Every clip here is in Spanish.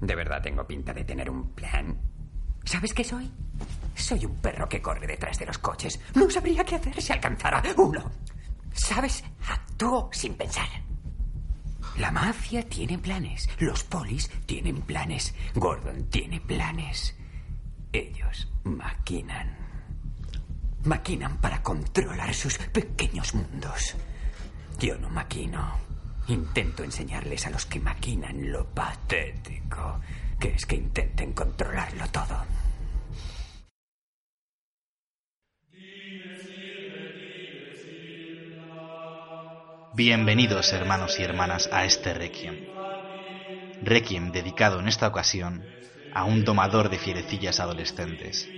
De verdad tengo pinta de tener un plan. ¿Sabes qué soy? Soy un perro que corre detrás de los coches. No sabría qué hacer si alcanzara uno. ¿Sabes? Actúo sin pensar. La mafia tiene planes. Los polis tienen planes. Gordon tiene planes. Ellos maquinan. Maquinan para controlar sus pequeños mundos. Yo no maquino. Intento enseñarles a los que maquinan lo patético que es que intenten controlarlo todo. Bienvenidos hermanos y hermanas a este Requiem. Requiem dedicado en esta ocasión a un domador de fierecillas adolescentes,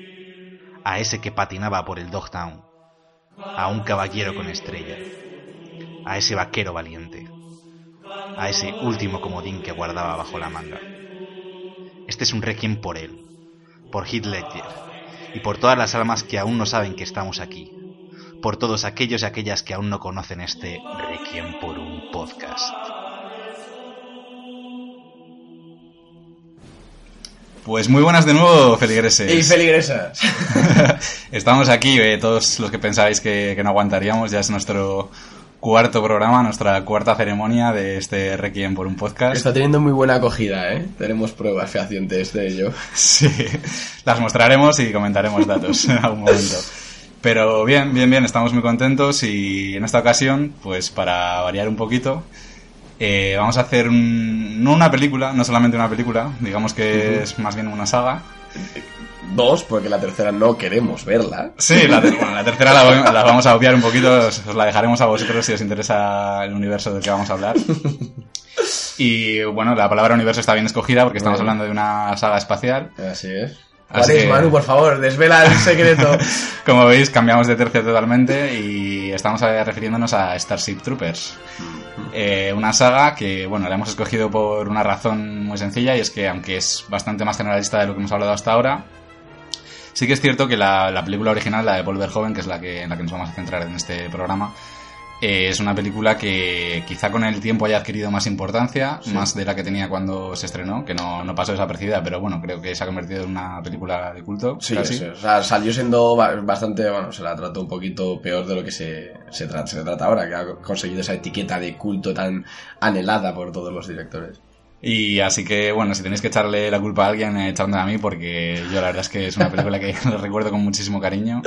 a ese que patinaba por el Dogtown, a un caballero con estrella, a ese vaquero valiente, a ese último comodín que guardaba bajo la manga. Este es un requiem por él, por Heath Ledger, y por todas las almas que aún no saben que estamos aquí, por todos aquellos y aquellas que aún no conocen este requiem por un podcast. Pues muy buenas de nuevo, feligreses. Y feligresas. Estamos aquí, eh, todos los que pensabais que, que no aguantaríamos, ya es nuestro cuarto programa, nuestra cuarta ceremonia de este Requiem por un podcast. Está teniendo muy buena acogida, ¿eh? Tenemos pruebas fehacientes de ello. Sí, las mostraremos y comentaremos datos en algún momento. Pero bien, bien, bien, estamos muy contentos y en esta ocasión, pues para variar un poquito, eh, vamos a hacer un- no una película, no solamente una película, digamos que es más bien una saga. Dos, porque la tercera no queremos verla. Sí, la, ter- bueno, la tercera la, voy- la vamos a obviar un poquito, os, os la dejaremos a vosotros si os interesa el universo del que vamos a hablar. Y bueno, la palabra universo está bien escogida porque estamos Bueno. hablando de una saga espacial. Así es. Así ¿Cuál es, que- Manu? Por favor, desvela el secreto. Como veis, cambiamos de tercio totalmente y estamos eh, refiriéndonos a Starship Troopers. Eh, una saga que, bueno, la hemos escogido por una razón muy sencilla y es que, aunque es bastante más generalista de lo que hemos hablado hasta ahora, sí que es cierto que la, la película original, la de Paul Verhoeven, que es la que, en la que nos vamos a centrar en este programa, eh, es una película que quizá con el tiempo haya adquirido más importancia, más de la que tenía cuando se estrenó, que no, no pasó desapercibida, pero bueno, creo que se ha convertido en una película de culto. Sí, casi. sí, o sea, salió siendo ba- bastante, bueno, se la trató un poquito peor de lo que se, se, tra- se trata ahora, que ha conseguido esa etiqueta de culto tan anhelada por todos los directores. Y así que, bueno, si tenéis que echarle la culpa a alguien, eh, echadme a mí, porque yo la verdad es que es una película que recuerdo con muchísimo cariño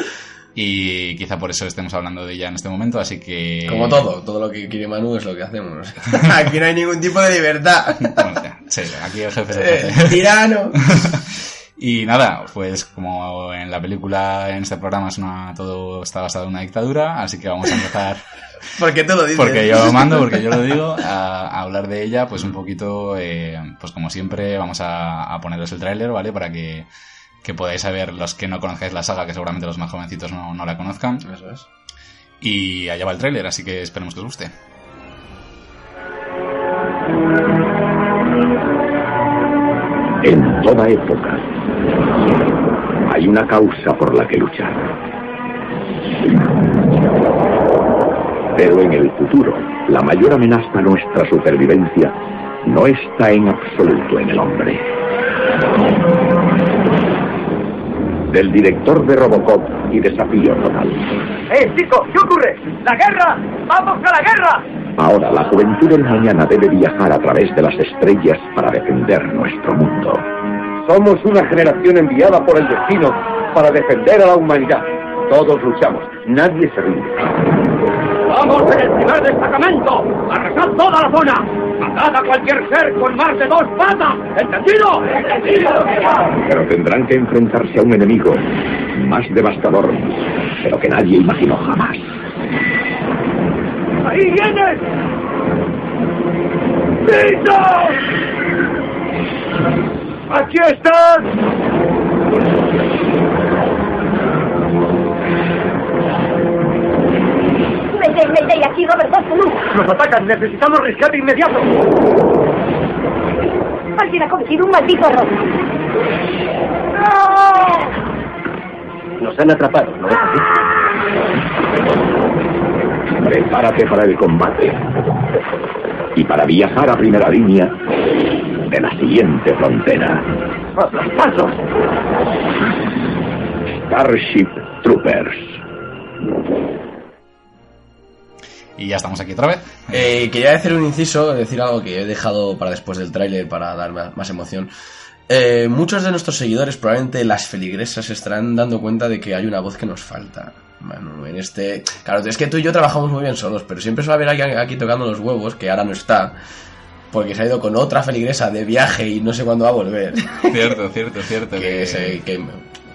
y quizá por eso estemos hablando de ella en este momento, así que... Como todo, todo lo que quiere Manu es lo que hacemos. Aquí no hay ningún tipo de libertad. Bueno, ya, sí, aquí el jefe es el Eh, tirano. Y nada, pues como en la película, en este programa es una, todo está basado en una dictadura, así que vamos a empezar... Porque tú lo dices. Porque yo lo mando, porque yo lo digo, a, a hablar de ella, pues un poquito, eh, pues como siempre, vamos a, a poneros el tráiler, ¿vale? Para que, que podáis saber los que no conozcáis la saga, que seguramente los más jovencitos no, no la conozcan. Eso es. Y allá va el tráiler, así que esperemos que os guste. En toda época hay una causa por la que luchar. Pero en el futuro, la mayor amenaza a nuestra supervivencia no está en absoluto en el hombre. Del director de Robocop y Desafío Total. ¡Eh, chico! ¿Qué ocurre? ¡La guerra! ¡Vamos a la guerra! Ahora la juventud del mañana debe viajar a través de las estrellas para defender nuestro mundo. Somos una generación enviada por el destino para defender a la humanidad. Todos luchamos, nadie se rinde. ¡Vamos en el primer destacamento! ¡Arrasad toda la zona! ¡Matad a cualquier ser con más de dos patas! ¿Entendido? ¡Entendido! Pero tendrán que enfrentarse a un enemigo más devastador de lo que nadie imaginó jamás. ¡Ahí viene! ¡Listo! ¡Aquí están! Mayday, Mayday, aquí Robert Boston. ¡Nos atacan! ¡Necesitamos rescate inmediato! Alguien ha cometido un maldito error. Nos han atrapado, ¿no es así? Prepárate para el combate. Y para viajar a primera línea, de la siguiente frontera. ¡Aplastarlos! Starship Troopers. Y ya estamos aquí otra vez. Eh, quería hacer un inciso, decir algo que he dejado para después del tráiler para dar más, más emoción. Eh, muchos de nuestros seguidores, probablemente las feligresas, se estarán dando cuenta de que hay una voz que nos falta. Manu, en este. Claro, es que tú y yo trabajamos muy bien solos, pero siempre se va a ver alguien aquí tocando los huevos, que ahora no está, porque se ha ido con otra feligresa de viaje y no sé cuándo va a volver. Cierto, cierto, cierto. que, se- que,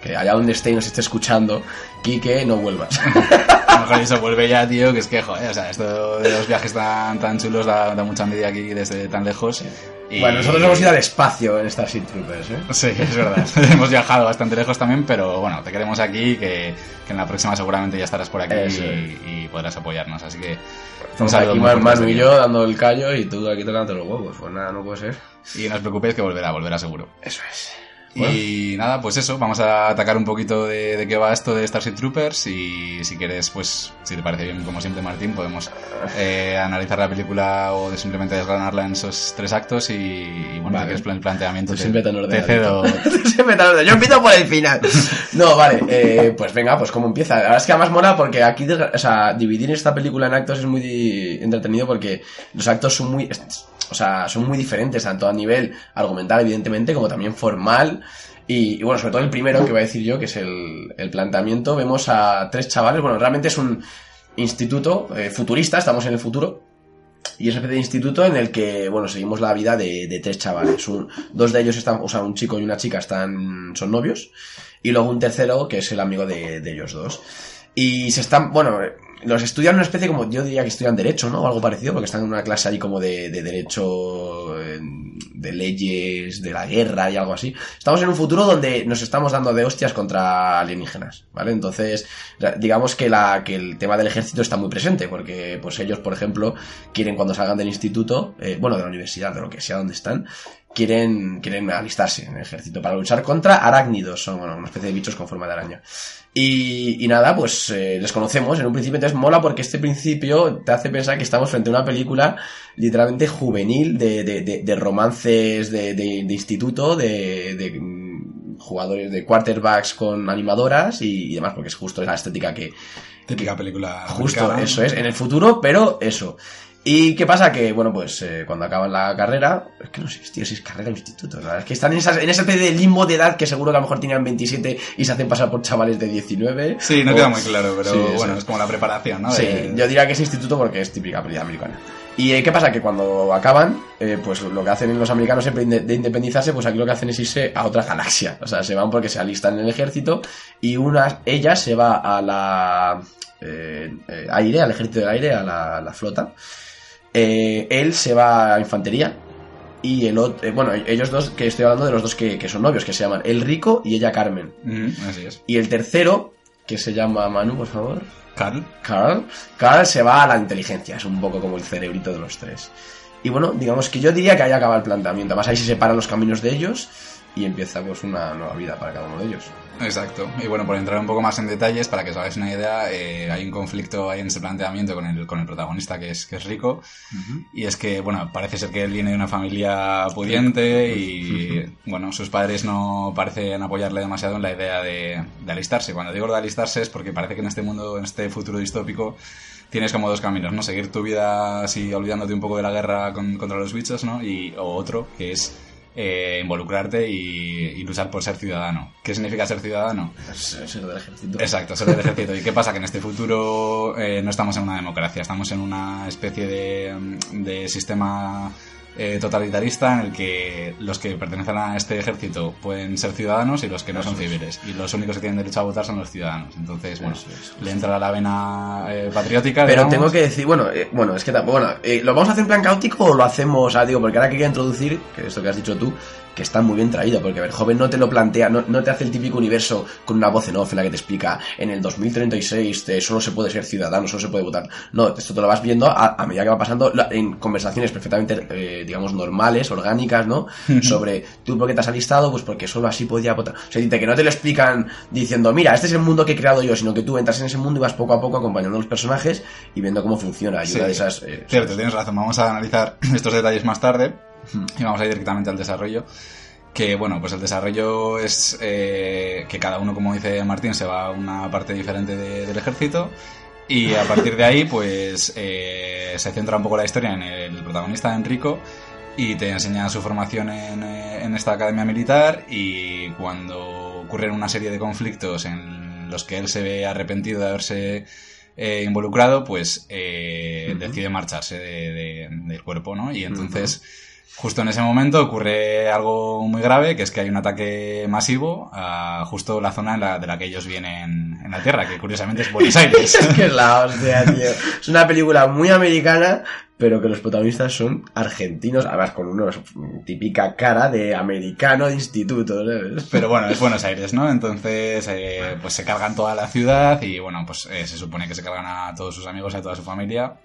que allá donde esté y nos esté escuchando, Quique, no vuelvas. A lo mejor eso vuelve ya, tío, que es que, joder, o sea, esto de los viajes tan, tan chulos da, da mucha envidia aquí desde tan lejos. Y- Bueno, nosotros hemos ido al espacio en Starship Troopers, ¿eh? Sí, es verdad. hemos viajado bastante lejos también, pero bueno, te queremos aquí, que, que en la próxima seguramente ya estarás por aquí y, y podrás apoyarnos. Así que Estamos aquí Manu, y yo dando el callo y tú aquí tocando los huevos. Pues nada, no puede ser. Y no os preocupéis que volverá, volverá seguro. Eso es. Y nada, pues eso, vamos a atacar un poquito de, de qué va esto de Starship Troopers y si quieres, pues, si te parece bien, como siempre, Martín, podemos eh, analizar la película o de simplemente desgranarla en esos tres actos y, y, bueno, Vale. si quieres el planteamiento Tú te, siempre tan te ordenadito. cedo. Siempre tan ordenado. Yo empiezo por el final. No, vale, eh, pues venga, pues cómo empieza. La verdad es que además mola porque aquí, o sea, dividir esta película en actos es muy di- entretenido porque los actos son muy, o sea, son muy diferentes, tanto a nivel argumental, evidentemente, como también formal. Y, bueno, sobre todo el primero que voy a decir yo, que es el, el planteamiento, vemos a tres chavales, bueno, realmente es un instituto eh, futurista, estamos en el futuro, y es una especie de instituto en el que, bueno, seguimos la vida de, de tres chavales. Dos de ellos están, o sea, un chico y una chica están, son novios. Y luego un tercero que es el amigo de, de ellos dos. Y se están, bueno, los estudian una especie como, yo diría que estudian derecho, ¿no? O algo parecido, porque están en una clase ahí como de, de derecho, de leyes, de la guerra y algo así. Estamos en un futuro donde nos estamos dando de hostias contra alienígenas, ¿vale? Entonces, digamos que la, que el tema del ejército está muy presente, porque pues ellos, por ejemplo, quieren cuando salgan del instituto, eh, bueno, de la universidad, de lo que sea donde están, quieren, quieren alistarse en el ejército para luchar contra arácnidos, son bueno, una especie de bichos con forma de araña. Y, y nada, pues eh, les conocemos en un principio, entonces mola porque este principio te hace pensar que estamos frente a una película literalmente juvenil de, de, de, de romances de, de, de instituto, de, de mm, jugadores de quarterbacks con animadoras y, y demás, porque es justo la estética que, Típica película. Justo, americana. eso es, en el futuro, pero eso. ¿Y qué pasa? Que, bueno, pues eh, cuando acaban la carrera, es que no sé, tío, si es carrera o instituto, la verdad es que están en, esas, en ese especie de limbo de edad que seguro que a lo mejor tenían 27 y se hacen pasar por chavales de 19. Sí, no O- queda muy claro, pero Sí, bueno, es. es como la preparación, ¿no? Sí, De- yo diría que es instituto porque es típica película americana. ¿Y eh, qué pasa? Que cuando acaban, eh, pues lo que hacen los americanos siempre de independizarse, pues aquí lo que hacen es irse a otra galaxia. O sea, se van porque se alistan en el ejército y una, ella se va a la eh, eh, aire, al ejército del aire, a la, a la flota. Eh, él se va a infantería y el otro, eh, bueno, ellos dos, que estoy hablando de los dos que, que son novios, que se llaman el rico y ella Carmen. Ujú, así es. Y el tercero, que se llama Manu, por favor. Carl. Carl. Carl se va a la inteligencia, es un poco como el cerebrito de los tres. Y bueno, digamos que yo diría que ahí acaba el planteamiento. Además ahí se separan los caminos de ellos y empieza pues una nueva vida para cada uno de ellos. Exacto. Y bueno, por entrar un poco más en detalles, para que os hagáis una idea, eh, hay un conflicto ahí en ese planteamiento con el, con el protagonista que es, que es rico. Y es que, bueno, parece ser que él viene de una familia pudiente y, bueno, sus padres no parecen apoyarle demasiado en la idea de, de alistarse. Cuando digo de alistarse es porque parece que en este mundo, en este futuro distópico, tienes como dos caminos, ¿no? Seguir tu vida así olvidándote un poco de la guerra con- contra los bichos, ¿no? Y, o otro, que es eh, involucrarte y, y luchar por ser ciudadano. ¿Qué significa ser ciudadano? El del ejército. Exacto, ser del ejército. ¿Y qué pasa? Que en este futuro eh, no estamos en una democracia, estamos en una especie de, de sistema eh, totalitarista en el que los que pertenecen a este ejército pueden ser ciudadanos y los que no son civiles. Y los únicos que tienen derecho a votar son los ciudadanos. Entonces, bueno, le entra la vena eh, patriótica. Pero digamos. tengo que decir, bueno, eh, bueno, es que tam- bueno, eh, ¿lo vamos a hacer en plan caótico o lo hacemos, ah, digo, porque ahora quería introducir, que esto que has dicho tú, que está muy bien traído, porque a ver, joven no te lo plantea, no, no te hace el típico universo con una voz en off en la que te explica, en el 2036 te- solo se puede ser ciudadano, solo se puede votar. No, esto te lo vas viendo a, a medida que va pasando en conversaciones perfectamente, eh, digamos, normales, orgánicas, ¿no? Sobre, tú por qué te has alistado, pues porque solo así podía votar. O sea, dice que no te lo explican diciendo, mira, este es el mundo que he creado yo, sino que tú entras en ese mundo y vas poco a poco acompañando a los personajes y viendo cómo funciona. Y Sí. una de esas... eh, Cierto, tienes razón. Vamos a analizar estos detalles más tarde. Y vamos a ir directamente al desarrollo. Que bueno, pues el desarrollo es eh, que cada uno, como dice Martín, se va a una parte diferente de- del ejército. Y a partir de ahí, pues eh, se centra un poco la historia en el protagonista, Enrico, y te enseña su formación en, eh, en esta academia militar. Y cuando ocurren una serie de conflictos en los que él se ve arrepentido de haberse eh, involucrado, pues eh, decide marcharse de- de- del cuerpo, ¿no? Y entonces, justo en ese momento ocurre algo muy grave, que es que hay un ataque masivo a justo la zona en la, de la que ellos vienen en la Tierra, que curiosamente es Buenos Aires. Es que es la hostia, tío. Es una película muy americana, pero que los protagonistas son argentinos, además con una típica cara de americano de instituto, ¿sabes? Pero bueno, es Buenos Aires, ¿no? Entonces, eh, pues se cargan toda la ciudad y bueno, pues eh, se supone que se cargan a todos sus amigos y a toda su familia.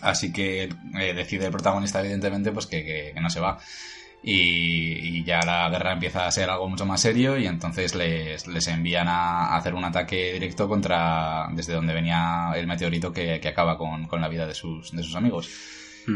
Así que eh, decide el protagonista, evidentemente, pues que, que- que no se va. Y, y ya la guerra empieza a ser algo mucho más serio y entonces les, les envían a, hacer un ataque directo contra desde donde venía el meteorito que, que acaba con, con la vida de sus, de sus amigos.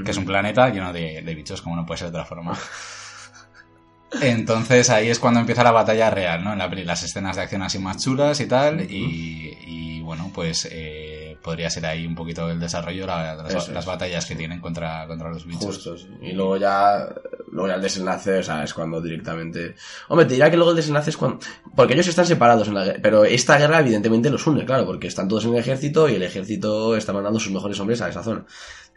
Que es un planeta lleno de, de bichos, como no puede ser de otra forma. Entonces ahí es cuando empieza la batalla real, ¿no? En la peli, las escenas de acción así más chulas y tal. y, y, bueno, pues eh, podría ser ahí un poquito el desarrollo, la- las, batallas que tienen contra, contra los bichos. Justo, sí. Y luego ya, luego ya el desenlace, o sea, es cuando directamente... Hombre, te dirá que luego el desenlace es cuando... Porque ellos están separados en la guerra, pero esta guerra evidentemente los une, claro, porque están todos en el ejército y el ejército está mandando sus mejores hombres a esa zona.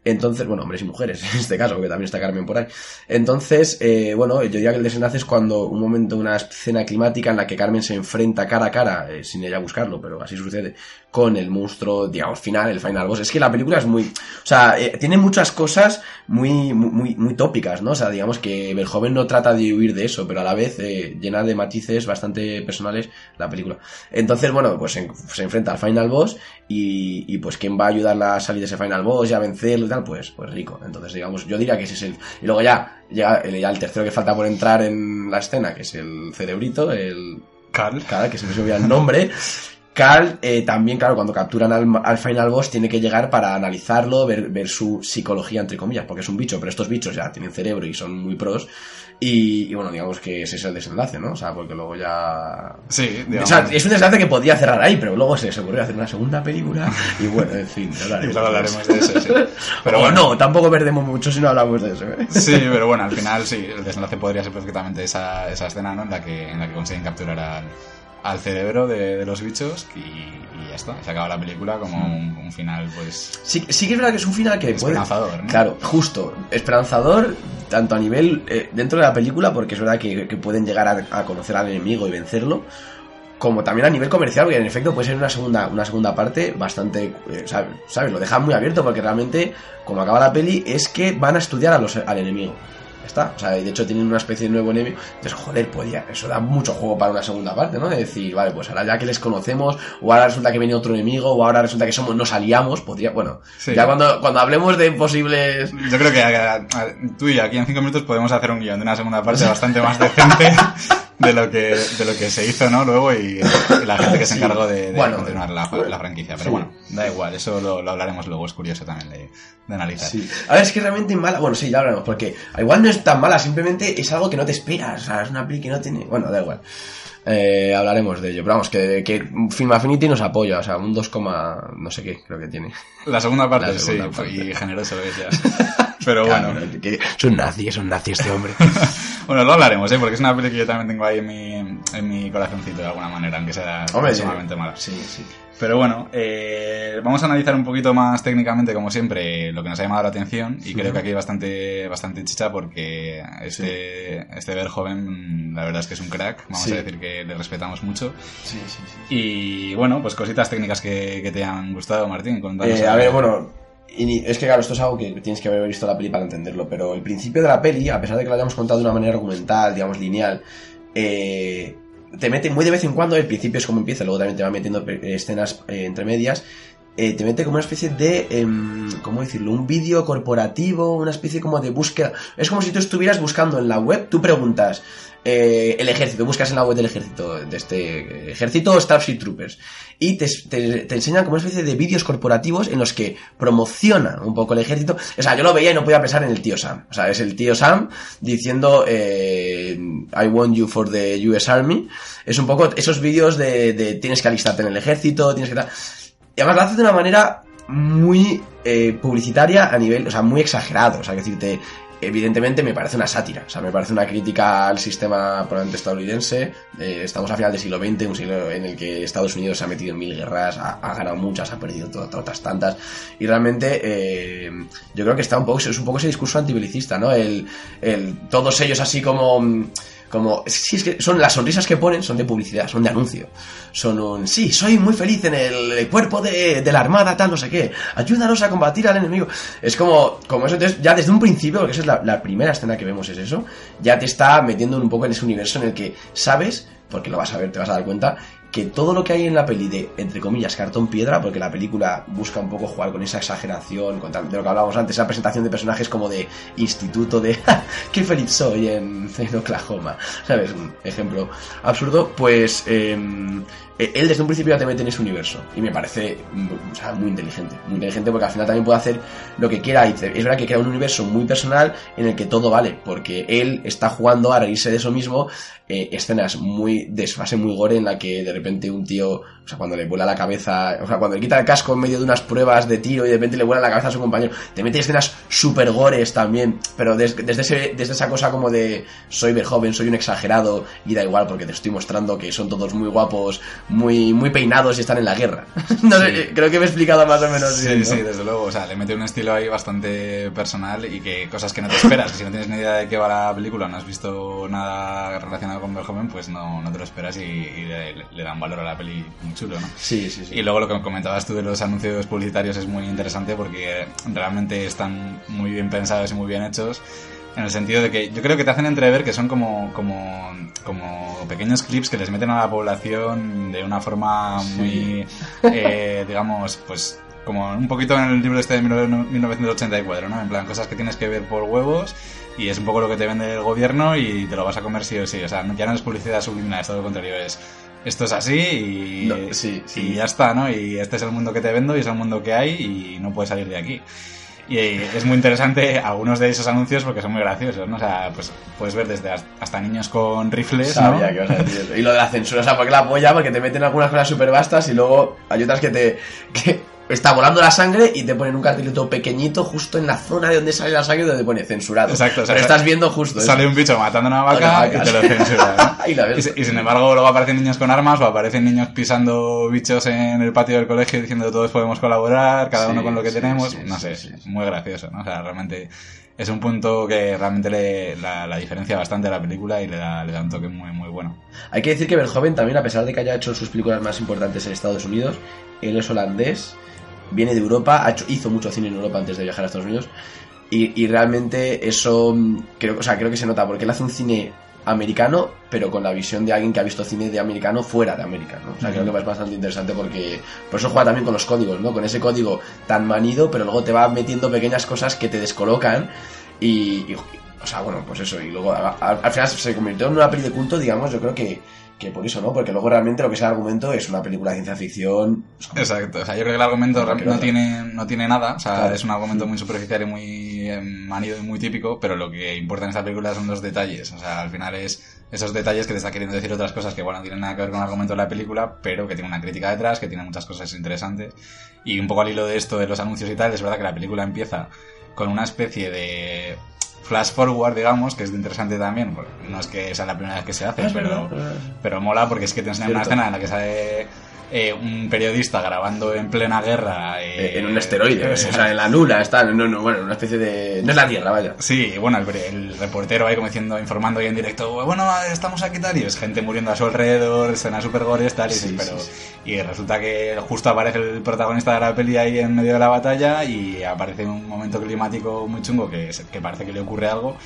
Entonces, bueno, hombres y mujeres, en este caso, porque también está Carmen por ahí. Entonces, eh, bueno, yo diría que el desenlace es cuando un momento, una escena climática en la que Carmen se enfrenta cara a cara, eh, sin ella buscarlo, pero así sucede, con el monstruo, digamos, final, el final boss. Es que la película es muy, o sea, eh, tiene muchas cosas muy, muy, muy, tópicas, ¿no? O sea, digamos que Verhoeven no trata de huir de eso, pero a la vez eh, llena de matices bastante personales la película. Entonces, bueno, pues se, se enfrenta al final boss y, y pues quién va a ayudarla a salir de ese final boss y a vencerlo y tal, pues, pues rico. Entonces, digamos, yo diría que ese es el... Y luego ya llega el, ya el tercero que falta por entrar en la escena, que es el cerebrito, el... Carl. Carl, que se me olvida el nombre. Carl, eh, también, claro, cuando capturan al, al final boss, tiene que llegar para analizarlo, ver, ver su psicología, entre comillas, porque es un bicho, pero estos bichos ya tienen cerebro y son muy pros. Y, y bueno, digamos que ese es el desenlace, ¿no? O sea, porque luego ya... Sí, O digamos. sea, es un desenlace que podía cerrar ahí, pero luego se les ocurrió hacer una segunda película y bueno, en fin, luego hablaremos de eso, sí. Pero Pero bueno. no, tampoco perdemos mucho si no hablamos de eso. ¿eh? Sí, pero bueno, al final sí, el desenlace podría ser perfectamente esa, esa escena, ¿no? En la que, en la que consiguen capturar al, al cerebro de, de los bichos y, y ya está. Se acaba la película como un, un final, pues... Sí, sí que es verdad que es un final que puede... Esperanzador, ¿no? Claro, justo. Esperanzador, tanto a nivel eh, dentro de la película, porque es verdad que, que pueden llegar a, a conocer al enemigo y vencerlo, como también a nivel comercial, porque en efecto puede ser una segunda, una segunda parte bastante, eh, ¿sabes? ¿sabes? Lo dejan muy abierto porque realmente, como acaba la peli, es que van a estudiar a los, al enemigo. Está. O sea, de hecho tienen una especie de nuevo enemigo. Entonces, joder, podía, eso da mucho juego para una segunda parte, ¿no? De decir, vale, pues ahora ya que les conocemos, o ahora resulta que viene otro enemigo, o ahora resulta que somos, nos aliamos, podría, bueno, Sí. ya cuando, cuando hablemos de posibles Yo creo que a- a- tú y yo aquí en cinco minutos podemos hacer un guion de una segunda parte bastante más decente de lo que, de lo que se hizo, ¿no? Luego y, y la gente que se encargó de, de Bueno, continuar la, la franquicia. Pero sí. bueno, da igual, eso lo, lo hablaremos luego, es curioso también de, de analizar. Sí. A ver, es que realmente mala. Bueno, sí, ya hablaremos, porque igual no es tan mala, simplemente es algo que no te esperas. O sea, es una peli que no tiene. Bueno, da igual. Eh, hablaremos de ello. Pero vamos, que, que Film Affinity nos apoya, o sea, un 2, no sé qué, creo que tiene. La segunda parte, La segunda sí, parte. y generoso es ya. Pero bueno. Claro, que- que es un nazi, es un nazi este hombre. Bueno, lo hablaremos, ¿eh? Porque es una peli que yo también tengo ahí en mi, en mi corazoncito de alguna manera, aunque sea sí. sumamente mala. Sí, sí. Pero bueno, eh, vamos a analizar un poquito más técnicamente, como siempre, lo que nos ha llamado la atención. Y creo que aquí hay bastante, bastante chicha porque este, este Verhoeven, la verdad es que es un crack. Vamos Sí. a decir que le respetamos mucho. Sí, sí, sí. Y bueno, pues cositas técnicas que, que te han gustado, Martín. Eh, a ver, bueno, es que claro, esto es algo que tienes que haber visto la peli para entenderlo, pero el principio de la peli, a pesar de que lo hayamos contado de una manera argumental, digamos, lineal, eh, te mete muy de vez en cuando, el principio es como empieza, luego también te va metiendo escenas eh, entre medias, eh, te mete como una especie de, em, ¿cómo decirlo? Un vídeo corporativo, una especie como de búsqueda. Es como si tú estuvieras buscando en la web, tú preguntas, eh, el ejército, buscas en la web del ejército, de este ejército Starship Troopers, y te, te- te enseñan como una especie de vídeos corporativos en los que promociona un poco el ejército. O sea, yo lo veía y no podía pensar en el tío Sam. O sea, es el tío Sam diciendo eh, I want you for the US Army. Es un poco esos vídeos de, de tienes que alistarte en el ejército, tienes que tal. Y además lo hace de una manera muy eh, publicitaria a nivel, o sea, muy exagerado. O sea, decirte, evidentemente me parece una sátira. O sea, me parece una crítica al sistema probablemente estadounidense. Eh, estamos a final del siglo XX, un siglo en el que Estados Unidos se ha metido en mil guerras, ha, ganado muchas, ha perdido to- to- otras tantas. Y realmente eh, yo creo que está un poco, es un poco ese discurso antibelicista, ¿no? El, el, todos ellos así como... como sí es que son las sonrisas que ponen son de publicidad son de anuncio. Son un sí soy muy feliz en el cuerpo de, de la armada tal no sé qué. Ayúdanos a combatir al enemigo. Es como como eso entonces ya desde un principio porque esa es la, la primera escena que vemos es eso ya te está metiendo un poco en ese universo en el que sabes porque lo vas a ver te vas a dar cuenta que todo lo que hay en la peli de, entre comillas, cartón piedra, porque la película busca un poco jugar con esa exageración, con tal- de lo que hablábamos antes, esa presentación de personajes como de instituto de "Ja, qué feliz soy en, Oklahoma, ¿sabes? Un ejemplo absurdo, pues eh, él desde un principio ya te mete en ese universo y me parece mm, o sea, muy inteligente, muy inteligente porque al final también puede hacer lo que quiera y es verdad que crea un universo muy personal en el que todo vale, porque él está jugando a reírse de eso mismo, eh, escenas muy desfase muy gore en la que de repente un tío, sea, cuando le vuela la cabeza, o sea, cuando le quita el casco en medio de unas pruebas de tiro y de repente le vuela la cabeza a su compañero, te mete escenas super gores también, pero des- desde, ese, desde esa cosa como de soy joven, soy un exagerado y da igual porque te estoy mostrando que son todos muy guapos, muy, muy peinados y están en la guerra. no sé, Sí. creo que me he explicado más o menos Sí, bien, ¿no? sí, desde luego. O sea, le mete un estilo ahí bastante personal y que cosas que no te esperas. Que si no tienes ni idea de qué va la película, no has visto nada relacionado con Verhoeven, pues no, no te lo esperas y, y le, le dan valor a la peli muy chulo, ¿no? Sí, sí, sí. Y luego lo que comentabas tú de los anuncios publicitarios es muy interesante porque realmente están muy bien pensados y muy bien hechos. En el sentido de que yo creo que te hacen entrever que son como, como, como pequeños clips que les meten a la población de una forma muy, eh, digamos, pues como un poquito en el libro este de 1984, ¿no? En plan, cosas que tienes que ver por huevos y es un poco lo que te vende el gobierno y te lo vas a comer sí o sí. O sea, ya no es publicidad subliminal, es todo lo contrario, es esto es así y, No, sí, sí. y ya está, ¿no? Y este es el mundo que te vendo y es el mundo que hay y no puedes salir de aquí. Y es muy interesante algunos de esos anuncios porque son muy graciosos, ¿no? O sea, pues puedes ver desde hasta- niños con rifles, ¿no? Sabía que ibas a decir eso. Y lo de la censura, o sea, porque la polla, porque te meten algunas cosas súper vastas y luego hay otras que te. que está volando la sangre y te ponen un cartelito pequeñito justo en la zona de donde sale la sangre donde pone censurado. Exacto, o sea, Pero estás viendo justo Sale eso. un bicho matando a una vaca y te lo sí. censura, ¿no? Y la ves. Y, si- y sin embargo luego aparecen niños con armas o aparecen niños pisando bichos en el patio del colegio diciendo todos podemos colaborar, cada Sí, uno con lo que sí, tenemos, sí, no sé, muy gracioso, ¿no? O sea, realmente es un punto que realmente le, la, la diferencia bastante a la película y le da, le da un toque muy, muy bueno. Hay que decir que Verhoeven también, a pesar de que haya hecho sus películas más importantes en Estados Unidos, él es holandés, viene de Europa, ha hecho- hizo mucho cine en Europa antes de viajar a Estados Unidos, y, y realmente eso mm, creo, o sea, creo que se nota, porque él hace un cine americano, pero con la visión de alguien que ha visto cine de americano fuera de América, ¿no? O sea, creo que es bastante interesante porque por eso juega también con los códigos, ¿no? Con ese código tan manido, pero luego te va metiendo pequeñas cosas que te descolocan y, y- o sea, bueno, pues eso, y luego a- a- al final se convirtió en una peli de culto, digamos, yo creo que, que por eso, ¿no? Porque luego realmente lo que es el argumento es una película de ciencia ficción. Exacto, o sea, yo creo que el argumento no otra. tiene, no tiene nada, o sea, Claro. es un argumento muy superficial y muy eh, manido y muy típico, pero lo que importa en esta película son los detalles, o sea, al final es esos detalles que te está queriendo decir otras cosas que, bueno, no tienen nada que ver con el argumento de la película, pero que tiene una crítica detrás, que tiene muchas cosas interesantes, y un poco al hilo de esto de los anuncios y tal, es verdad que la película empieza con una especie de flash forward, digamos, que es interesante también, porque no es que sea la primera vez que se hace, pero... Pero mola porque es que te enseñan una escena en la que sale eh, un periodista grabando en plena guerra. eh, Eh, en un asteroide, o sea, en la luna, está, no, no, bueno, una especie de... No es la Tierra, vaya. Sí, bueno, el, el reportero ahí como diciendo, informando ahí en directo, bueno, estamos aquí tal, y es gente muriendo a su alrededor, escenas super gores, tal, y, Sí, dices, pero... sí, Y resulta que justo aparece el protagonista de la peli ahí en medio de la batalla y aparece un momento climático muy chungo que, que parece que le ocurre algo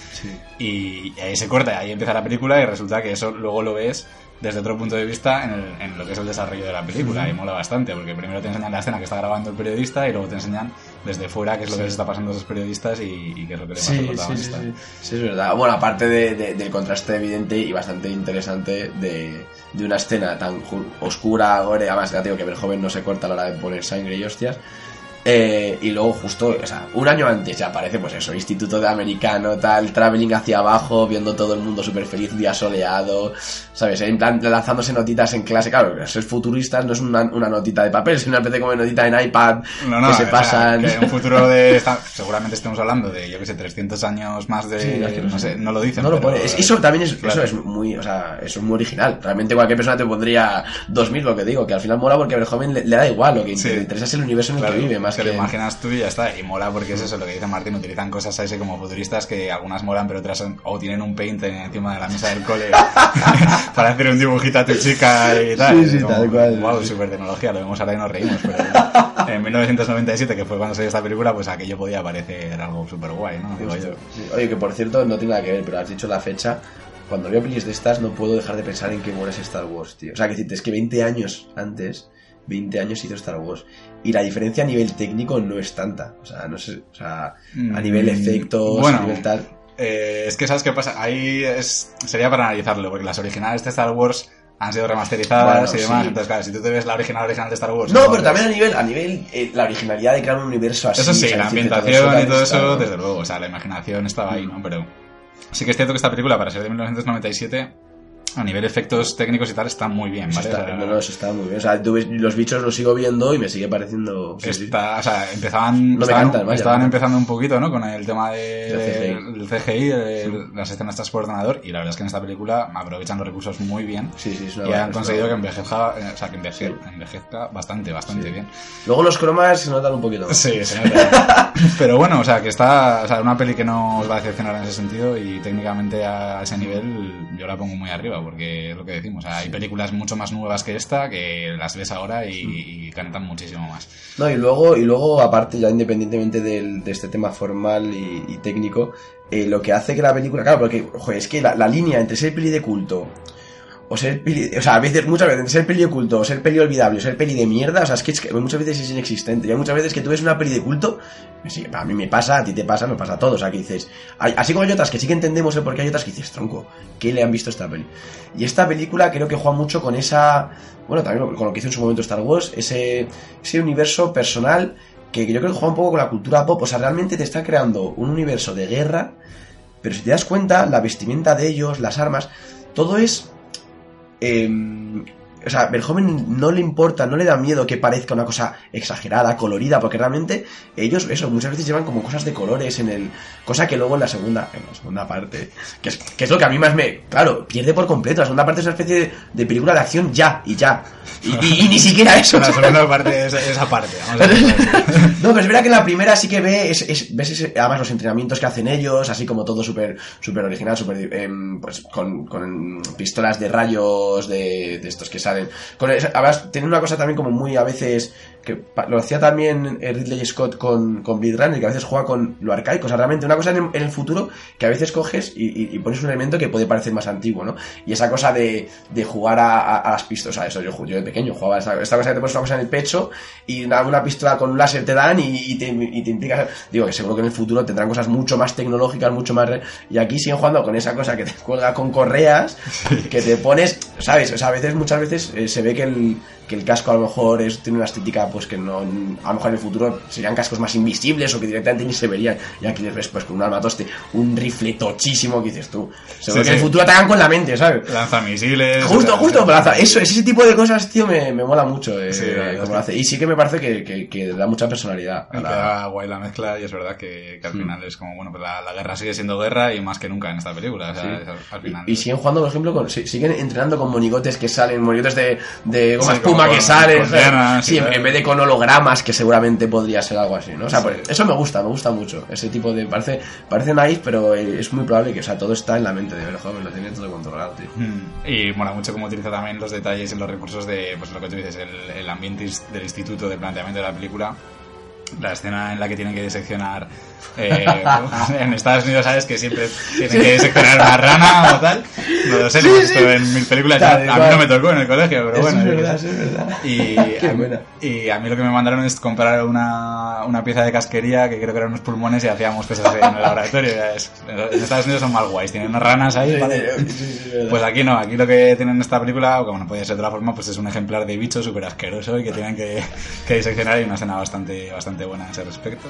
y ahí se corta, ahí empieza la película y resulta que eso luego lo ves desde otro punto de vista en, el- en lo que es el desarrollo de la película y mola bastante porque primero te enseñan la escena que está grabando el periodista y luego te enseñan desde fuera qué es lo que les está pasando a esos periodistas y, y qué es lo que le pasa al Sí, sí, sí, protagonista. sí. Sí, es verdad. Bueno, aparte de- de- del contraste evidente y bastante interesante de, de una escena tan oscura, gore, además ya digo que el joven no se corta a la hora de poner sangre y hostias. Eh, y luego justo, o sea, un año antes ya aparece pues eso, instituto de americano, tal, traveling hacia abajo, viendo todo el mundo súper feliz, día soleado, ¿sabes? En plan, lanzándose notitas en clase, claro, ser futuristas no es una, una notita de papel, es una especie como de notita en iPad No, no, que se o sea, pasan. que un futuro de. seguramente estemos hablando de, yo que sé, 300 años más de. Sí, no, es que no, sé, no lo dicen. No lo pero- pone. Es- eso también es, Claro. eso es muy, o sea, eso es muy original. Realmente cualquier persona te pondría 2000, lo que digo, que al final mola porque al joven le, le da igual, lo que Sí. le interesa es el universo en el Claro, que vive, más te que... lo imaginas tú y ya está. Y mola porque es eso lo que dice Martín. Utilizan cosas así como futuristas que algunas molan, pero otras son- o tienen un paint encima de la mesa del cole para hacer un dibujito a tu chica y tal. Sí, sí, Es como, tal cual. Wow, super tecnología. Lo vemos ahora y nos reímos. Pero en 1997, que fue cuando salió esta película, pues aquello podía parecer algo súper guay, ¿no? Digo yo. Sí. Oye, que por cierto, no tiene nada que ver, pero has dicho la fecha. Cuando veo pelis de estas, no puedo dejar de pensar en que mueres Star Wars, tío. O sea, que es que 20 años antes, 20 años hizo Star Wars. Y la diferencia a nivel técnico no es tanta. O sea, no sé, o sea, a Mm, nivel efectos, bueno. a nivel tal. Eh, es que sabes qué pasa, ahí es, sería para analizarlo, porque las originales de Star Wars han sido remasterizadas Bueno, y demás, sí. entonces claro, si tú te ves la original original de Star Wars... No, pero también a nivel, a nivel eh, la originalidad de crear un universo así. Eso sí, la todo ambientación y todo está- eso, desde luego, o sea, la imaginación estaba ahí, ¿no? Pero sí que es cierto que esta película, para ser de 1997, a nivel efectos técnicos y tal, está muy bien, está, O sea, no, no, eso está muy bien. O sea, tú ves- los bichos los sigo viendo y me sigue pareciendo. sí, sí. Está, o sea, empezaban, No estaban, cantan, vaya, estaban no. empezando un poquito, ¿no? Con el tema de, Del CGI. del CGI, de las escenas estas por ordenador, y la verdad es que en esta película aprovechan los recursos muy bien. Sí, sí, es una y han conseguido que envejezca, eh, o sea, que enveje- Sí. envejezca bastante, bastante bien. Luego los cromas se notan un poquito más. Sí, se nota. Pero bueno, o sea, que está, o sea, una peli que no os va a decepcionar en ese sentido y técnicamente a ese nivel yo la pongo muy arriba porque es lo que decimos, o sea, hay películas mucho más nuevas que esta que las ves ahora y, y cantan muchísimo más. No, y luego, y luego aparte, ya independientemente del- de este tema formal y, y técnico, eh, lo que hace que la película, claro, porque, joder, es que la, la línea entre ser peli de culto o ser peli, o sea, a veces, muchas veces, ser peli de culto, o ser peli olvidable, o ser peli de mierda, o sea, es que, muchas veces es inexistente. Y hay muchas veces que tú ves una peli de culto, sí, a mí me pasa, a ti te pasa, nos pasa a todos, o sea, que dices, así como hay otras que sí que entendemos el por qué hay otras que dices, tronco, ¿qué le han visto esta peli? Y esta película creo que juega mucho con esa, bueno, también con lo que hizo en su momento Star Wars, ese, ese universo personal que yo creo que juega un poco con la cultura pop, o sea, realmente te está creando un universo de guerra, pero si te das cuenta, la vestimenta de ellos, las armas, todo es eh, o sea, el joven no le importa, no le da miedo que parezca una cosa exagerada, colorida, porque realmente ellos, eso, muchas veces llevan como cosas de colores en el. Cosa que luego en la segunda, en la segunda parte, que es, que es lo que a mí más me. Claro, pierde por completo. La segunda parte es una especie de, de película de acción ya y ya. Y, y- y ni siquiera eso. La segunda parte es esa parte, vamos a. No, pero es verdad que en la primera sí que ve, es, es- ves ese- además los entrenamientos que hacen ellos, así como todo súper súper original, súper em, pues con, con pistolas de rayos de, de estos que salen. Con, una cosa también como muy a veces que lo hacía también Ridley Scott con, con Blade Runner, que a veces juega con lo arcaico, o sea, realmente una cosa en el, en el futuro que a veces coges y, y- y pones un elemento que puede parecer más antiguo, ¿no? Y esa cosa de, de jugar a, a- a las pistolas, o sea, eso yo, yo de pequeño jugaba esta, esta cosa que te pones una cosa en el pecho y una, una pistola con un láser te dan y, y te, te implicas, digo que seguro que en el futuro tendrán cosas mucho más tecnológicas, mucho más... Y aquí siguen jugando con esa cosa que te cuelga con correas, que te pones, ¿sabes? O sea, a veces, muchas veces eh, se ve que el, que el casco a lo mejor es, tiene una estética pues que no, a lo mejor en el futuro serían cascos más invisibles o que directamente ni se verían. Y aquí les ves pues con un armatoste, un rifle tochísimo que dices tú. Seguro Sí, que en el futuro hagan con la mente, ¿sabes? Lanzamisiles. Justo, justo, Plaza. Eso, ese tipo de cosas, tío, me, me mola mucho. eh, Sí, verdad como es lo hace. Y sí que me parece que, que, que da mucha personalidad. a la- queda guay la mezcla y es verdad que, que al final es como, bueno, pues la, la guerra sigue siendo guerra y más que nunca en esta película. O sea, es al, al final. Y, y siguen jugando, por ejemplo, con, si- siguen entrenando con monigotes que salen, monigotes de, de goma Sí, espuma que y sí, en, vez de con hologramas, que seguramente podría ser algo así, ¿no? O sea, Sí. pues, eso me gusta, me gusta mucho. Ese tipo de. Parece, parece nice, pero es muy probable que, o sea, todo está en la mente de joven, lo tiene todo controlado, tío. Mm. Y mola mucho cómo utiliza también los detalles y los recursos de, pues lo que tú dices, el, el ambiente del instituto, del planteamiento de la película. La escena en la que tienen que diseccionar eh, en Estados Unidos sabes que siempre tienen que diseccionar una rana o tal. No lo sé lo he visto en mil películas ya- a mí no me tocó en el colegio pero Eso bueno es verdad, eso es verdad. y, a y a mí lo que me mandaron es comprar una, una pieza de casquería que creo que eran unos pulmones y hacíamos cosas en el laboratorio. Es- en Estados Unidos son más guays tienen unas ranas ahí. Pues aquí no, aquí lo que tienen en esta película, o como no puede ser de otra forma, pues es un ejemplar de bicho súper asqueroso y que tienen que, que diseccionar y una escena bastante, bastante buena en ese respecto.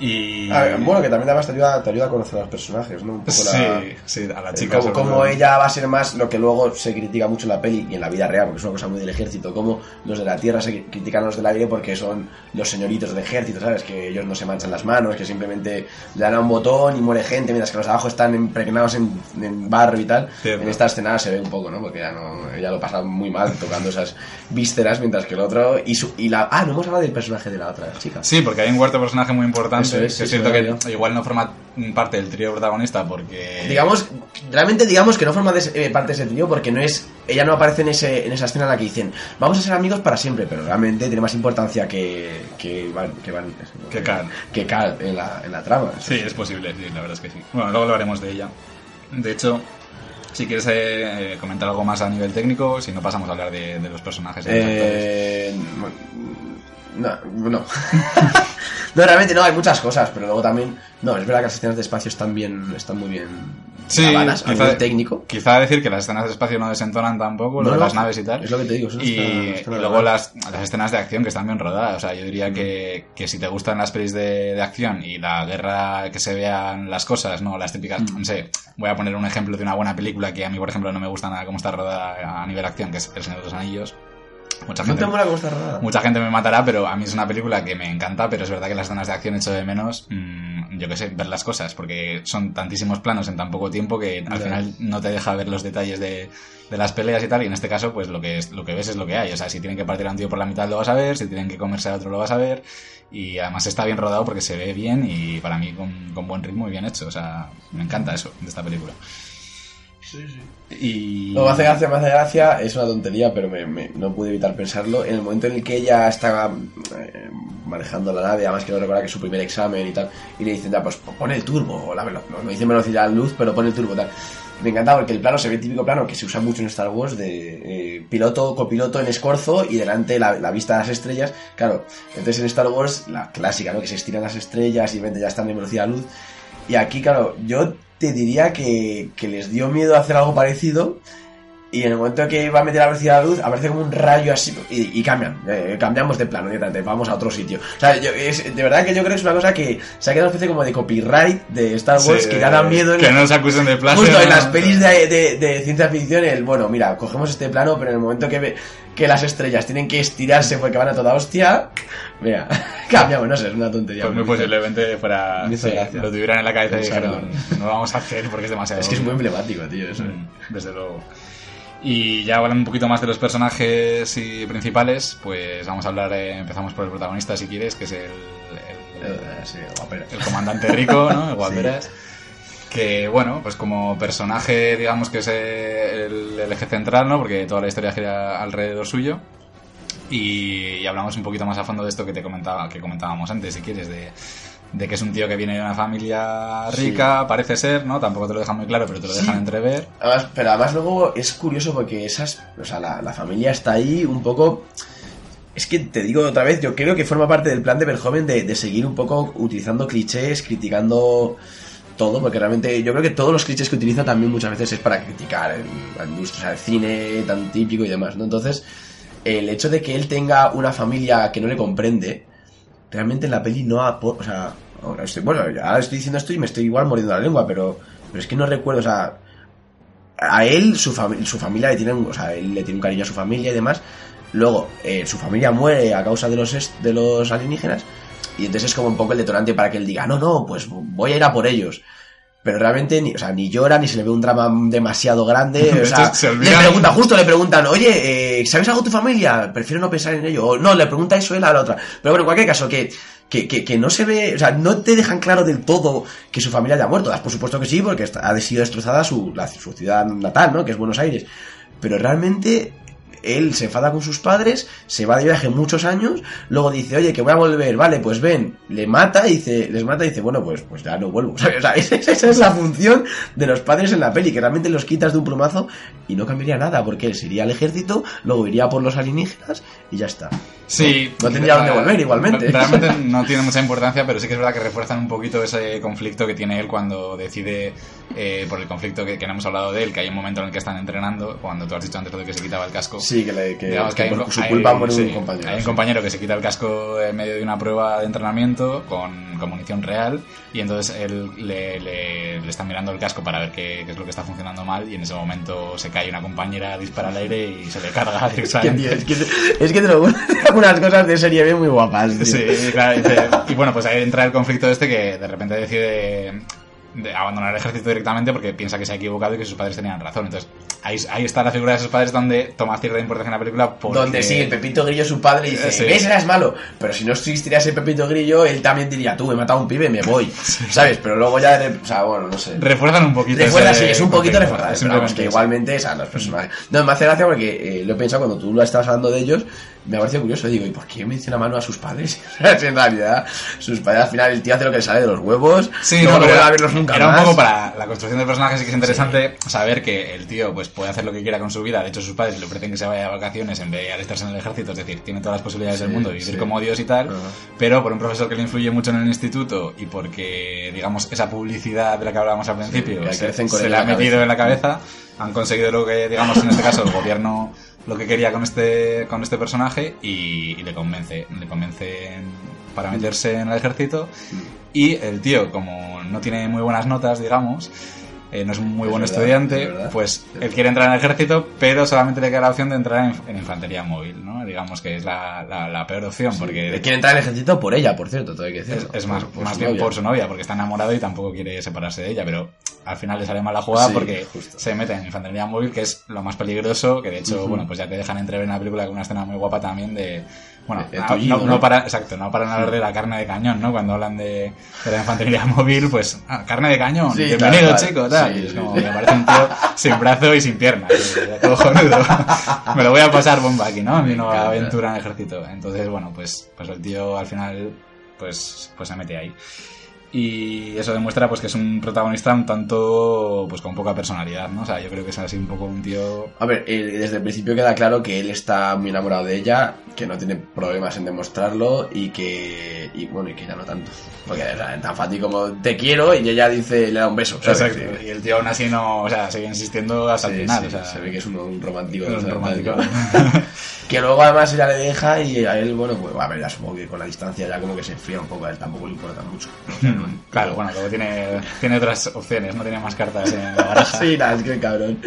Y... A ver, bueno, que también además te ayuda, te ayuda a conocer a los personajes, ¿no? Un poco Sí, la... sí, a la Eh, chica. como todo. ella va a ser más lo que luego se critica mucho en la peli y en la vida real, porque es una cosa muy del ejército, como los de la tierra se critican a los del aire porque son los señoritos del ejército, ¿sabes? Que ellos no se manchan las manos, que simplemente le dan a un botón y muere gente, mientras que los de abajo están impregnados en, en barro y tal. Cierto. En esta escena se ve un poco, ¿no? Porque ella, no, ella lo pasa muy mal tocando esas vísceras, mientras que el otro... Y, su, y la... Ah, no hemos hablado del personaje de la otra chica. Sí, porque hay un cuarto personaje muy importante, Eso es, sí, cierto que igual no forma parte del trío protagonista porque... Digamos, realmente digamos que no forma de eh, parte de ese trío porque no es, ella no aparece en, ese, en esa escena en la que dicen vamos a ser amigos para siempre, pero realmente tiene más importancia que que Van, que, Van- Que Cal. que Cal en la, en la trama. Sí, es posible, sí, la verdad es que sí. Bueno, luego lo haremos de ella. De hecho, si quieres eh, eh, comentar algo más a nivel técnico, si no pasamos a hablar de, de los personajes. los. Eh, no, no. no, realmente no, hay muchas cosas, pero luego también, no, es verdad que las escenas de espacio están bien, están muy bien Sí, grabadas a quizá- técnico. Quizá decir que las escenas de espacio no desentonan tampoco, lo de las naves y tal. es lo que te digo, eso Y, está- no está y luego las, las escenas de acción que están bien rodadas. O sea, yo diría que, que si te gustan las pelis de, de acción y la guerra, que se vean las cosas, no las típicas, Mm. no sé, voy a poner un ejemplo de una buena película que a mí, por ejemplo, no me gusta nada cómo está rodada a nivel acción, que es El Señor de los Anillos. Mucha No gente, te mola mucha gente me matará, pero a mí es una película que me encanta, pero es verdad que las escenas de acción echo de menos, mm, yo qué sé, ver las cosas, porque son tantísimos planos en tan poco tiempo que al final no te deja ver los detalles de, de las peleas y tal, y en este caso, pues lo que, es, lo que ves es lo que hay. O sea, si tienen que partir a un tío por la mitad lo vas a ver, si tienen que comerse a otro lo vas a ver, y además está bien rodado porque se ve bien y para mí con, con buen ritmo y bien hecho. O sea, me encanta eso de esta película. Y... No, me hace gracia, me hace gracia, es una tontería, pero me, no pude evitar pensarlo. En el momento en el que ella está eh, manejando la nave, además que no recuerda que es su primer examen y tal, y le dicen, ya, pues pon el turbo, o la velo- no, dicen velocidad luz, pero pon el turbo tal. Me encanta porque el plano se ve el típico plano que se usa mucho en Star Wars de eh, piloto, copiloto en escorzo y delante la, vista de las estrellas. Claro, entonces en Star Wars, la clásica, ¿no? Que se estiran las estrellas y ya están en velocidad luz. Y aquí, claro, yo te diría que, que les dio miedo hacer algo parecido. Y en el momento que va a meter la velocidad de luz, aparece como un rayo así y, y cambian. eh, cambiamos de plano directamente, vamos a otro sitio. O sea, yo- es- de verdad que yo creo que es una cosa que se ha quedado una especie como de copyright de Star Wars Sí, que da miedo. en- que no se acusen de plagio. Justo en las pelis de, de- de ciencia ficción, el bueno, mira, cogemos este plano, pero en el momento que, ve- que las estrellas tienen que estirarse porque van a toda hostia, mira, cambiamos, no sé, es una tontería. Pues muy posiblemente fuera. Sí, lo tuvieran en la cabeza y dijeron, no lo vamos a hacer porque es demasiado. Es que es muy obvio". emblemático, tío, eso. Mm, Desde luego. Y ya hablando un poquito más de los personajes y principales, pues vamos a hablar, eh, empezamos por el protagonista si quieres, que es el, el- Eh, sí, el comandante Rico, ¿no? El Sí. Guaperas. Que bueno, pues como personaje, digamos que es eh, el, el eje central, ¿no? Porque toda la historia gira alrededor suyo. Y, y hablamos un poquito más a fondo de esto que te comentaba, que comentábamos antes, si quieres, de, de que es un tío que viene de una familia rica, parece ser, ¿no? Tampoco te lo dejan muy claro, pero te lo Sí. dejan entrever. Además, pero además luego es curioso porque esas, o sea, la, la familia está ahí un poco... Es que te digo otra vez, yo creo que forma parte del plan de Verhoeven de, de seguir un poco utilizando clichés, criticando todo, porque realmente yo creo que todos los clichés que utiliza también muchas veces es para criticar la industria, o sea, el cine tan típico y demás, ¿no? Entonces, el hecho de que él tenga una familia que no le comprende, realmente en la peli no aporta, o sea, ahora estoy, bueno, ya estoy diciendo esto y me estoy igual mordiendo la lengua, pero, pero es que no recuerdo, o sea, a él, su, fami- su familia le tiene, un, o sea, él le tiene un cariño a su familia y demás. Luego, eh, su familia muere a causa de los, de los alienígenas. Y entonces es como un poco el detonante para que él diga, no, no, pues voy a ir a por ellos. Pero realmente, ni, o sea, ni llora, ni se le ve un drama demasiado grande. De O sea, se le preguntan, justo le preguntan, oye, eh, ¿sabes algo de tu familia? Prefiero no pensar en ello. O no, le pregunta eso él a la otra. Pero bueno, en cualquier caso, que, que, que, que no se ve, o sea, no te dejan claro del todo que su familia haya muerto. Por supuesto que sí, porque ha sido destrozada su, la- su ciudad natal, ¿no? Que es Buenos Aires. Pero realmente él se enfada con sus padres, se va de viaje muchos años, luego dice, oye, que voy a volver, vale, pues ven, le mata y dice, les mata y dice, bueno, pues, pues ya no vuelvo. ¿sabes? O sea, esa, es la función de los padres en la peli, que realmente los quitas de un plumazo y no cambiaría nada, porque él se iría al ejército, luego iría por los alienígenas y ya está. Sí. No tendría dónde volver igualmente. Realmente no tiene mucha importancia, pero sí que es verdad que refuerzan un poquito ese conflicto que tiene él cuando decide, eh, por el conflicto que, que no hemos hablado de él, que hay un momento en el que están entrenando, cuando tú has dicho antes lo de que se quitaba el casco. Sí, que, le, que, Digamos que hay un por su hay- culpa muere sí, un compañero. Hay un sí. compañero que se quita el casco en medio de una prueba de entrenamiento con, con munición real y entonces él le, le, le está mirando el casco para ver qué, qué es lo que está funcionando mal y en ese momento se cae una compañera, dispara al aire y se le carga directamente. es, que, es que te lo algunas cosas de serie B muy guapas. tío. Sí, claro. dice- Y bueno, pues ahí entra el conflicto este que de repente decide de abandonar el ejército directamente porque piensa que se ha equivocado y que sus padres tenían razón. Entonces, ahí, ahí está la figura de sus padres donde toma cierta importancia en la película. Porque... Donde sí, el Pepito Grillo, su padre, dice, Sí. ¿ves? Eras malo. Pero si no existiera ese Pepito Grillo, él también diría, tú, he matado a un pibe, me voy. ¿Sabes? Pero luego ya, o sea, bueno, no sé. Refuerzan un poquito. Refuerza, ese sí, es un poquito reforzado. Que igualmente, o sea, los personajes. No, me hace gracia porque eh, lo he pensado cuando tú lo estabas hablando de ellos, me ha parecido curioso. Digo, ¿y por qué menciona mano a sus padres? En realidad, sus padres al final el tío hace lo que le sale de los huevos. Sí, no, no, era, a verlos nunca era más. un poco para la construcción del personaje, sí que es interesante saber que el tío pues puede hacer lo que quiera con su vida. De hecho, sus padres le ofrecen que se vaya de vacaciones en vez de alistarse en el ejército, es decir, tiene todas las posibilidades del mundo de vivir sí. como Dios y tal. Pero por un profesor que le influye mucho en el instituto y porque, digamos, esa publicidad de la que hablábamos al principio que se, se le ha metido en la cabeza, han conseguido lo que, digamos, en este caso, el gobierno lo que quería con este con este personaje y, y le convence le convence para meterse en el ejército. Y el tío como no tiene muy buenas notas digamos eh, no es un muy Es buen verdad, estudiante es pues él quiere entrar en el ejército pero solamente le queda la opción de entrar en, en infantería móvil no digamos que es la, la- la peor opción porque Él quiere entrar en el ejército por ella, por cierto, todo hay que decirlo. es más, Por- más bien novia. por su novia, porque está enamorado y tampoco quiere separarse de ella, pero al final le sale mal la jugada Sí, porque justo. se mete en infantería móvil, que es lo más peligroso, que de hecho, bueno, pues ya te dejan entrever en la película con una escena muy guapa también de... Bueno, El no, tullido, no- ¿no? no para, exacto, no paran de hablar de la carne de cañón, ¿no? Cuando hablan de, de la infantería móvil, pues, ah, carne de cañón, Sí, bienvenido tal chico, tal. Sí, Y es como sí. me parece un tío sin brazo y sin pierna, todo jonudo. me lo voy a pasar bomba aquí, ¿no? En mi nueva aventura en el ejército. Entonces, bueno, pues, pues el tío al final pues, pues se mete ahí. Y eso demuestra pues que es un protagonista un tanto pues con poca personalidad, ¿no? O sea, yo creo que es así un poco un tío... A ver, eh, desde el principio queda claro que él está muy enamorado de ella, que no tiene problemas en demostrarlo y que. Y bueno, y que ya no tanto. Porque o sea, es tan fácil como te quiero y ella dice, le da un beso. ¿sabes? Exacto. Y el tío aún así no, o sea, sigue insistiendo hasta el final. sí, o sea, se ve que es un, un romántico. es un o sea, romántico. que luego además ella le deja y a él, bueno, pues a ver, ya supongo que con la distancia ya como que se enfría un poco, a él tampoco le importa mucho. Claro, bueno, luego tiene, tiene otras opciones, no tiene más cartas en la baraja. Sí, nada, es que cabrón.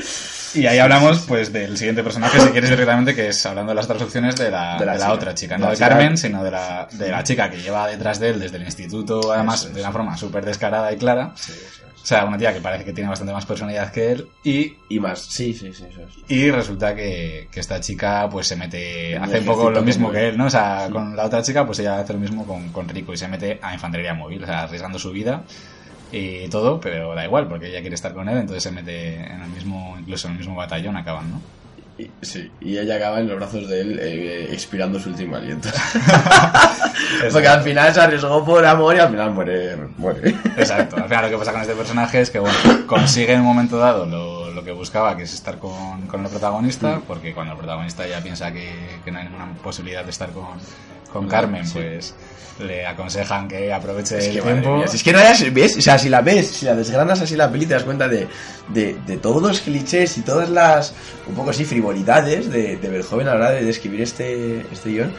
Y ahí hablamos pues del siguiente personaje, si quieres directamente, que es hablando de las otras opciones de la, De la de la chica. otra chica, De no la de chica. Carmen, sino de la, de la chica que lleva detrás de él desde el instituto, además de una forma súper descarada y clara. Sí. O sea, una tía que parece que tiene bastante más personalidad que él y, Y más, sí, sí, sí, eso es. y resulta que, que esta chica pues se mete, hace un poco lo mismo que él. él, ¿no? O sea, con la otra chica pues ella hace lo mismo con, con Rico y se mete a infantería móvil, o sea, arriesgando su vida y todo, pero da igual porque ella quiere estar con él, entonces se mete en el mismo, incluso en el mismo batallón acaban, ¿no? Y, sí, y ella acaba en los brazos de él eh, expirando su último aliento. Porque al final se arriesgó por amor y al final muere. muere. Exacto. Al final lo que pasa con este personaje es que, bueno, consigue en un momento dado lo, lo que buscaba, que es estar con, con el protagonista, porque cuando el protagonista ya piensa que, que no hay ninguna posibilidad de estar con, con Carmen, sí. pues le aconsejan que aproveche Es el que, madre tiempo. mía, si es que no hayas, ¿ves? O sea, si la ves, si la desgranas así la peli, te das cuenta de, de, de todos los clichés y todas las, un poco así, frivolidades de, de Verhoeven a la hora de describir este, este guion,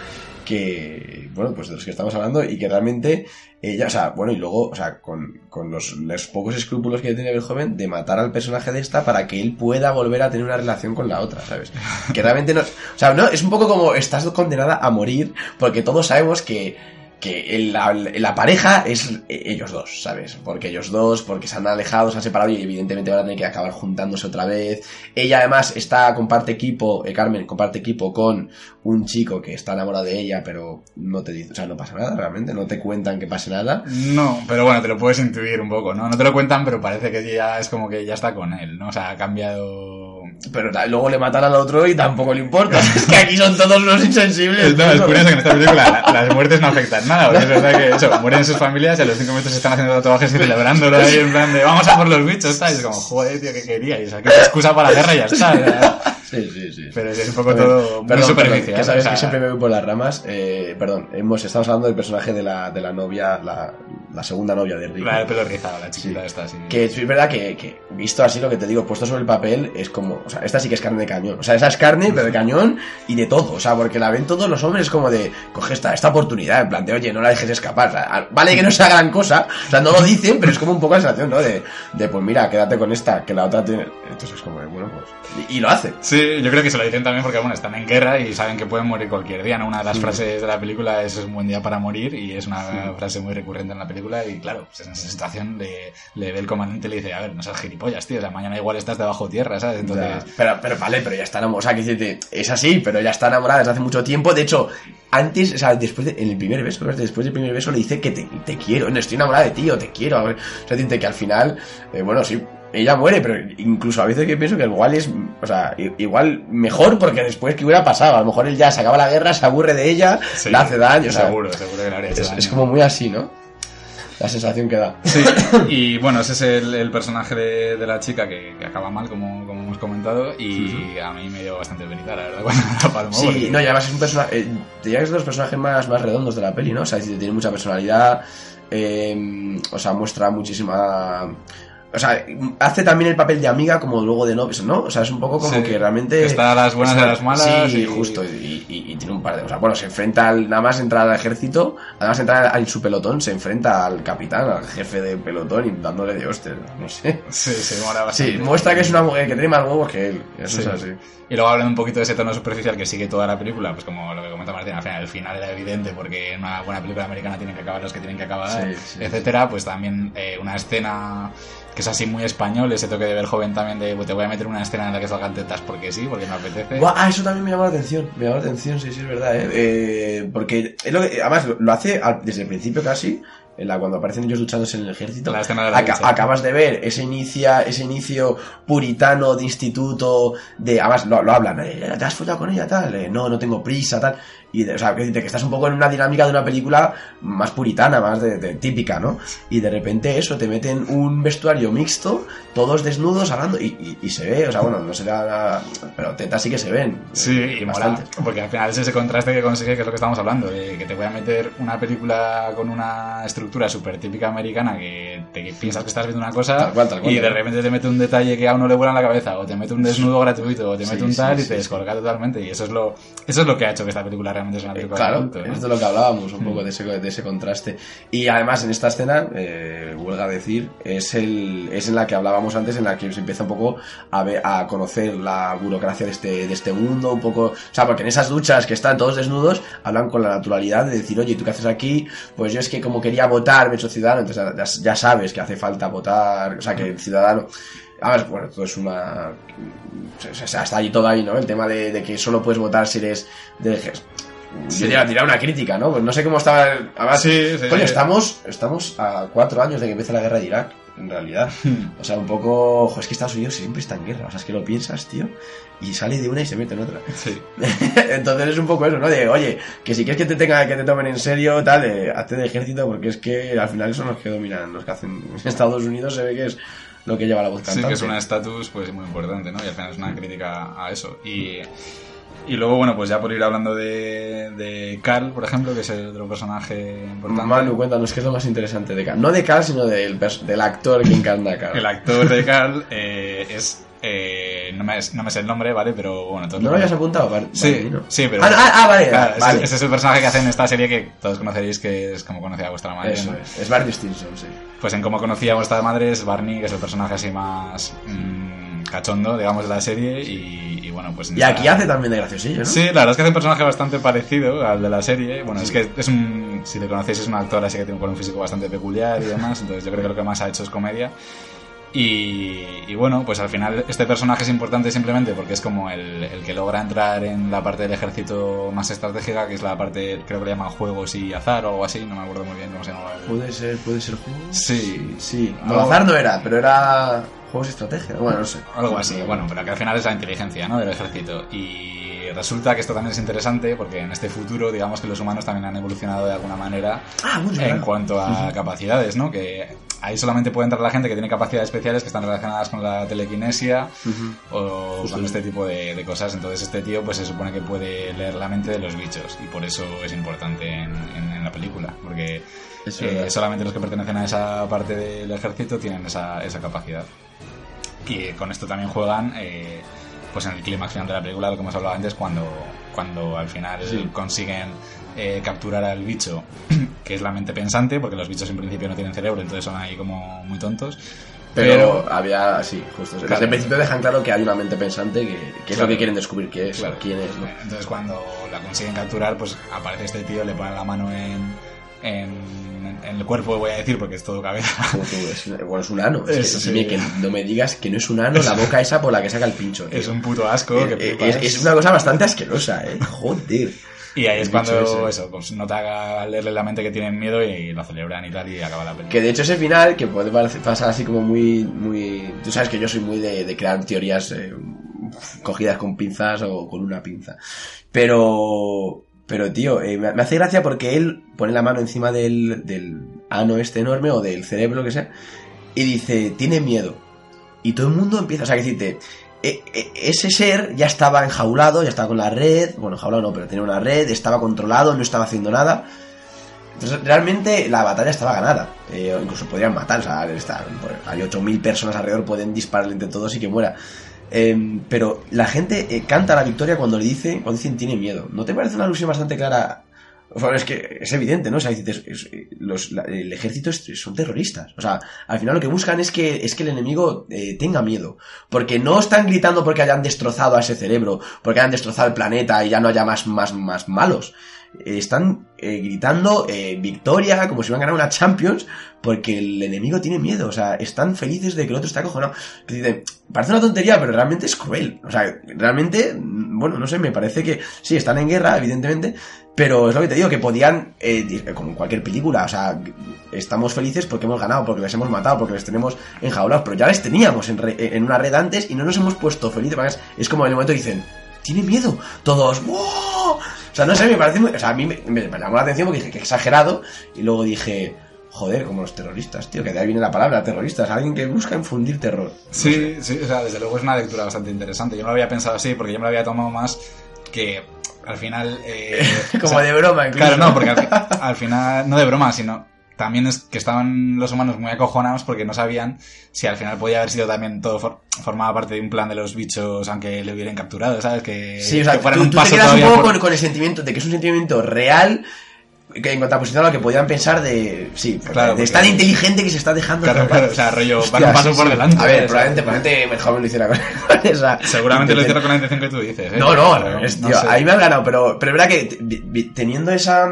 que, bueno, pues de los que estamos hablando y que realmente ella, o sea, bueno, y luego, o sea, con, con los, los pocos escrúpulos que tiene Verhoeven de matar al personaje de esta para que él pueda volver a tener una relación con la otra, ¿sabes? Que realmente no, o sea, no, es un poco como estás condenada a morir porque todos sabemos que que la, la pareja es ellos dos, ¿sabes? Porque ellos dos, porque se han alejado, se han separado y evidentemente van a tener que acabar juntándose otra vez. Ella además está, comparte equipo, eh, Carmen comparte equipo con un chico que está enamorado de ella, pero no te dice, o sea, no pasa nada realmente, no te cuentan que pase nada. No, pero bueno, te lo puedes intuir un poco, ¿no? No te lo cuentan, pero parece que ya es como que ya está con él, ¿no? O sea, ha cambiado... pero luego le matan al otro y tampoco le importa. es que aquí son todos unos insensibles. No, es curioso que en esta película la- las muertes no afectan nada, porque es verdad que eso, mueren sus familias y a los cinco minutos están haciendo tatuajes y celebrándolo ahí en plan de vamos a por los bichos, tal, y es como, joder, tío, ¿qué queríais? Aquí es excusa para la guerra y ya está. ya. Sí, sí, sí. Pero es un poco ver, todo muy perdón, superficial. que sabes o sea, que siempre me voy por las ramas. Eh, perdón, hemos, estamos hablando del personaje de la, de la novia, la, la segunda novia de Rick. La del pelo rizado, la chiquita esta, así. Que es verdad que, que, visto así lo que te digo, puesto sobre el papel, es como, o sea, esta sí que es carne de cañón. O sea, esa es carne, pero de cañón y de todo. O sea, porque la ven todos los hombres como de, coge esta, esta oportunidad, en plan de, oye, no la dejes escapar. O sea, vale que no sea gran cosa, o sea, no lo dicen, pero es como un poco la sensación, ¿no? De, de pues mira, quédate con esta, que la otra tiene. Entonces es como, de, bueno, pues. Y, y lo hace. Sí, yo creo que se lo dicen también porque, bueno, están en guerra y saben que pueden morir cualquier día, ¿no? Una de las frases de la película es, es un buen día para morir y es una frase muy recurrente en la película y, claro, pues en esa situación le, le ve el comandante y le dice, a ver, no seas gilipollas, tío, o sea, mañana igual estás debajo tierra, ¿sabes? Entonces... Ya, pero, pero vale, pero ya está enamorada. O sea, que decirte, es así, pero ya está enamorada desde hace mucho tiempo. De hecho, antes, o sea, después de, en el primer beso, después del primer beso le dice que te, te quiero, no estoy enamorada de ti, o te quiero. O sea, dice que al final, eh, bueno, sí, ella muere, pero incluso a veces que pienso que igual es, o sea, igual mejor porque después que hubiera pasado, a lo mejor él ya se acaba la guerra, se aburre de ella, Sí, le hace daño, o sea, seguro, seguro que habría hecho es, daño. es como muy así, ¿no? La sensación que da. Sí, y bueno, ese es el, el personaje de, de la chica que, que acaba mal, como, como hemos comentado, y a mí me dio bastante penita, la verdad, cuando la palmó. Sí, porque- no, y además es un personaje. Eh, diría que es de los personajes más, más redondos de la peli, ¿no? O sea, tiene mucha personalidad. eh, o sea, muestra muchísima. O sea, hace también el papel de amiga como luego de novio, ¿no? O sea, es un poco como Sí, que realmente... que está a las buenas y a las malas Sí, y- justo. Y, y- y tiene un par de... O sea, bueno, se enfrenta al... Nada más entrar al ejército, además entrar en su pelotón, se enfrenta al capitán, al jefe de pelotón y dándole de hostia, no sé. Sí, sí, mola bastante. Sí, muestra que es una mujer que tiene más huevos que él. Eso Sí. es así. Y luego hablando un poquito de ese tono superficial que sigue toda la película, pues como lo que comenta Martín, al final, el final era evidente porque en una buena película americana tienen que acabar los que tienen que acabar, sí, etcétera, pues también eh, una escena que es así muy español, ese toque de ver joven también de "Pues te voy a meter una escena en la que salgan tetas porque sí, porque me apetece. Buah, ah, eso también me llamó la atención. Me llamó la atención, sí, sí, es verdad, ¿eh? Eh, porque es lo que- además lo, hace al- desde el principio casi. En la, cuando aparecen ellos duchándose en el ejército, La escena de la Aca- ducha. acabas de ver ese inicia, ese inicio puritano de instituto, de además lo, lo hablan, eh, ¿te has follado con ella tal? Eh, no, no tengo prisa tal. Y o sea, que, que estás un poco en una dinámica de una película más puritana, más de, de- típica, ¿no? Y de repente eso, te meten un vestuario mixto, todos desnudos hablando, y, y- y se ve, o sea, bueno, no será nada, pero tetas sí que se ven. Sí, eh, y mola, bastante. porque al final es ese contraste que consigue, que es lo que estamos hablando, de que te voy a meter una película con una estructura súper típica americana que te piensas que estás viendo una cosa Tal cual, tal cual, y de tal. repente te mete un detalle que a uno le vuela en la cabeza, o te mete un desnudo gratuito, o te Sí, mete un sí, tal y sí, te sí. descolga totalmente. Y eso es lo eso es lo que ha hecho que esta película realmente es una Eh, película claro, de culto, ¿no? es de lo que hablábamos un poco de ese, de ese contraste. Y además en esta escena, eh, huelga decir, es, el, es en la que hablábamos antes, en la que se empieza un poco a, ver, a conocer la burocracia de este, de este mundo, un poco... O sea, porque en esas duchas que están todos desnudos, hablan con la naturalidad de decir, oye, ¿tú qué haces aquí? Pues yo es que como quería votar, me he hecho ciudadano, entonces ya, sabes que hace falta votar, o sea, que el ciudadano... Además, bueno, todo es una... O sea, está ahí todo ahí, ¿no? El tema de, de que solo puedes votar si eres de... Yo diría, diría una crítica, ¿no? Pues no sé cómo estaba... Además, Sí, sí, coño, sí. estamos, estamos a cuatro años de que empiece la guerra de Irak, en realidad. O sea, un poco... Ojo, es que Estados Unidos siempre está en guerra. O sea, es que lo piensas, tío, y sale de una y se mete en otra. Sí. Entonces es un poco eso, ¿no? De, oye, que si quieres que te tenga, que te tomen en serio, tal, eh, hazte de ejército, porque es que al final son los que dominan, los que hacen Estados Unidos se ve que es lo que lleva la voz Sí, cantante. que es un estatus pues muy importante, ¿no? Y al final es una crítica a eso. Y, y luego, bueno, pues ya por ir hablando de, de Carl, por ejemplo, que es el otro personaje importante. Manu, cuéntanos qué es lo más interesante de Cal. No de Cal, sino del, del actor que encarna a Cal. El actor de Carl eh, es... eh, no, me, no me sé el nombre, ¿vale? Pero bueno, todos ¿No lo habías apuntado? Vale, Sí, vale, ¿no? sí, pero... Ah, ah, ah, vale, Claro, vale. Ese es el personaje que hace en esta serie que todos conoceréis, que es como conocía a vuestra madre. Eso ¿no? es. Es Barney Stinson, sí. Pues en cómo conocía a vuestra madre es Barney, que es el personaje así más mm, cachondo, digamos, de la serie. Y bueno, pues... Y esta- aquí hace también de graciosillo, ¿no? Sí, la verdad es que hace un personaje bastante parecido al de la serie. Bueno, es que es un. Si le conocéis, es un actor así que tiene con un físico bastante peculiar y demás. Entonces, yo creo que lo que más ha hecho es comedia. Y, y bueno, pues al final este personaje es importante simplemente porque es como el, el que logra entrar en la parte del ejército más estratégica, que es la parte, creo que le llaman juegos y azar o algo así, no me acuerdo muy bien cómo se llamaba. el- Puede ser, puede ser juego. Sí, Sí, no, Algo- azar no era, pero era juegos de estrategia. Bueno, no sé. Algo así, bueno, pero que al final es la inteligencia ¿no? del ejército. Y resulta que esto también es interesante porque en este futuro, digamos que los humanos también han evolucionado de alguna manera Ah, en claro. cuanto a capacidades, ¿no? Que ahí solamente puede entrar la gente que tiene capacidades especiales que están relacionadas con la telequinesia o con este tipo de, de cosas. Entonces este tío pues se supone que puede leer la mente de los bichos y por eso es importante en, en- en la película, porque eh, solamente los que pertenecen a esa parte del ejército tienen esa, esa capacidad. Y con esto también juegan, eh, pues en el clímax final de la película, lo que hemos hablado antes, cuando, cuando al final Sí. consiguen eh, capturar al bicho, que es la mente pensante, porque los bichos en principio no tienen cerebro, entonces son ahí como muy tontos. Pero, había, sí, justo. Desde el principio dejan claro que hay una mente pensante que, que es lo que quieren descubrir qué es, Claro. quién es, ¿no? Entonces cuando la consiguen capturar, pues aparece este tío, le pone la mano en, en, en el cuerpo, voy a decir, porque es todo cabeza. Es, bueno, es un ano. Es que, dime que no me digas que no es un ano la boca esa por la que saca el pincho. tío. Es un puto asco. que Eh, flipas. es, una cosa bastante asquerosa, eh. Joder. Y ahí es cuando ese. eso, pues nota al leerle la mente que tienen miedo y lo celebran y tal y acaba la película. Que de hecho ese final, que puede pasar así como muy, muy... Tú sabes que yo soy muy de, de crear teorías eh, cogidas con pinzas o con una pinza. Pero... Pero tío, eh, me hace gracia porque él pone la mano encima del, del ano este enorme o del cerebro, que sea, y dice, tiene miedo. Y todo el mundo empieza, o sea, que decirte, e- e- ese ser ya estaba enjaulado, ya estaba con la red, bueno, enjaulado no, pero tenía una red, estaba controlado, no estaba haciendo nada. Entonces, realmente la batalla estaba ganada. Eh, incluso podrían matar, o sea, hay 8.000 personas alrededor, pueden dispararle entre todos y que muera. Eh, pero la gente eh, canta la victoria cuando le dice, cuando dicen tiene miedo. ¿No te parece una alusión bastante clara? Es que es evidente, ¿no? O sea, es- el ejército son terroristas. O sea, al final lo que buscan es que, es que el enemigo eh, tenga miedo. Porque no están gritando porque hayan destrozado a ese cerebro, porque hayan destrozado el planeta y ya no haya más, más, más malos. Están eh, gritando eh, victoria, como si hubieran ganado una Champions, porque el enemigo tiene miedo. O sea, están felices de que el otro está acojonado. Parece una tontería, pero realmente es cruel. O sea, realmente, mm, bueno, no sé, me parece que sí, están en guerra, evidentemente, pero es lo que te digo, que podían, eh, como en cualquier película, o sea, estamos felices porque hemos ganado, porque les hemos matado, porque les tenemos enjaulados, pero ya les teníamos en, re- en una red antes y no nos hemos puesto felices. Es como en el momento que dicen, tiene miedo, todos, ¡wow! O sea, no sé, me parece muy, o sea, a mí me, me- me llamó la atención porque dije que exagerado y luego dije, joder, como los terroristas, tío, que de ahí viene la palabra, terroristas, alguien que busca infundir terror. Sí, sí, o sea, desde luego es una lectura bastante interesante. Yo no lo había pensado así porque yo me lo había tomado más que al final... eh, Como o sea, de broma, incluso. Claro, no, porque al, al final, no de broma, sino también es que estaban los humanos muy acojonados porque no sabían si al final podía haber sido también todo for- formaba parte de un plan de los bichos aunque le hubieran capturado, ¿sabes? Que, Sí, o sea, que fueran tú, un tú te quedas un poco por- con, con el sentimiento de que es un sentimiento real que en contraposición a lo que podían pensar de sí, Claro, de es tan inteligente que se está dejando Claro, claro, o sea, rollo, Hostia, van un paso sí, por sí. delante. A ver, probablemente, probablemente el joven lo hiciera con, esa. Seguramente lo hicieron con la intención que tú dices, ¿eh? No, no, no tío. sé. Ahí me han ganado, pero, pero es verdad que teniendo esa.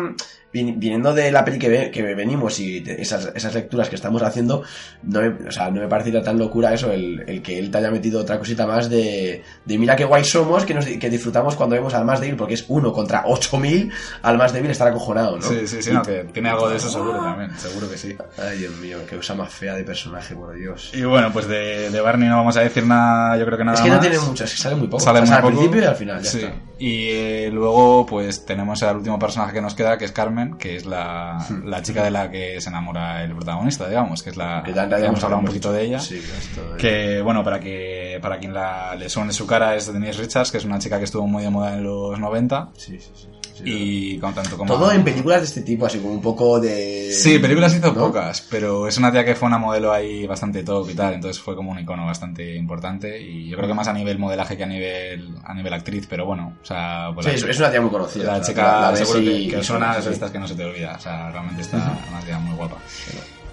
Vin- Viniendo de la peli que, ve- que venimos y de esas, esas lecturas que estamos haciendo, no me, o sea, no me parecería tan locura eso, el, el que él te haya metido otra cosita más de, de mira qué guay somos, que, nos, que disfrutamos cuando vemos al más débil, porque es uno contra 8000, al más débil estar acojonado, ¿no? Sí, sí, sí, no, que tiene algo de eso seguro también, seguro que sí. Ay, Dios mío, qué cosa más fea de personaje, por Dios. Y bueno, pues de, de Barney no vamos a decir nada, yo creo que nada es que no más. tiene mucho, es que sale muy poco. Sale O sea, muy al poco. principio y al final, ya Sí. está. Y eh, luego, pues tenemos al último personaje que nos queda, que es Carmen, que es la, la chica de la que se enamora el protagonista, digamos, que es la. Que ya- hemos hablado un poquito de ella. Sí, esto de- Que bueno, para que para quien la, le suene su cara es Denise Richards, que es una chica que estuvo muy de moda en los 90 Sí, sí, sí. Sí, y con tanto como Todo en películas de este tipo, así como un poco de... Sí, películas hizo ¿no? pocas, pero es una tía que fue una modelo ahí bastante top y tal, entonces fue como un icono bastante importante y yo creo que más a nivel modelaje que a nivel a nivel actriz, pero bueno, o sea, pues Sí, la, es, una tía muy conocida. la o sea, chica la seguro que, y- que y suena sí. estas que no se te olvida, o sea, realmente está una tía muy guapa.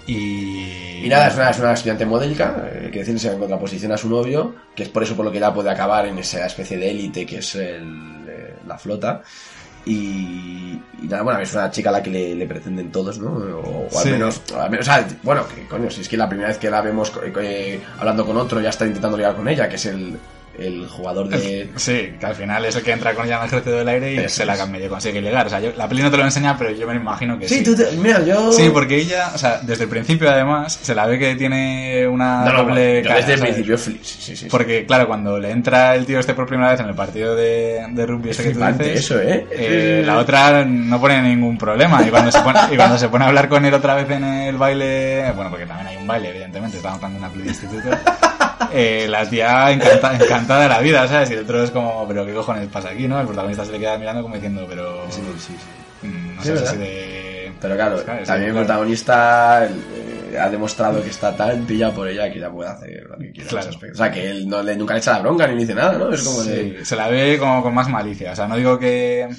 Y, Y nada, es una, es una estudiante modélica, eh, que decir, se en contraposición a su novio, que es por eso por lo que ya puede acabar en esa especie de élite que es el, eh, la flota. Y, y nada, bueno, es una chica a la que le, le pretenden todos, ¿no? O, o al Sí. menos, al menos, o sea, bueno, que coño, si es que la primera vez que la vemos eh, hablando con otro ya está intentando ligar con ella, que es el, el jugador de... Sí, que al final es el que entra con ella en el ejército del aire y Eso se la es. medio consigue ligar. O sea, yo- la peli no te lo enseña, pero yo me imagino que sí. Sí, tú te- mira, yo... Sí, porque ella, o sea, desde el principio además, se la ve que tiene una No, no, doble cara, desde el sí, sí, sí. Porque, claro, cuando le entra el tío este por primera vez en el partido de, de rugby Es ese que tú dices, eso, ¿eh? eh, la otra no pone ningún problema. Y cuando, se pone, y cuando se pone a hablar con él otra vez en el baile, bueno, porque también hay un baile, evidentemente, estamos hablando de una peli de instituto, eh, la tía encanta- encantada de la vida, ¿sabes? Y el otro es como, pero ¿qué cojones pasa aquí, no? El protagonista se le queda mirando como diciendo, pero... Sí, sí, sí. mm, No Sí, sé si de... Pero claro, ¿sabes? también el Claro. protagonista eh, ha demostrado que está tan pillado por ella que ya puede hacer lo que quiera. en Claro. ese aspecto. O sea, que él no le, nunca le echa la bronca ni le dice nada, ¿no? Es como de... Sí, se la ve como con más malicia. O sea, no digo que.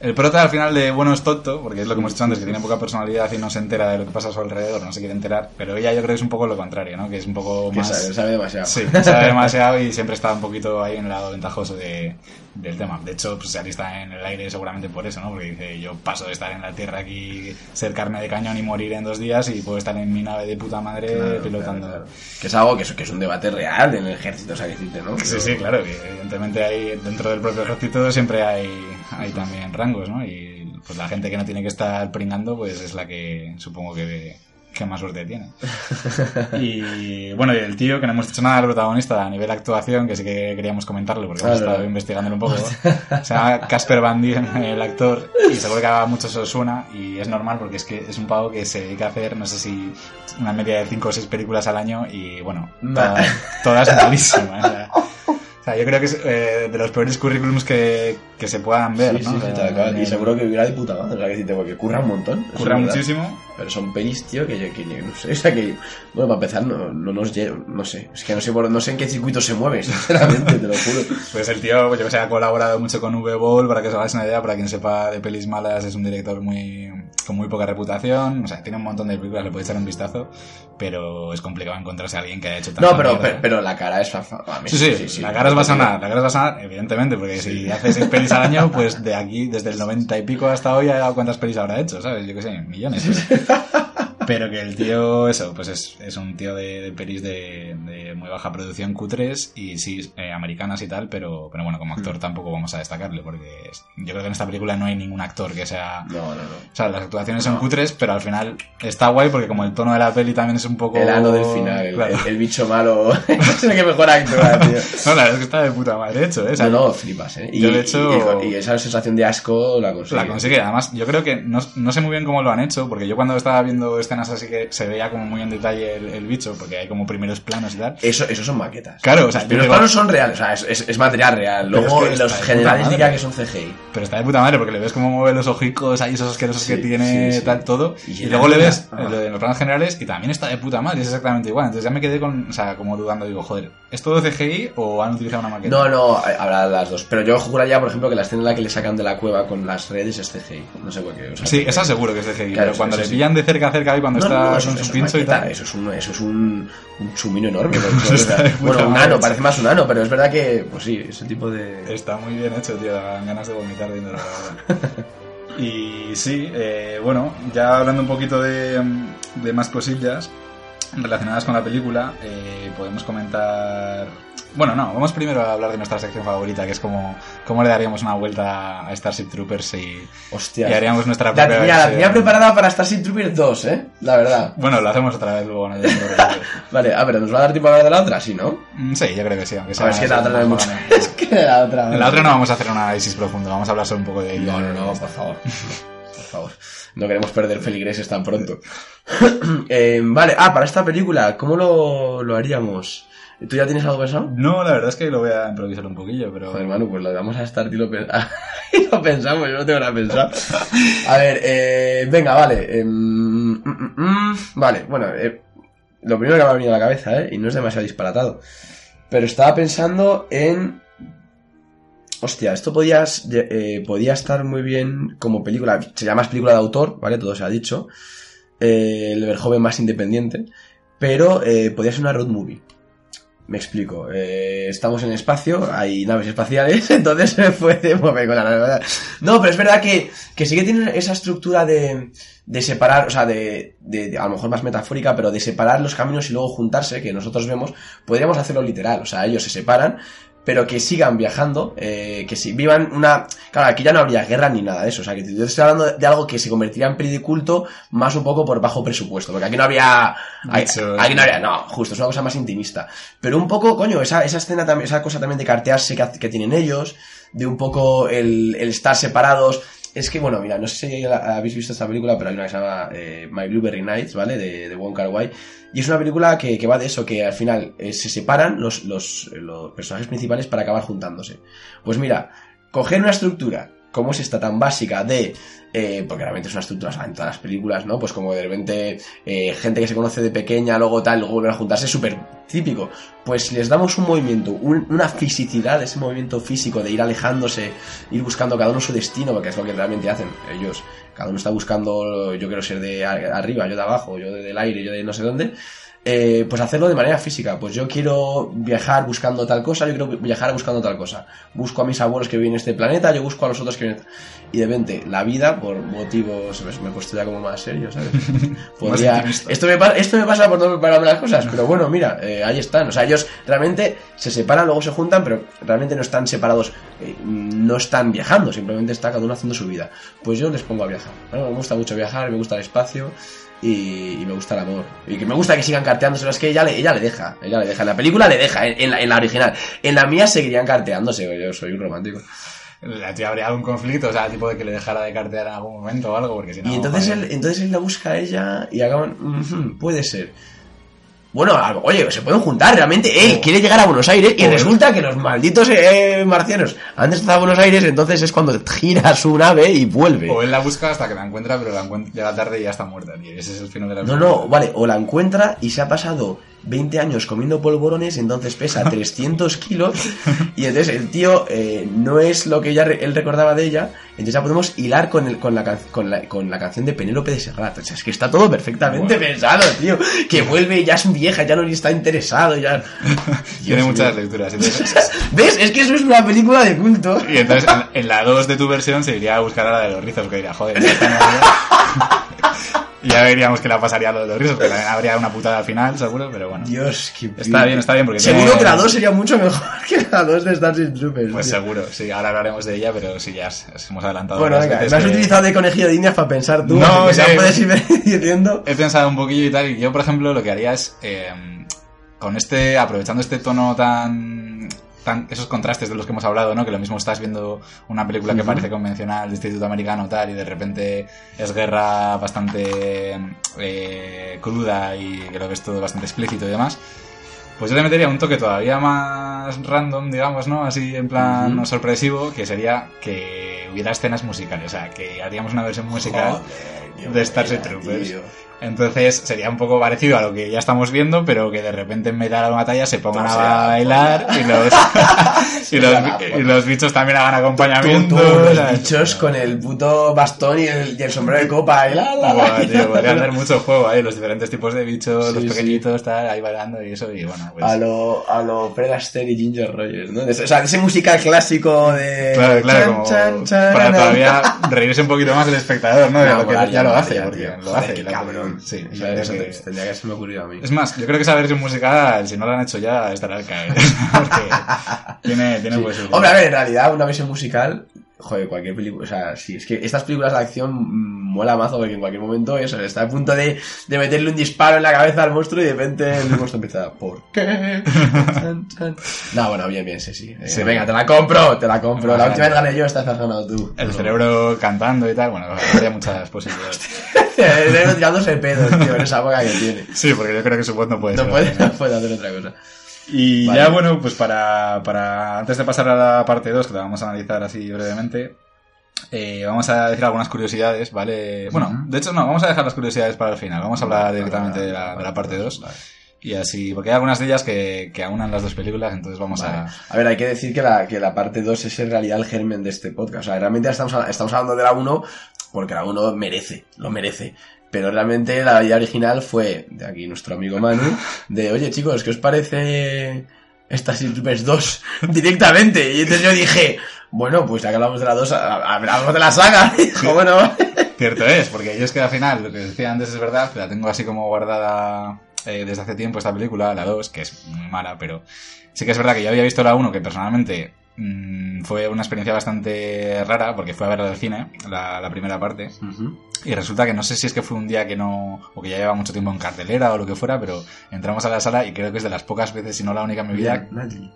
El prota al final de bueno es tonto, porque es lo que hemos dicho antes, que tiene poca personalidad y no se entera de lo que pasa a su alrededor, no se quiere enterar. Pero ella yo creo que es un poco lo contrario, ¿no? Que es un poco Que más. sabe, sabe demasiado. Sí, sabe demasiado y siempre está un poquito ahí en el lado ventajoso de, del tema. De hecho, pues se alista en el aire seguramente por eso, ¿no? Porque dice, yo paso de estar en la Tierra aquí, ser carne de cañón y morir en dos días y puedo estar en mi nave de puta madre Claro, pilotando. claro, claro. Que es algo que es, que es un debate real en el ejército, o sea, decirte, ¿no? Sí, sí, claro, que evidentemente hay, dentro del propio ejército siempre hay, hay también rangos, ¿no? Y pues la gente que no tiene que estar pringando, pues es la que supongo que, que más suerte tiene. Y bueno, y el tío, que no hemos dicho nada del protagonista a nivel actuación, que sí que queríamos comentarlo porque hemos estado investigándolo un poco. Se llama Casper Van Dien, el actor, y seguro que a muchos os suena, y es normal porque es que es un pavo que se dedica a hacer, no sé si una media de 5 o 6 películas al año, y bueno, No. todas, todas malísimas. o sea. Yo creo que es eh, de los peores currículums que, que se puedan ver, Sí, ¿no? sí, sí, sea, tal cual. Y seguro que hubiera de puta madre, o sea, que porque curra un montón. Curra muchísimo. Pero son pelis, tío, que, yo- que yo no sé, o sea, que, bueno, para empezar, no, no nos no sé, es que no sé, por, no sé en qué circuito se mueve, sinceramente, te lo juro. Pues el tío, yo que sé, ha colaborado mucho con V-Ball, para que os hagáis una idea, para quien sepa de pelis malas, es un director muy con muy poca reputación, o sea, tiene un montón de películas, le podéis echar un vistazo, pero es complicado encontrarse a alguien que haya hecho tanta No, pero, pero, pero la cara es a mí Sí, sí, la cara os va a sonar, la cara os va a sonar, evidentemente, porque si hace seis pelis al año, pues de aquí, desde el 90 y pico hasta hoy, ha cuántas pelis habrá hecho, ¿sabes? Yo qué sé, millones. Pero que el tío, eso, pues es, es un tío de, de pelis de, de muy baja producción Q3 y sí, eh, americanas y tal, pero, pero bueno, como actor Mm. tampoco vamos a destacarle, porque yo creo que en esta película no hay ningún actor que sea... No, no, no. O sea, las actuaciones son cutres, pero al final está guay porque como el tono de la peli también es un poco... El ano del final, el, Claro. el- el bicho malo, es el que mejor actúa, tío. No, la verdad es que está de puta madre hecho, ¿eh? O sea, No, no, flipas, ¿eh? Y, Yo, de hecho- y, y esa sensación de asco la consigue. La consigue, además, yo creo que no, no sé muy bien cómo lo han hecho, porque yo cuando estaba viendo escenas así que se veía como muy en detalle el, el bicho, porque hay como primeros planos y tal. Eso, eso son maquetas. Claro, o sea, Los planos son reales, o sea, es, es- es material real. Luego es que los generales madre. que son CGI. Pero está de puta madre, porque le ves cómo mueve los ojicos ahí, esos asquerosos Sí, que tiene, sí, sí. tal, todo. Y luego le ves ah. en lo de los planos generales y también está de puta madre, es exactamente igual. Entonces ya me quedé con, o sea, como dudando, digo, joder, ¿es todo CGI o han utilizado una maqueta? No, no, habrá las dos. Pero yo juraría, por ejemplo, que la escena en la que le sacan de la cueva con las redes es CGI. No sé por qué. o sea, Sí, esa seguro que es CGI, Claro, pero cuando le pillan de cerca a cerca ahí cuando No, está no, no, eso, con eso su es pincho y tal. Eso es un, eso es un, un chumino enorme. bueno, un ano, parece más un ano, pero es verdad que, pues sí, ese tipo de... Está muy bien hecho, tío. Dan ganas de vomitar la verdad. Y sí, eh, bueno, ya hablando un poquito de, de más cosillas relacionadas con la película, eh, podemos comentar... Bueno, no, vamos primero a hablar de nuestra sección favorita, que es como cómo le daríamos una vuelta a Starship Troopers y, Hostia. y haríamos nuestra La propia la versión. tenía preparada para Starship Troopers 2, ¿eh? La verdad. Bueno, lo hacemos otra vez luego. ¿no? Vale, a ver, ¿nos va a dar tiempo a hablar de la otra? Sí, ¿no? Mm, sí, yo creo que sí, aunque A sea... ver, es que la otra no hay mucho. Vale. Es que la otra... En la otra no vamos a hacer un análisis profundo, vamos a hablar solo un poco de ella. No, no, no, por favor. Por favor. No queremos perder feligreses tan pronto. Eh, vale, ah, para esta película, ¿cómo lo, lo haríamos? ¿Tú ya tienes algo pensado? No, la verdad es que lo voy a improvisar un poquillo, pero... Joder, Manu, pues lo damos a estar y lo, pen- y lo pensamos, yo no tengo nada pensado. A ver, eh, venga, vale. em, mm, mm, mm, vale, bueno, eh, lo primero que me ha venido a la cabeza, ¿eh? Y no es demasiado disparatado. Pero estaba pensando en... Hostia, esto podías, eh, podía estar muy bien como película. Se llama película de autor, ¿vale? Todo se ha dicho. Eh, el joven más independiente. Pero podía ser una road movie. Me explico. Eh, estamos en espacio, hay naves espaciales, entonces se puede mover con la nave. No, pero es verdad que, que sí que tienen esa estructura de, de separar, o sea, de, de- de- a lo mejor más metafórica, pero de separar los caminos y luego juntarse, que nosotros vemos, podríamos hacerlo literal. O sea, ellos se separan, pero que sigan viajando, eh, que si vivan una... Claro, aquí ya no habría guerra ni nada de eso, o sea, que yo estoy hablando de algo que se convertiría en peliculto más un poco por bajo presupuesto, porque aquí no había... Aquí, Bichos. aquí no había... No, justo, es una cosa más intimista. Pero un poco, coño, esa, esa escena también, esa cosa también de cartearse que, que tienen ellos, de un poco el, el estar separados... Es que, bueno, mira, no sé si habéis visto esta película, pero hay una que se llama eh, My Blueberry Nights, ¿vale? De, de Wong. Y es una película que, que va de eso, que al final eh, se separan los, los, los personajes principales para acabar juntándose. Pues mira, coger una estructura como es esta tan básica de... eh, porque realmente es una estructura en todas las películas, ¿no? Pues como de repente eh, gente que se conoce de pequeña, luego tal, luego vuelven a juntarse, súper típico. Pues les damos un movimiento, un- una fisicidad, ese movimiento físico de ir alejándose, ir buscando cada uno su destino, porque es lo que realmente hacen ellos. Cada uno está buscando, yo quiero ser de arriba, yo de abajo, yo de- del aire, yo de no sé dónde. Eh, pues hacerlo de manera física. Pues yo quiero viajar buscando tal cosa, yo quiero viajar buscando tal cosa. Busco a mis abuelos que viven en este planeta, yo busco a los otros que viven. Y de repente, la vida, por motivos. Me he puesto ya como más serio, ¿sabes? Podría- esto, me pa- esto me pasa por no prepararme las cosas, pero bueno, mira, eh, ahí están. O sea, ellos realmente se separan, luego se juntan, pero realmente no están separados, eh, no están viajando, simplemente está cada uno haciendo su vida. Pues yo les pongo a viajar. Bueno, me gusta mucho viajar, me gusta el espacio y, y me gusta el amor. Y que me gusta que sigan carteándose, es que ella le, ella le deja, ella le deja. En la película le deja, en, en la, en la original. En la mía seguirían carteándose, yo soy un romántico. La tía habría algún conflicto, o sea, tipo de que le dejara de cartear en algún momento o algo, porque si no. Y entonces él, entonces él la busca a ella y acaban. "Ujú, puede ser. Bueno, oye, se pueden juntar realmente. Él quiere llegar a Buenos Aires y Joder. resulta que los malditos eh, marcianos han estado a Buenos Aires, entonces es cuando gira su nave y vuelve. O él la busca hasta que la encuentra, pero la encuentra, llega tarde y ya está muerta, tío. Ese es el final de la No, no, vale, o la encuentra y se ha pasado 20 años comiendo polvorones, entonces pesa 300 kilos, y entonces el tío eh, no es lo que ella, re- él recordaba de ella, entonces ya podemos hilar con, el, con, la, can- con, la, con la canción de Penélope de Serrat. O sea, es que está todo perfectamente Bueno. pensado, tío. Que vuelve ya es vieja, ya no ni está interesado, ya... Tiene muchas lecturas. entonces- ¿Ves? Es que eso es una película de culto. y entonces en, en la 2 de tu versión se iría a buscar a la de los rizos, que diría, joder, ya está ya veríamos que la pasaría a lo de los que también habría una putada al final, seguro, pero bueno. Dios, qué Está bien, está bien, porque Seguro tiene- que la 2 sería mucho mejor que la 2 de Starship Troopers. Pues tío. seguro, sí, ahora hablaremos de ella, pero sí, ya hemos adelantado. Bueno, venga, veces me has que- utilizado de conejillo de indias para pensar tú. No, sí. ya puedes irme diciendo. He pensado un poquillo y tal, y yo, por ejemplo, lo que haría es, eh, con este, aprovechando este tono tan, esos contrastes de los que hemos hablado, ¿no? Que lo mismo estás viendo una película que parece convencional de instituto americano tal, y de repente es guerra bastante eh, cruda y que lo ves todo bastante explícito y demás. Pues yo le metería un toque todavía más random, digamos, ¿no? Así en plan Ujú. sorpresivo, que sería que hubiera escenas musicales, o sea, que haríamos una versión musical. Joder, de Starship Troopers. tío. Entonces sería un poco parecido a lo que ya estamos viendo, pero que de repente en medio de la batalla se pongan a bailar y los, y, los, y los bichos también hagan Tú, acompañamiento. tú, los ¿sabes? bichos con el puto bastón y el, y el sombrero de copa. Y la, la, tío, mucho juego ahí, los diferentes tipos de bichos, Sí, los sí. pequeñitos, tal, ahí bailando y eso, y bueno, pues... A lo, a lo Fred Astaire y Ginger Rogers, ¿no? De O sea, de ese musical clásico de... Claro, claro, como chan, chan, para todavía reírse un poquito más el espectador, ¿no? De No, lo que ya lo hace, tío. porque lo hace. cabrón. Sí, la verdad eso que- te- tendría que haberme ocurrido a mí. Es más, yo creo que esa versión musical, si no la han hecho ya, estará al caer. Porque tiene, tiene Sí. Hombre, a ver, en realidad, una versión musical, joder, cualquier película, o sea, sí, es que estas películas de acción mola mazo porque en cualquier momento eso, está a punto de, de meterle un disparo en la cabeza al monstruo y de repente el monstruo empieza, ¿por qué? No, bueno, bien, bien, sí, sí. Eh, Sí. Venga, te la compro, te la compro. La Vale. última vez gané yo, esta vez has ganado tú. El cerebro cantando y tal, bueno, habría muchas posibilidades. el cerebro tirándose pedos, tío, en esa boca que tiene. Sí, porque yo creo que su voz no puede No ser. puede, no puede hacer otra cosa. Y Vale. ya bueno, pues para, para antes de pasar a la parte 2, que la vamos a analizar así brevemente, eh, vamos a decir algunas curiosidades, ¿vale? Bueno, de hecho no, vamos a dejar las curiosidades para el final, vamos a hablar directamente de la, vale, de la parte vale, 2. vale. Y así, porque hay algunas de ellas que, que aunan las dos películas, entonces vamos Vale. a... A ver, hay que decir que la, que la parte 2 es en realidad el germen de este podcast. O sea, realmente estamos, estamos hablando de la 1 porque la 1 merece, lo merece. Pero realmente la idea original fue, de aquí nuestro amigo Manu, de, oye chicos, ¿qué os parece Starship Troopers 2 directamente. Y entonces yo dije, bueno, pues ya que hablamos de la 2, ha- ha- hablamos de la saga. Y dijo, bueno, Cierto es, porque yo es que al final, lo que decía antes es verdad, la tengo así como guardada eh, desde hace tiempo esta película, la 2, que es muy mala, pero sí que es verdad que yo había visto la 1, que personalmente mm, fue una experiencia bastante rara, porque fue a verla al cine, la, la primera parte, y resulta que no sé si es que fue un día que no, o que ya lleva mucho tiempo en cartelera o lo que fuera, pero entramos a la sala y creo que es de las pocas veces, si no la única en mi vida,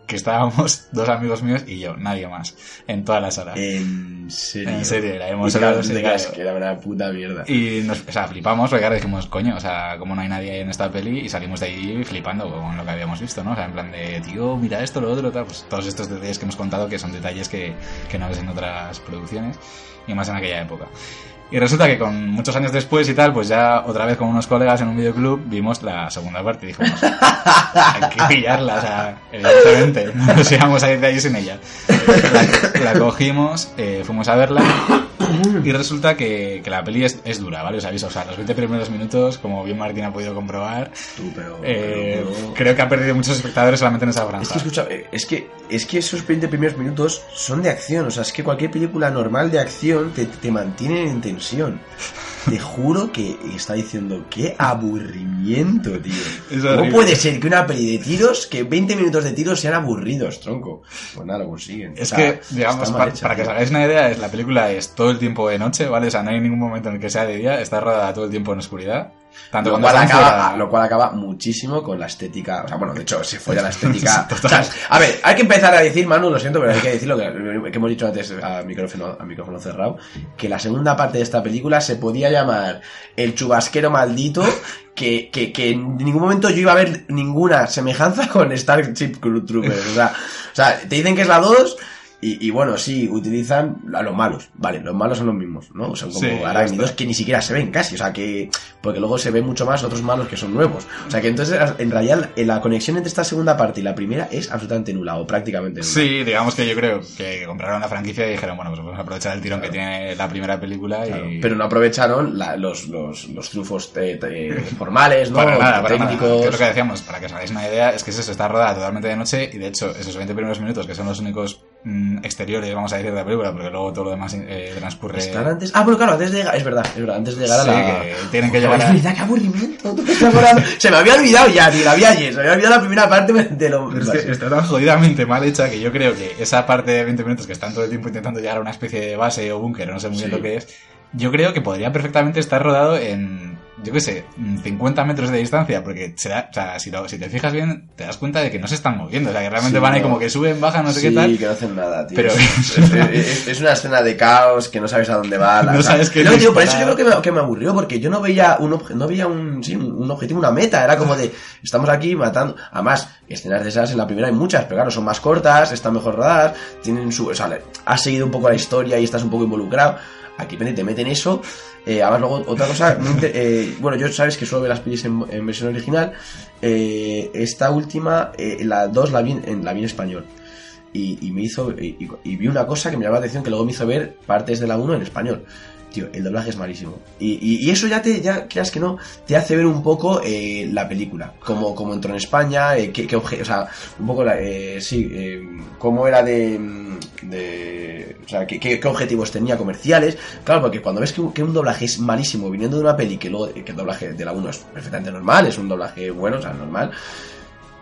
que estábamos dos amigos míos y yo, nadie más, en toda la sala. En serio. En serio, la hemos hablado, que era una puta mierda. Y nos, o sea, flipamos, porque ahora dijimos, coño, o sea, como no hay nadie en esta peli, y salimos de ahí flipando con lo que habíamos visto, ¿no? O sea, en plan de, tío, mira esto, lo otro, tal, pues todos estos detalles que hemos contado que son detalles que, que no ves en otras producciones, y más en aquella época. Y resulta que con muchos años después y tal, pues ya otra vez con unos colegas en un videoclub vimos la segunda parte y dijimos, hay que pillarla, o sea, evidentemente, no nos íbamos a ir de ahí sin ella. La, la cogimos, eh, fuimos a verla y resulta que, que la peli es, es dura, ¿vale? Os aviso, o sea, los 20 primeros minutos, como bien Martín ha podido comprobar, Tú, pero, eh, pero- pero- creo que ha perdido muchos espectadores solamente en esa franja. Es que escucha, eh, es que, es que esos 20 primeros minutos son de acción, o sea, es que cualquier película normal de acción te, te mantiene en tensión. Te juro que está diciendo, qué aburrimiento, tío. Es ¿Cómo puede ser que una peli de tiros, que 20 minutos de tiros sean aburridos, tronco? Pues nada, lo consiguen. Es O sea, que, digamos, está pa- mal hecha, para que os hagáis una idea, es, la película es todo el tiempo de noche, ¿vale? O sea, no hay ningún momento en el que sea de día, está rodada todo el tiempo en oscuridad. Tanto Lo cual, acaba, fuera- lo cual acaba muchísimo con la estética. O sea, bueno, de hecho, se folla la estética. Total. O sea, a ver, hay que empezar a decir, Manu, lo siento, pero hay que decir lo que, que hemos dicho antes a micrófono, a micrófono cerrado: que la segunda parte de esta película se podía llamar El chubasquero maldito. Que, que, que en ningún momento yo iba a ver ninguna semejanza con Starship Troopers. O sea, o sea, te dicen que es la 2. Y, y bueno, sí, utilizan a los malos, vale, los malos son los mismos, ¿no? Son como Sí, arácnidos que ni siquiera se ven casi, o sea que, porque luego se ven mucho más otros malos que son nuevos. O sea que entonces, en realidad, eh, la conexión entre esta segunda parte y la primera es absolutamente nula, o prácticamente nula. Sí, digamos que yo creo que compraron la franquicia y dijeron, bueno, pues vamos a aprovechar el tirón que tiene la primera película Claro, y... Pero no aprovecharon la- los, los, los trufos eh, eh, formales, ¿no? Para nada, para nada. técnicos. Que es lo que decíamos, para que os hagáis una idea, es que es eso, está rodada totalmente de noche y de hecho esos 20 primeros minutos, que son los únicos exteriores, vamos a decir, de la película, porque luego todo lo demás eh, transcurre... Están antes. Ah, bueno, claro, antes de llegar. Es verdad, es verdad, antes de llegar a la. que tienen que llegar a- qué aburrimiento. tú. Se me había olvidado ya, tío, la vi ayer. Se me había olvidado la primera parte de lo. Es que está tan jodidamente mal hecha que yo creo que esa parte de 20 minutos que están todo el tiempo intentando llegar a una especie de base o búnker, no sé muy bien lo que es, yo creo que podría perfectamente estar rodado en, yo qué sé, mm, 50 metros de distancia, porque será, o sea, si, lo- si te fijas bien, te das cuenta de que no se están moviendo, o sea, que realmente Sí, van ahí no. como que suben, bajan, no sé sí, qué tal. que no hacen nada, tío. Pero- es, es- es- es una escena de caos que no sabes a dónde va. la- No sabes qué digo, por eso yo creo que me, que me aburrió, porque yo no veía un obje- no veía un, sí, un objetivo, una meta. Era como de, estamos aquí matando. Además, escenas de esas en la primera hay muchas, pero claro, son más cortas, están mejor rodadas, tienen su. O sea, has seguido un poco la historia y estás un poco involucrado. Aquí te te meten eso. Eh, además, luego, otra cosa, eh, bueno, yo sabes que suelo ver las pelis en, versión original. Eh, esta última, eh, la 2 la vi en, la vi en español. Y, me hizo. Y- y vi una cosa que me llamó la atención que luego me hizo ver partes de la 1 en español. Tío, el doblaje es malísimo. Y, y- eso ya te, ya creas que no, te hace ver un poco eh, la película. Como, como entró en España, eh, qué, qué o sea, un poco la, eh, sí, eh, cómo era de, de o sea, qué, qué- objetivos tenía comerciales. Claro, porque cuando ves que, un- doblaje es malísimo viniendo de una peli que luego, el doblaje de la 1 es perfectamente normal, es un doblaje bueno, o sea, normal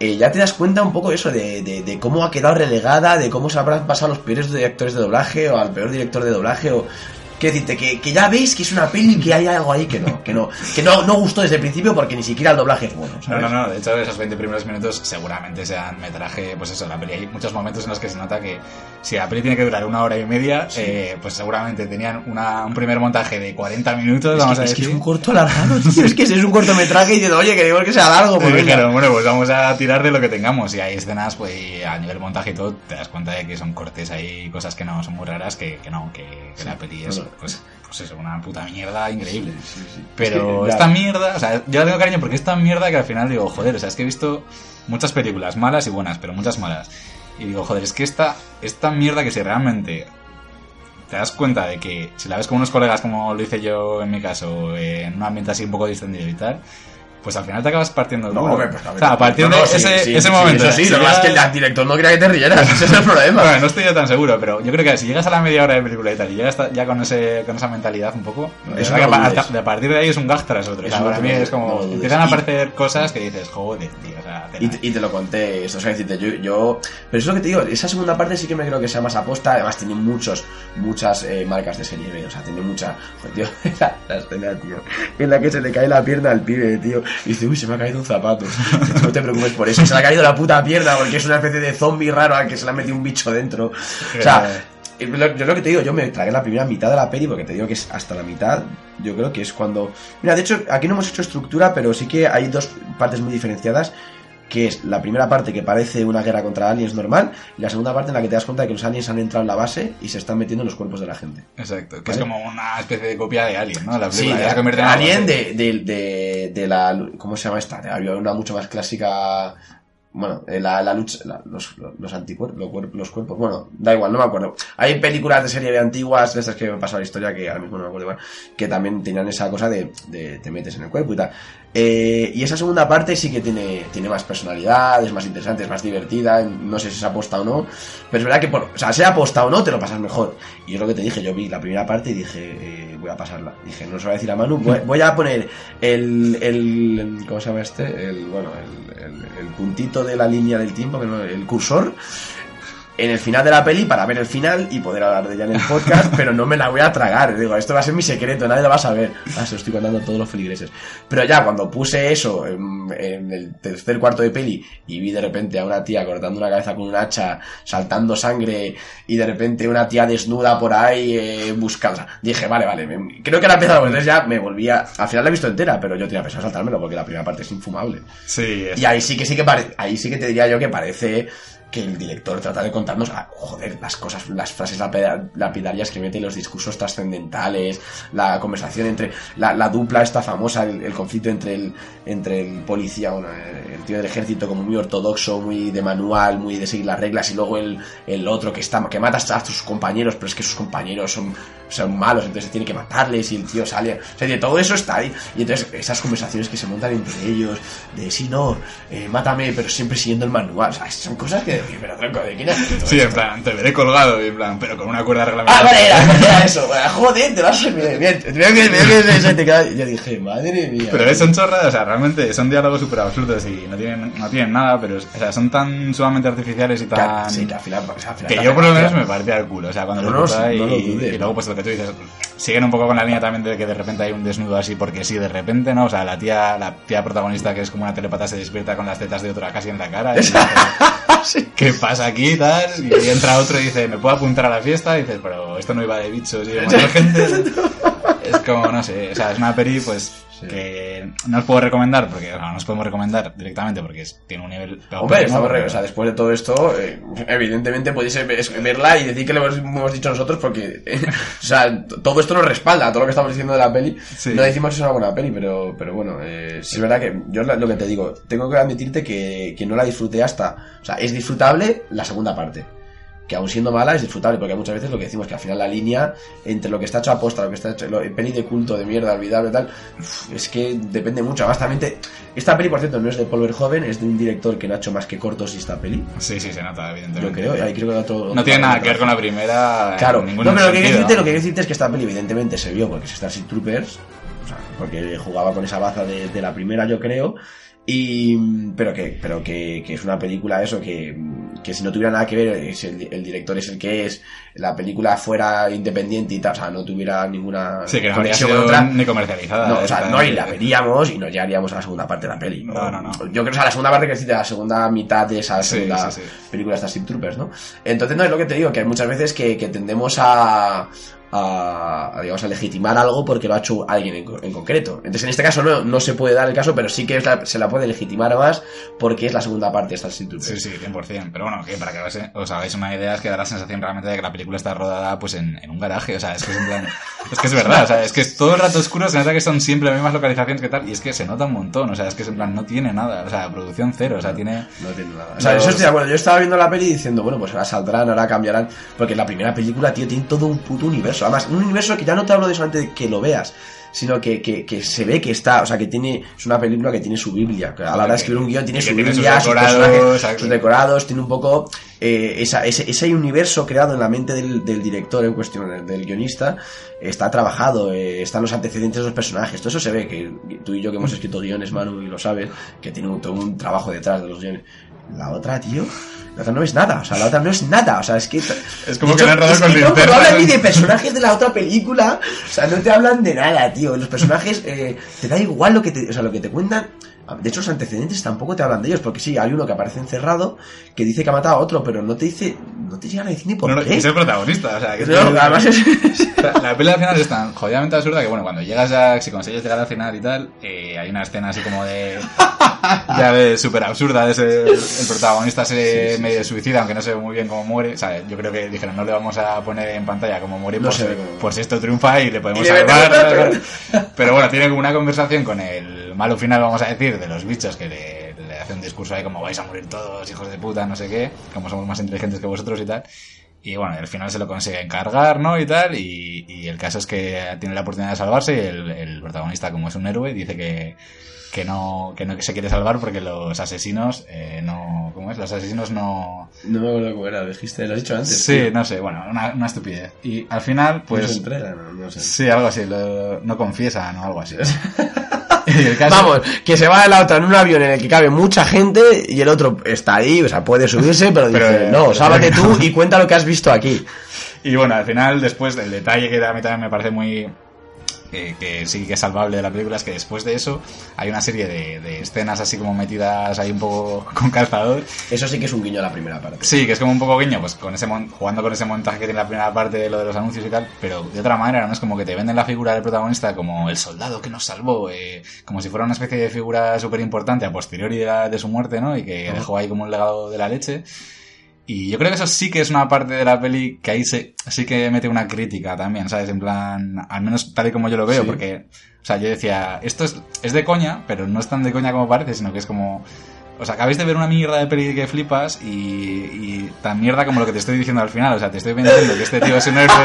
ya te das cuenta un poco eso de, de- de cómo ha quedado relegada, de cómo se habrán pasado los peores directores de doblaje o al peor director de doblaje o Quiero decirte que, que ya veis que es una peli que hay algo ahí que no, que no, que no, no gustó desde el principio porque ni siquiera el doblaje es bueno. No, ¿sabes? no, no, de hecho esos 20 primeros minutos seguramente sean metraje, pues eso, la peli. Hay muchos momentos en los que se nota que si la peli tiene que durar una hora y media, eh, pues seguramente tenían una, un primer montaje de 40 minutos, Es vamos que, a es que decir. es un corto alargado, tío. Es que es un cortometraje y dices, oye, queremos que sea largo. Pues dijeron, bueno, pues vamos a tirar de lo que tengamos. Y hay escenas, pues y a nivel montaje y todo, te das cuenta de que son cortes ahí, cosas que no son muy raras, que, que no, que, que la peli es. Pues, pues eso, una puta mierda increíble. Sí, sí. Pero esta mierda, o sea, yo la tengo cariño porque es tan mierda que al final digo, joder, o sea, es que he visto muchas películas malas y buenas, pero muchas malas. Y digo, joder, es que esta, esta mierda que si realmente te das cuenta de que si la ves con unos colegas como lo hice yo en mi caso, eh, en un ambiente así un poco distendido y tal, pues al final te acabas partiendo el No, culo. hombre, pues, a o sea, a partir no, de no, sí, ese, sí, ese sí, momento. Eso sí, si lo que es el director no quería que te rieras, ese es el problema. Bueno, no estoy yo tan seguro, pero yo creo que si llegas a la media hora de película y tal, y llegas ya con ese con esa mentalidad un poco, de Eso que a, a partir de ahí es un gag tras otro. O sea, para mí es como empiezan a aparecer cosas que dices, joder, tío, o sea, tela. Y te, y te lo conté, esto, o sea, decirte, yo, yo, pero es lo que te digo, esa segunda parte sí que me creo que sea más aposta, además tiene muchos, muchas eh, marcas de serie B, o sea, tiene mucha, joder, tío, la, la escena, tío, en la que se le cae la pierna al pibe, tío, y dice, uy, se me ha caído un zapato, Dice, no te preocupes por eso, se le ha caído la puta pierna, porque es una especie de zombie raro al que se le ha metido un bicho dentro, o sea, eh, yo lo que te digo, yo me tragué la primera mitad de la peli porque te digo que es hasta la mitad. Yo creo que es cuando. Mira, de hecho, aquí no hemos hecho estructura, pero sí que hay dos partes muy diferenciadas. Que es la primera parte que parece una guerra contra aliens normal, y la segunda parte en la que te das cuenta de que los aliens han entrado en la base y se están metiendo en los cuerpos de la gente. Exacto, que es como una especie de copia de Alien, ¿no? La Sí, Alien así. de, de, de, de la. ¿Cómo se llama esta? Había una mucho más clásica. Bueno, eh, la, la lucha. la- los, los anticuerpos, los, los cuerpos. Bueno, da igual, no me acuerdo. Hay películas de serie de antiguas, de estas que me han pasado la historia, que ahora mismo no me acuerdo igual, que también tenían esa cosa de, de te metes en el cuerpo y tal. Eh, y esa segunda parte sí que tiene, tiene más personalidad, es más interesante, es más divertida. No sé si se aposta o no. Pero es verdad que, por, o sea, sea aposta o no, te lo pasas mejor. Y es lo que te dije, yo vi la primera parte y dije, eh, voy a pasarla. Dije, no se lo voy a decir a Manu, voy, voy a poner el, el, ¿Cómo se llama este? El, bueno, el, el- puntito de la línea del tiempo, el cursor. En el final de la peli para ver el final y poder hablar de ella en el podcast, pero no me la voy a tragar. Digo, esto va a ser mi secreto, nadie lo va a saber. Ah, se lo estoy contando a todos los feligreses. Pero ya cuando puse eso en, en el tercer cuarto de peli y vi de repente a una tía cortando una cabeza con un hacha, saltando sangre y de repente una tía desnuda por ahí eh, buscando. Dije, vale, vale. me- creo que la empezado entonces ya me volvía. Al final la he visto entera, pero yo tenía pensado saltármelo porque la primera parte es infumable. Sí, es- Y ahí sí que sí que parece, ahí sí que te diría yo que parece que el director trata de contarnos, ah, joder, las cosas, las frases lapida- lapidarias que mete, los discursos trascendentales, la conversación entre la, la dupla esta famosa, el, el conflicto entre el, entre el policía, bueno, eh, el tío del ejército como muy ortodoxo, muy de manual, muy de seguir las reglas, y luego el, el otro que está, que mata a sus compañeros, pero es que sus compañeros son, son malos, entonces tiene que matarles y el tío sale. O sea, de todo eso está ahí. Y entonces esas conversaciones que se montan entre ellos, de sí, no, eh, mátame, pero siempre siguiendo el manual. Son cosas que, pero tronco, ¿de quién es esto? Sí, en plan, te veré colgado, y en plan, pero con una cuerda Ah, reglamentaria. vale, era, era eso. Joder, te vas a bien, bien. Te veo que, veo que se te queda. Yo dije, madre mía. Pero son chorradas, o sea, realmente son diálogos súper absurdos y no tienen, no tienen nada, pero o sea, son tan sumamente artificiales y Que- tan... sí, que al final, pues, al final que yo por lo menos me parecía el culo, o sea, cuando No, lo no, escuchaba sí, no lo y, dudes, y luego pues lo que tú dices, siguen un poco con la línea también de que de repente hay un desnudo así porque sí, de repente, ¿no? O sea, la tía, la tía protagonista que es como una telepata se despierta con las tetas de otra casi en la cara y dice, ¿qué pasa aquí tal? Y entra otro y dice, ¿me puedo apuntar a la fiesta? Y dices, pero esto no iba de bichos y de mucha gente. Es como, no sé, o sea, es una peli pues que no os puedo recomendar porque o sea, no os podemos recomendar directamente porque tiene un nivel Hombre, estamos re- pero- o sea, después de todo esto, eh, evidentemente podéis verla y decir que lo hemos, dicho nosotros porque, eh, o sea, t- todo esto nos respalda, todo lo que estamos diciendo de la peli. Sí. No decimos que es una buena peli, pero, pero bueno, eh, sí es verdad que yo lo que te digo, tengo que admitirte que, que no la disfruté hasta, o sea, es disfrutable la segunda parte. Que aún siendo mala es disfrutable, porque muchas veces lo que decimos que al final la línea entre lo que está hecho a posta, lo que está hecho, lo, peli de culto, de mierda, olvidable y tal, es que depende mucho. Además, también te- esta peli, por cierto, no es de Paul Verhoeven, es de un director que no ha hecho más que cortos y esta peli. Sí, sí, se nota, Yo evidentemente. creo, y ahí creo que otro, No tiene nada que ver con la primera. Claro, no, pero lo que, decirte, lo que quiero decirte es que esta peli evidentemente se vio porque es Starship Troopers, o sea, porque jugaba con esa baza de, de la primera, yo creo, y pero que pero que, que es una película eso que, que si no tuviera nada que ver es el, el director es el que es la película fuera independiente y tal o sea no tuviera ninguna Sí, que no conexión con sido otra ni comercializada. no, o sea, no, y la veríamos y nos llegaríamos a la segunda parte de la peli. No, no, no. Yo creo que o sea, la segunda parte que decir, la segunda mitad de esa segunda sí, sí. película de Starship Troopers, ¿no? Entonces, no es lo que te digo, que hay muchas veces que, que tendemos a, a, a, digamos, a legitimar algo porque lo ha hecho alguien en, co- en concreto. Entonces, en este caso no, no se puede dar el caso, pero sí que la- se la puede legitimar más porque es la segunda parte de Starship Troopers. Sí, sí, 100%. Pero bueno, que para que os, os hagáis una idea, es que da la sensación realmente de que la película está rodada pues en, en un garaje. O sea, es que es en plan. Es que es verdad, o sea, es que es todo el rato oscuro, se nota que son siempre las mismas localizaciones que tal, y es que se nota un montón. O sea, es que es en plan, no tiene nada. O sea, producción cero, o sea, tiene. No tiene nada. O sea, Los- eso estoy de acuerdo. Yo estaba viendo la peli diciendo, bueno, pues ahora saldrán, ahora cambiarán. Porque la primera película, tío, tiene todo un puto universo. Además, un universo que ya no te hablo de solamente de que lo veas, sino que, que, que se ve que está, o sea, que tiene, es una película que tiene su Biblia, que a la hora de escribir un guion tiene su tiene sus Biblia, sus, decorados, sus decorados, tiene un poco eh, esa, ese, ese universo creado en la mente del, del director en cuestión, del, del guionista, está trabajado, eh, están los antecedentes de los personajes, todo eso se ve, que tú y yo que hemos escrito guiones, Manu, y lo sabes, que tiene un, todo un trabajo detrás de los guiones. La otra, tío, la otra no es nada, o sea, la otra no es nada, o sea, es que... Es como de que han es con que no, no hablan ni de personajes de la otra película, o sea, no te hablan de nada, tío, los personajes, eh, te da igual lo que te, o sea, lo que te cuentan, de hecho, los antecedentes tampoco te hablan de ellos, porque sí, hay uno que aparece encerrado que dice que ha matado a otro, pero no te dice, no te llegan a decir ni por No, no, qué. es el protagonista, o sea, que No, además es- La pelea al final es tan jodidamente absurda que, bueno, cuando llegas ya, si consigues llegar al final y tal, eh, hay una escena así como de. ya ves, súper absurda. de ese- el protagonista se medio suicida, aunque no se ve muy bien cómo muere. O sea, yo creo que dijeron, no le vamos a poner en pantalla cómo muere, por, si, por esto triunfa y le podemos Y salvar. Pero bueno, tiene como una conversación con el malo final, vamos a decir, de los bichos que le, le hace un discurso ahí como vais a morir todos, hijos de puta, no sé qué, como somos más inteligentes que vosotros y tal. Y bueno, al final se lo consigue encargar, ¿no? Y tal. Y, y el caso es que tiene la oportunidad de salvarse y el, el protagonista, como es un héroe, dice que, que no, que no que se quiere salvar porque los asesinos eh, no... ¿Cómo es? Los asesinos no... No me acuerdo cómo era, dijiste, lo has dicho antes. Sí, tío. no sé, bueno, una, una estupidez. Y al final, Pues entrega, no, no sé. Sí, algo así, lo- no confiesan o algo así. El caso- Vamos, que se va la otra en un avión en el que cabe mucha gente y el otro está ahí, o sea, puede subirse, pero, Pero, dice, eh, no, sálvate tú y cuenta lo que has visto aquí. Y bueno, al final, después del detalle que a mí también me parece muy. Eh, que sí que es salvable de la película, es que después de eso hay una serie de, de escenas así como metidas ahí un poco con calzador. Eso sí que es un guiño a la primera parte. Sí, que es como un poco guiño, pues con ese mon- jugando con ese montaje que tiene la primera parte de lo de los anuncios y tal, pero de otra manera, ¿no? Es como que te venden la figura del protagonista como el soldado que nos salvó, eh, como si fuera una especie de figura súper importante a posteriori de, la- de su muerte, ¿no? Y que dejó ahí como un legado de la leche. Y yo creo que eso sí que es una parte de la peli que ahí se, sí que mete una crítica también, ¿sabes? En plan, al menos tal y como yo lo veo, Sí. porque, o sea, yo decía, esto es, es de coña, pero no es tan de coña como parece, sino que es como, o sea, acabáis de ver una mierda de peli que flipas y, y tan mierda como lo que te estoy diciendo al final, o sea, te estoy vendiendo que este tío es un héroe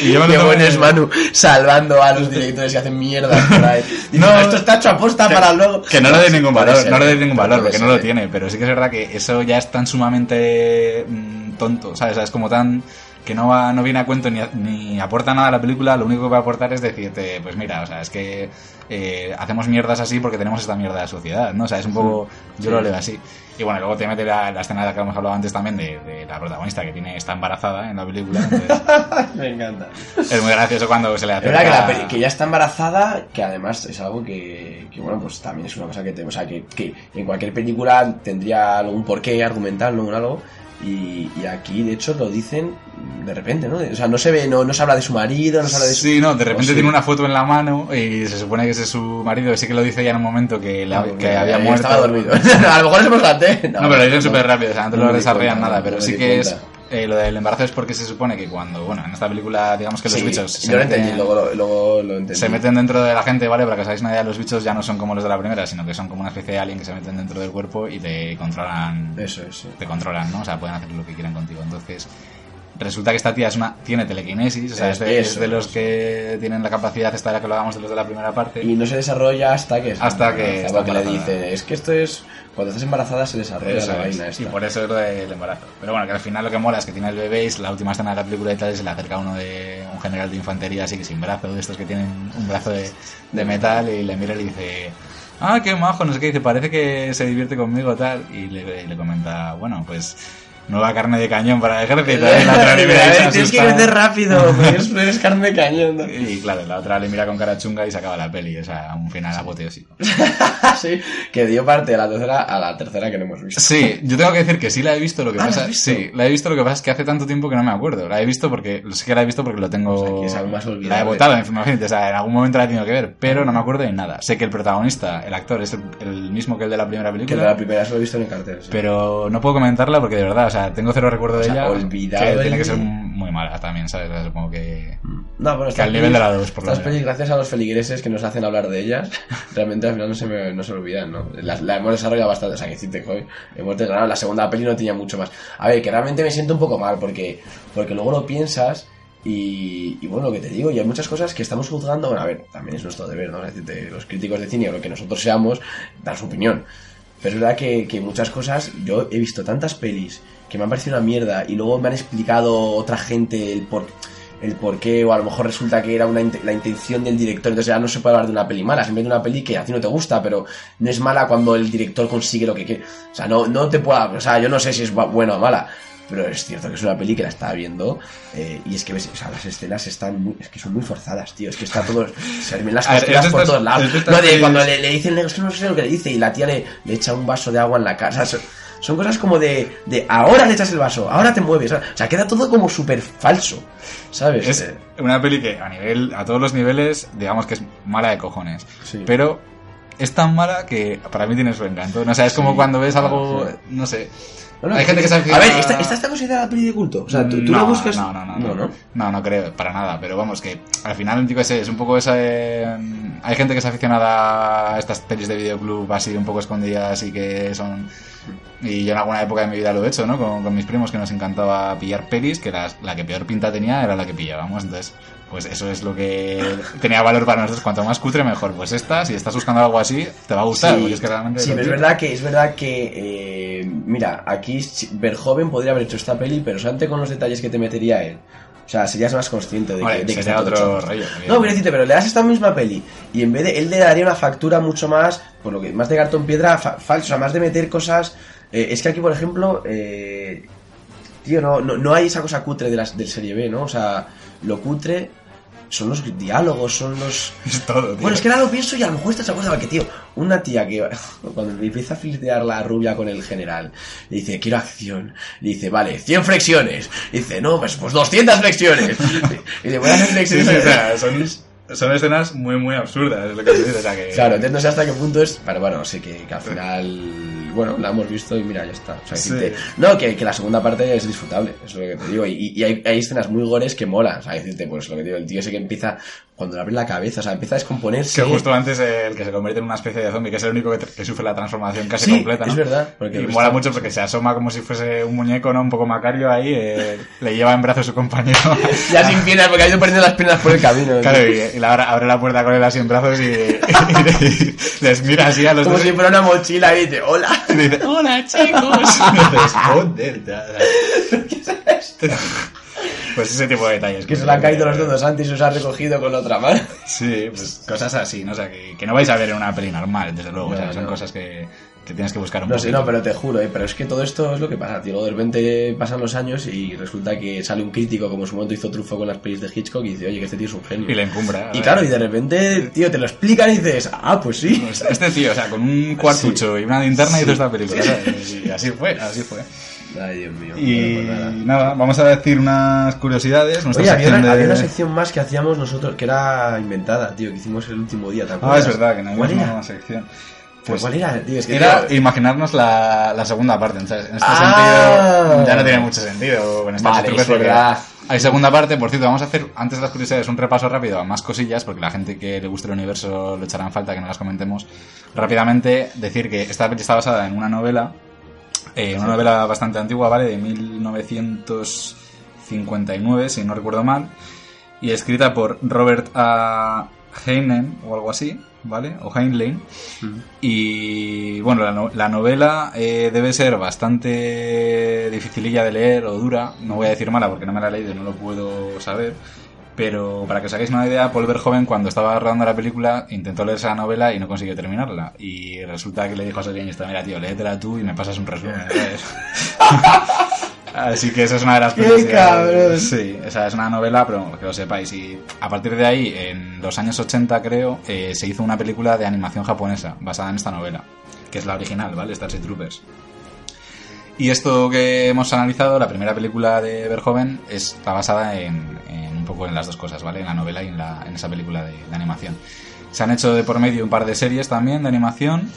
y yo me lo Qué tomo- bueno es Manu salvando a los directores que hacen mierda por ahí. No, esto está hecho a posta que- para luego. Que no le dé ningún valor, ser, no le dé ningún valor, porque no lo tiene, pero sí que es verdad que eso ya es tan sumamente mm, tonto, ¿sabes? O sea, es como tan que no va, no viene a cuento ni, ni aporta nada a la película, lo único que va a aportar es decirte, pues mira, o sea, es que eh, hacemos mierdas así porque tenemos esta mierda de sociedad, ¿no? O sea, es un poco, yo lo leo así. Y bueno, luego te mete la, la escena de la que hemos hablado antes también de, de la protagonista que tiene está embarazada en la película, entonces Me encanta. es muy gracioso cuando se le que, acerca... peli- que ya está embarazada, que además es algo que, que, bueno, pues también es una cosa que te, o sea, que, que en cualquier película tendría algún porqué argumental, ¿no? Un algo. Y, y aquí, de hecho, lo dicen de repente, ¿no? O sea, no se ve, no, no se habla de su marido, no se habla de su... Sí, no, de repente sí. tiene una foto en la mano y se supone que ese es su marido. Sí que lo dice ya en un momento que, Ah, que había muerto. Estaba dormido. No, a lo mejor es importante. No, pero lo dicen súper rápido, o sea, no te lo desarrollan nada, pero sí que es... eh, lo del embarazo es porque se supone que cuando, bueno, en esta película, digamos que los Sí, bichos yo lo meten- entendí, luego, lo- luego lo entendí. se meten dentro de la gente, ¿vale? Para que os hagáis una idea, los bichos ya no son como los de la primera, sino que son como una especie de alien que se meten dentro del cuerpo y te controlan Eso, eso. te controlan, ¿no? O sea, pueden hacer lo que quieran contigo. Entonces, resulta que esta tía es una, tiene telequinesis, o sea, es de, Eso, es de los eso. que tienen la capacidad esta de la que lo hagamos de los de la primera parte. Y no se desarrolla hasta que... Hasta que está Porque le dicen, es que esto es... Cuando estás embarazada se desarrolla Eso la vaina esta. y por eso es lo del embarazo. Pero bueno, que al final lo que mola es que tiene el bebé y la última escena de la película y tal y se le acerca uno de un general de infantería así que sin brazo, de estos que tienen un brazo de, de metal y le mira y le dice, ah, qué majo, no sé qué, dice, parece que se divierte conmigo tal y le, y le comenta, bueno, pues nueva carne de cañón para el ejército y la otra le mira se Tienes que crecer rápido, porque eres, carne de cañón. ¿no? Y claro, la otra le mira con cara chunga y se acaba la peli, o sea, un final apoteósico. sí, que dio parte de la tercera a la tercera que no hemos visto. Sí, yo tengo que decir que sí la he visto, lo que Ah, ¿la has pasa sí, la he visto, lo que pasa es que hace tanto tiempo que no me acuerdo. La he visto porque sé que la he visto porque lo tengo O sea, que es algo más. La he votado, imagínate, o sea, en algún momento la he tenido que ver, pero no me acuerdo de nada. Sé que el protagonista, el actor es el, el mismo que el de la primera Que película. de la primera solo he visto en el cartel. sí. Pero no puedo comentarla porque de verdad, o sea, tengo cero recuerdo de O sea, ella. olvidado Que tiene que ser muy mala también, ¿sabes? O sea, supongo que. No, bueno, que al nivel de la dos, por lo Estas menos. pelis, gracias a los feligreses que nos hacen hablar de ellas, realmente al final no se, me, no se olvidan, ¿no? La, la hemos desarrollado bastante, o sea, que decirte, joder, hemos desgranado. La segunda peli no tenía mucho más. A ver, que realmente me siento un poco mal, porque, porque luego lo piensas Y, y bueno, lo que te digo, y hay muchas cosas que estamos juzgando. Bueno, a ver, también es nuestro deber, ¿no? Es decir, los críticos de cine o lo que nosotros seamos, dar su opinión. Pero es verdad que, que muchas cosas, yo he visto tantas pelis que me han parecido una mierda y luego me han explicado otra gente el por el por qué, o a lo mejor resulta que era una la intención del director, entonces ya no se puede hablar de una peli mala, simplemente una peli que a ti no te gusta, pero no es mala cuando el director consigue lo que quiere. O sea, no, no te pueda, o sea, yo no sé si es bu- buena o mala, pero es cierto que es una peli que la estaba viendo eh, y es que ves, o sea, las escenas están muy, es que son muy forzadas, tío, es que está todo, se ven las costuras por todos lados. No, de cuando le, le dice el negro, es que no sé lo que le dice y la tía le, le echa un vaso de agua en la casa. Son cosas como de, de ahora le echas el vaso, ahora te mueves. O sea, queda todo como súper falso, ¿sabes? Es Eh, una peli que a nivel, a todos los niveles, digamos que es mala de cojones. Sí. Pero es tan mala que para mí tiene su encanto. No sé, es como Sí, cuando ves algo, sí. no sé. No, no, Hay gente que se A aficiona- ver, ¿esta, esta está considerada peli de culto? O sea, tú, tú no, la buscas. No, no, no, no, no, ¿no? no, creo, para nada. Pero vamos, que al final, qué sé, es un poco esa. eh, hay gente que es aficionada a estas pelis de videoclub así un poco escondidas y que son. Y yo en alguna época de mi vida lo he hecho, ¿no? Con, con mis primos que nos encantaba pillar pelis, que las- la que peor pinta tenía era la que pillábamos. Entonces, pues eso es lo que tenía valor para nosotros. Cuanto más cutre, mejor. Pues esta, si estás buscando algo así, te va a gustar. porque es que realmente. sí, pero es verdad que es verdad que eh, mira, aquí Verhoeven podría haber hecho esta peli, pero solamente con los detalles que te metería él. O sea, serías más consciente de Hombre, que, de que está otro rollo, No, quiero decirte, pero le das esta misma peli y en vez de él le daría una factura mucho más, por lo que más de cartón piedra fa- falso, o sea, más de meter cosas. eh, es que aquí, por ejemplo, eh, tío, no, no, no hay esa cosa cutre de las del serie B, ¿no? O sea, lo cutre son los diálogos, son los Es todo, tío. bueno, es que ahora lo pienso y a lo mejor estás de acuerdo porque, tío, una tía que cuando le empieza a flirtear la rubia con el general, le dice, quiero acción. Le dice, vale, 100 flexiones. Le dice, no, pues, pues 200 flexiones. Y dice, voy a hacer sí, flexiones. o sea, son, son escenas muy, muy absurdas, es lo que se dice. O sea, que, Claro, entonces no sé hasta qué punto es, pero bueno, sí que, que al final, bueno, la hemos visto y mira, ya está. O sea, Sí. decirte, no, que, que la segunda parte es disfrutable, es lo que te digo. Y, y hay, hay escenas muy gores que molan, o sea, decirte, pues lo que te digo, el tío ese que empieza, cuando le abre la cabeza, o sea, empieza a descomponerse. Que justo antes el que se convierte en una especie de zombie, que es el único que, que sufre la transformación casi Sí, completa, ¿no? es verdad, porque y mola mucho porque se asoma como si fuese un muñeco, ¿no? Un poco macario ahí, eh, le lleva en brazos su compañero. Ya sin piernas, porque ha ido perdiendo las piernas por el camino. Claro, y, y la abre, abre la puerta con él así en brazos y, y les mira así a los Como dos si fuera una mochila y dice, hola. y dice, hola chicos. Y dices, joder. Pues ese tipo de detalles. Que se le han caído los dedos antes y se los ha recogido con la otra mano. Sí, pues cosas así, ¿no? O sea, que, que no vais a ver en una peli normal, desde luego. o sea, son no. cosas que, que tienes que buscar un No poco. no, pero te juro, ¿eh? pero es que todo esto es lo que pasa, tío. Luego de repente pasan los años y resulta que sale un crítico, como en su momento hizo Truffaut con las pelis de Hitchcock, y dice, oye, que este tío es un genio. Y le encumbra. Y claro, y de repente, tío, te lo explican y dices, ah, pues sí. Pues este tío, o sea, con un cuartucho y una linterna hizo esta película. ¿sabes? Y así fue, así fue. Ay, Dios mío. Y nada. vamos a decir unas curiosidades. Oye, había una, de- había una sección más que hacíamos nosotros que era inventada, tío, que hicimos el último día, ¿te Ah, acuerdas? es verdad, que no ¿Cuál había era? una sección. Pues, ¿Cuál era, tío? Es que, Era tío, imaginarnos la, la segunda parte. ¿sabes? En este Ah. sentido, ya no tiene mucho sentido con Vale, verdad. Hay segunda parte, por cierto, vamos a hacer antes de las curiosidades un repaso rápido a más cosillas, porque la gente que le guste el universo lo echará en falta que no las comentemos. Rápidamente, decir que esta peli está basada en una novela, eh, una novela bastante antigua, ¿vale? De 1959, si no recuerdo mal, y escrita por Robert A. Heinlein o algo así, ¿vale? O Heinlein. Y bueno, la, no- la novela eh, debe ser bastante dificililla de leer o dura. No voy a decir mala porque no me la he leído no lo puedo saber. Pero para que os hagáis una idea, Paul Verhoeven cuando estaba rodando la película intentó leerse la novela y no consiguió terminarla. Y resulta que le dijo a su guionista, mira tío, léetela tú y me pasas un resumen. Así que esa es una de las ¡Qué cosas! Sí, esa es una novela, pero que lo sepáis. Y a partir de ahí, en los años 80 creo, eh, se hizo una película de animación japonesa basada en esta novela, que es la original, ¿vale? Starship Troopers. Y esto que hemos analizado, la primera película de Verhoeven, está basada en, poco en las dos cosas, ¿vale? En la novela y en, la, en esa película de, de animación. Se han hecho de por medio un par de series también de animación,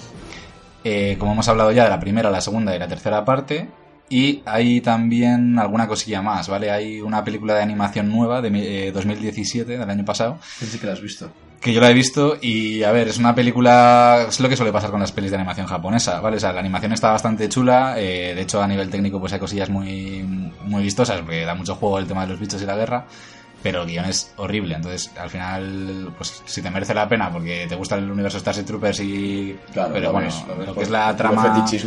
eh, como hemos hablado ya de la primera, la segunda y la tercera parte. Y hay también alguna cosilla más, ¿vale? Hay una película de animación nueva de eh, 2017, del año pasado, Pensé que la has visto. que yo la he visto y a ver, es una película, es lo que suele pasar con las pelis de animación japonesa, ¿vale? O sea, la animación está bastante chula, eh, de hecho a nivel técnico pues hay cosillas muy, muy vistosas porque da mucho juego el tema de los bichos y la guerra, pero el guion es horrible. Entonces, al final, pues si te merece la pena porque te gusta el universo Starship Troopers y. Claro, pero lo bueno, ves, lo ves lo por- que es la trama.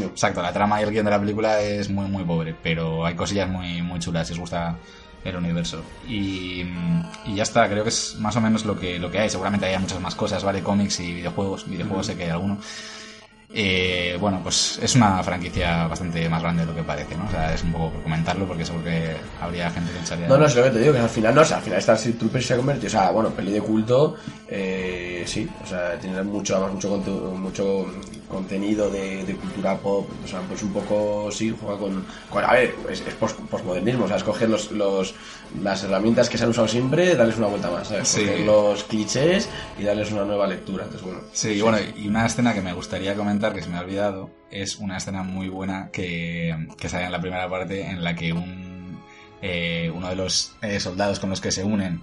Exacto, la trama y el guion de la película es muy, muy pobre, pero hay cosillas muy, muy chulas si os gusta el universo. Y, y ya está, creo que es más o menos lo que, lo que hay. Seguramente haya muchas más cosas, ¿vale? Cómics y videojuegos. Videojuegos sé que hay alguno. Eh, bueno, pues es una franquicia bastante más grande de lo que parece, ¿no? O sea, es un poco por comentarlo porque seguro que habría gente que echaría... No, no, es lo que te digo, que al final no, o sea, al final Starship Troopers se ha convertido, o sea, bueno, peli de culto, eh, sí, o sea, tiene mucho, además, mucho, mucho contenido de, de cultura pop, o sea, pues un poco, sí, juega con, con- a ver, es, es pos- posmodernismo, o sea, es coger los, los, las herramientas que se han usado siempre, darles una vuelta más, ¿sabes? Sí. Coger los clichés y darles una nueva lectura, entonces bueno. Sí, y bueno, y una escena que me gustaría comentar, que se me ha olvidado, es una escena muy buena que, que sale en la primera parte en la que un, eh, uno de los eh, soldados con los que se unen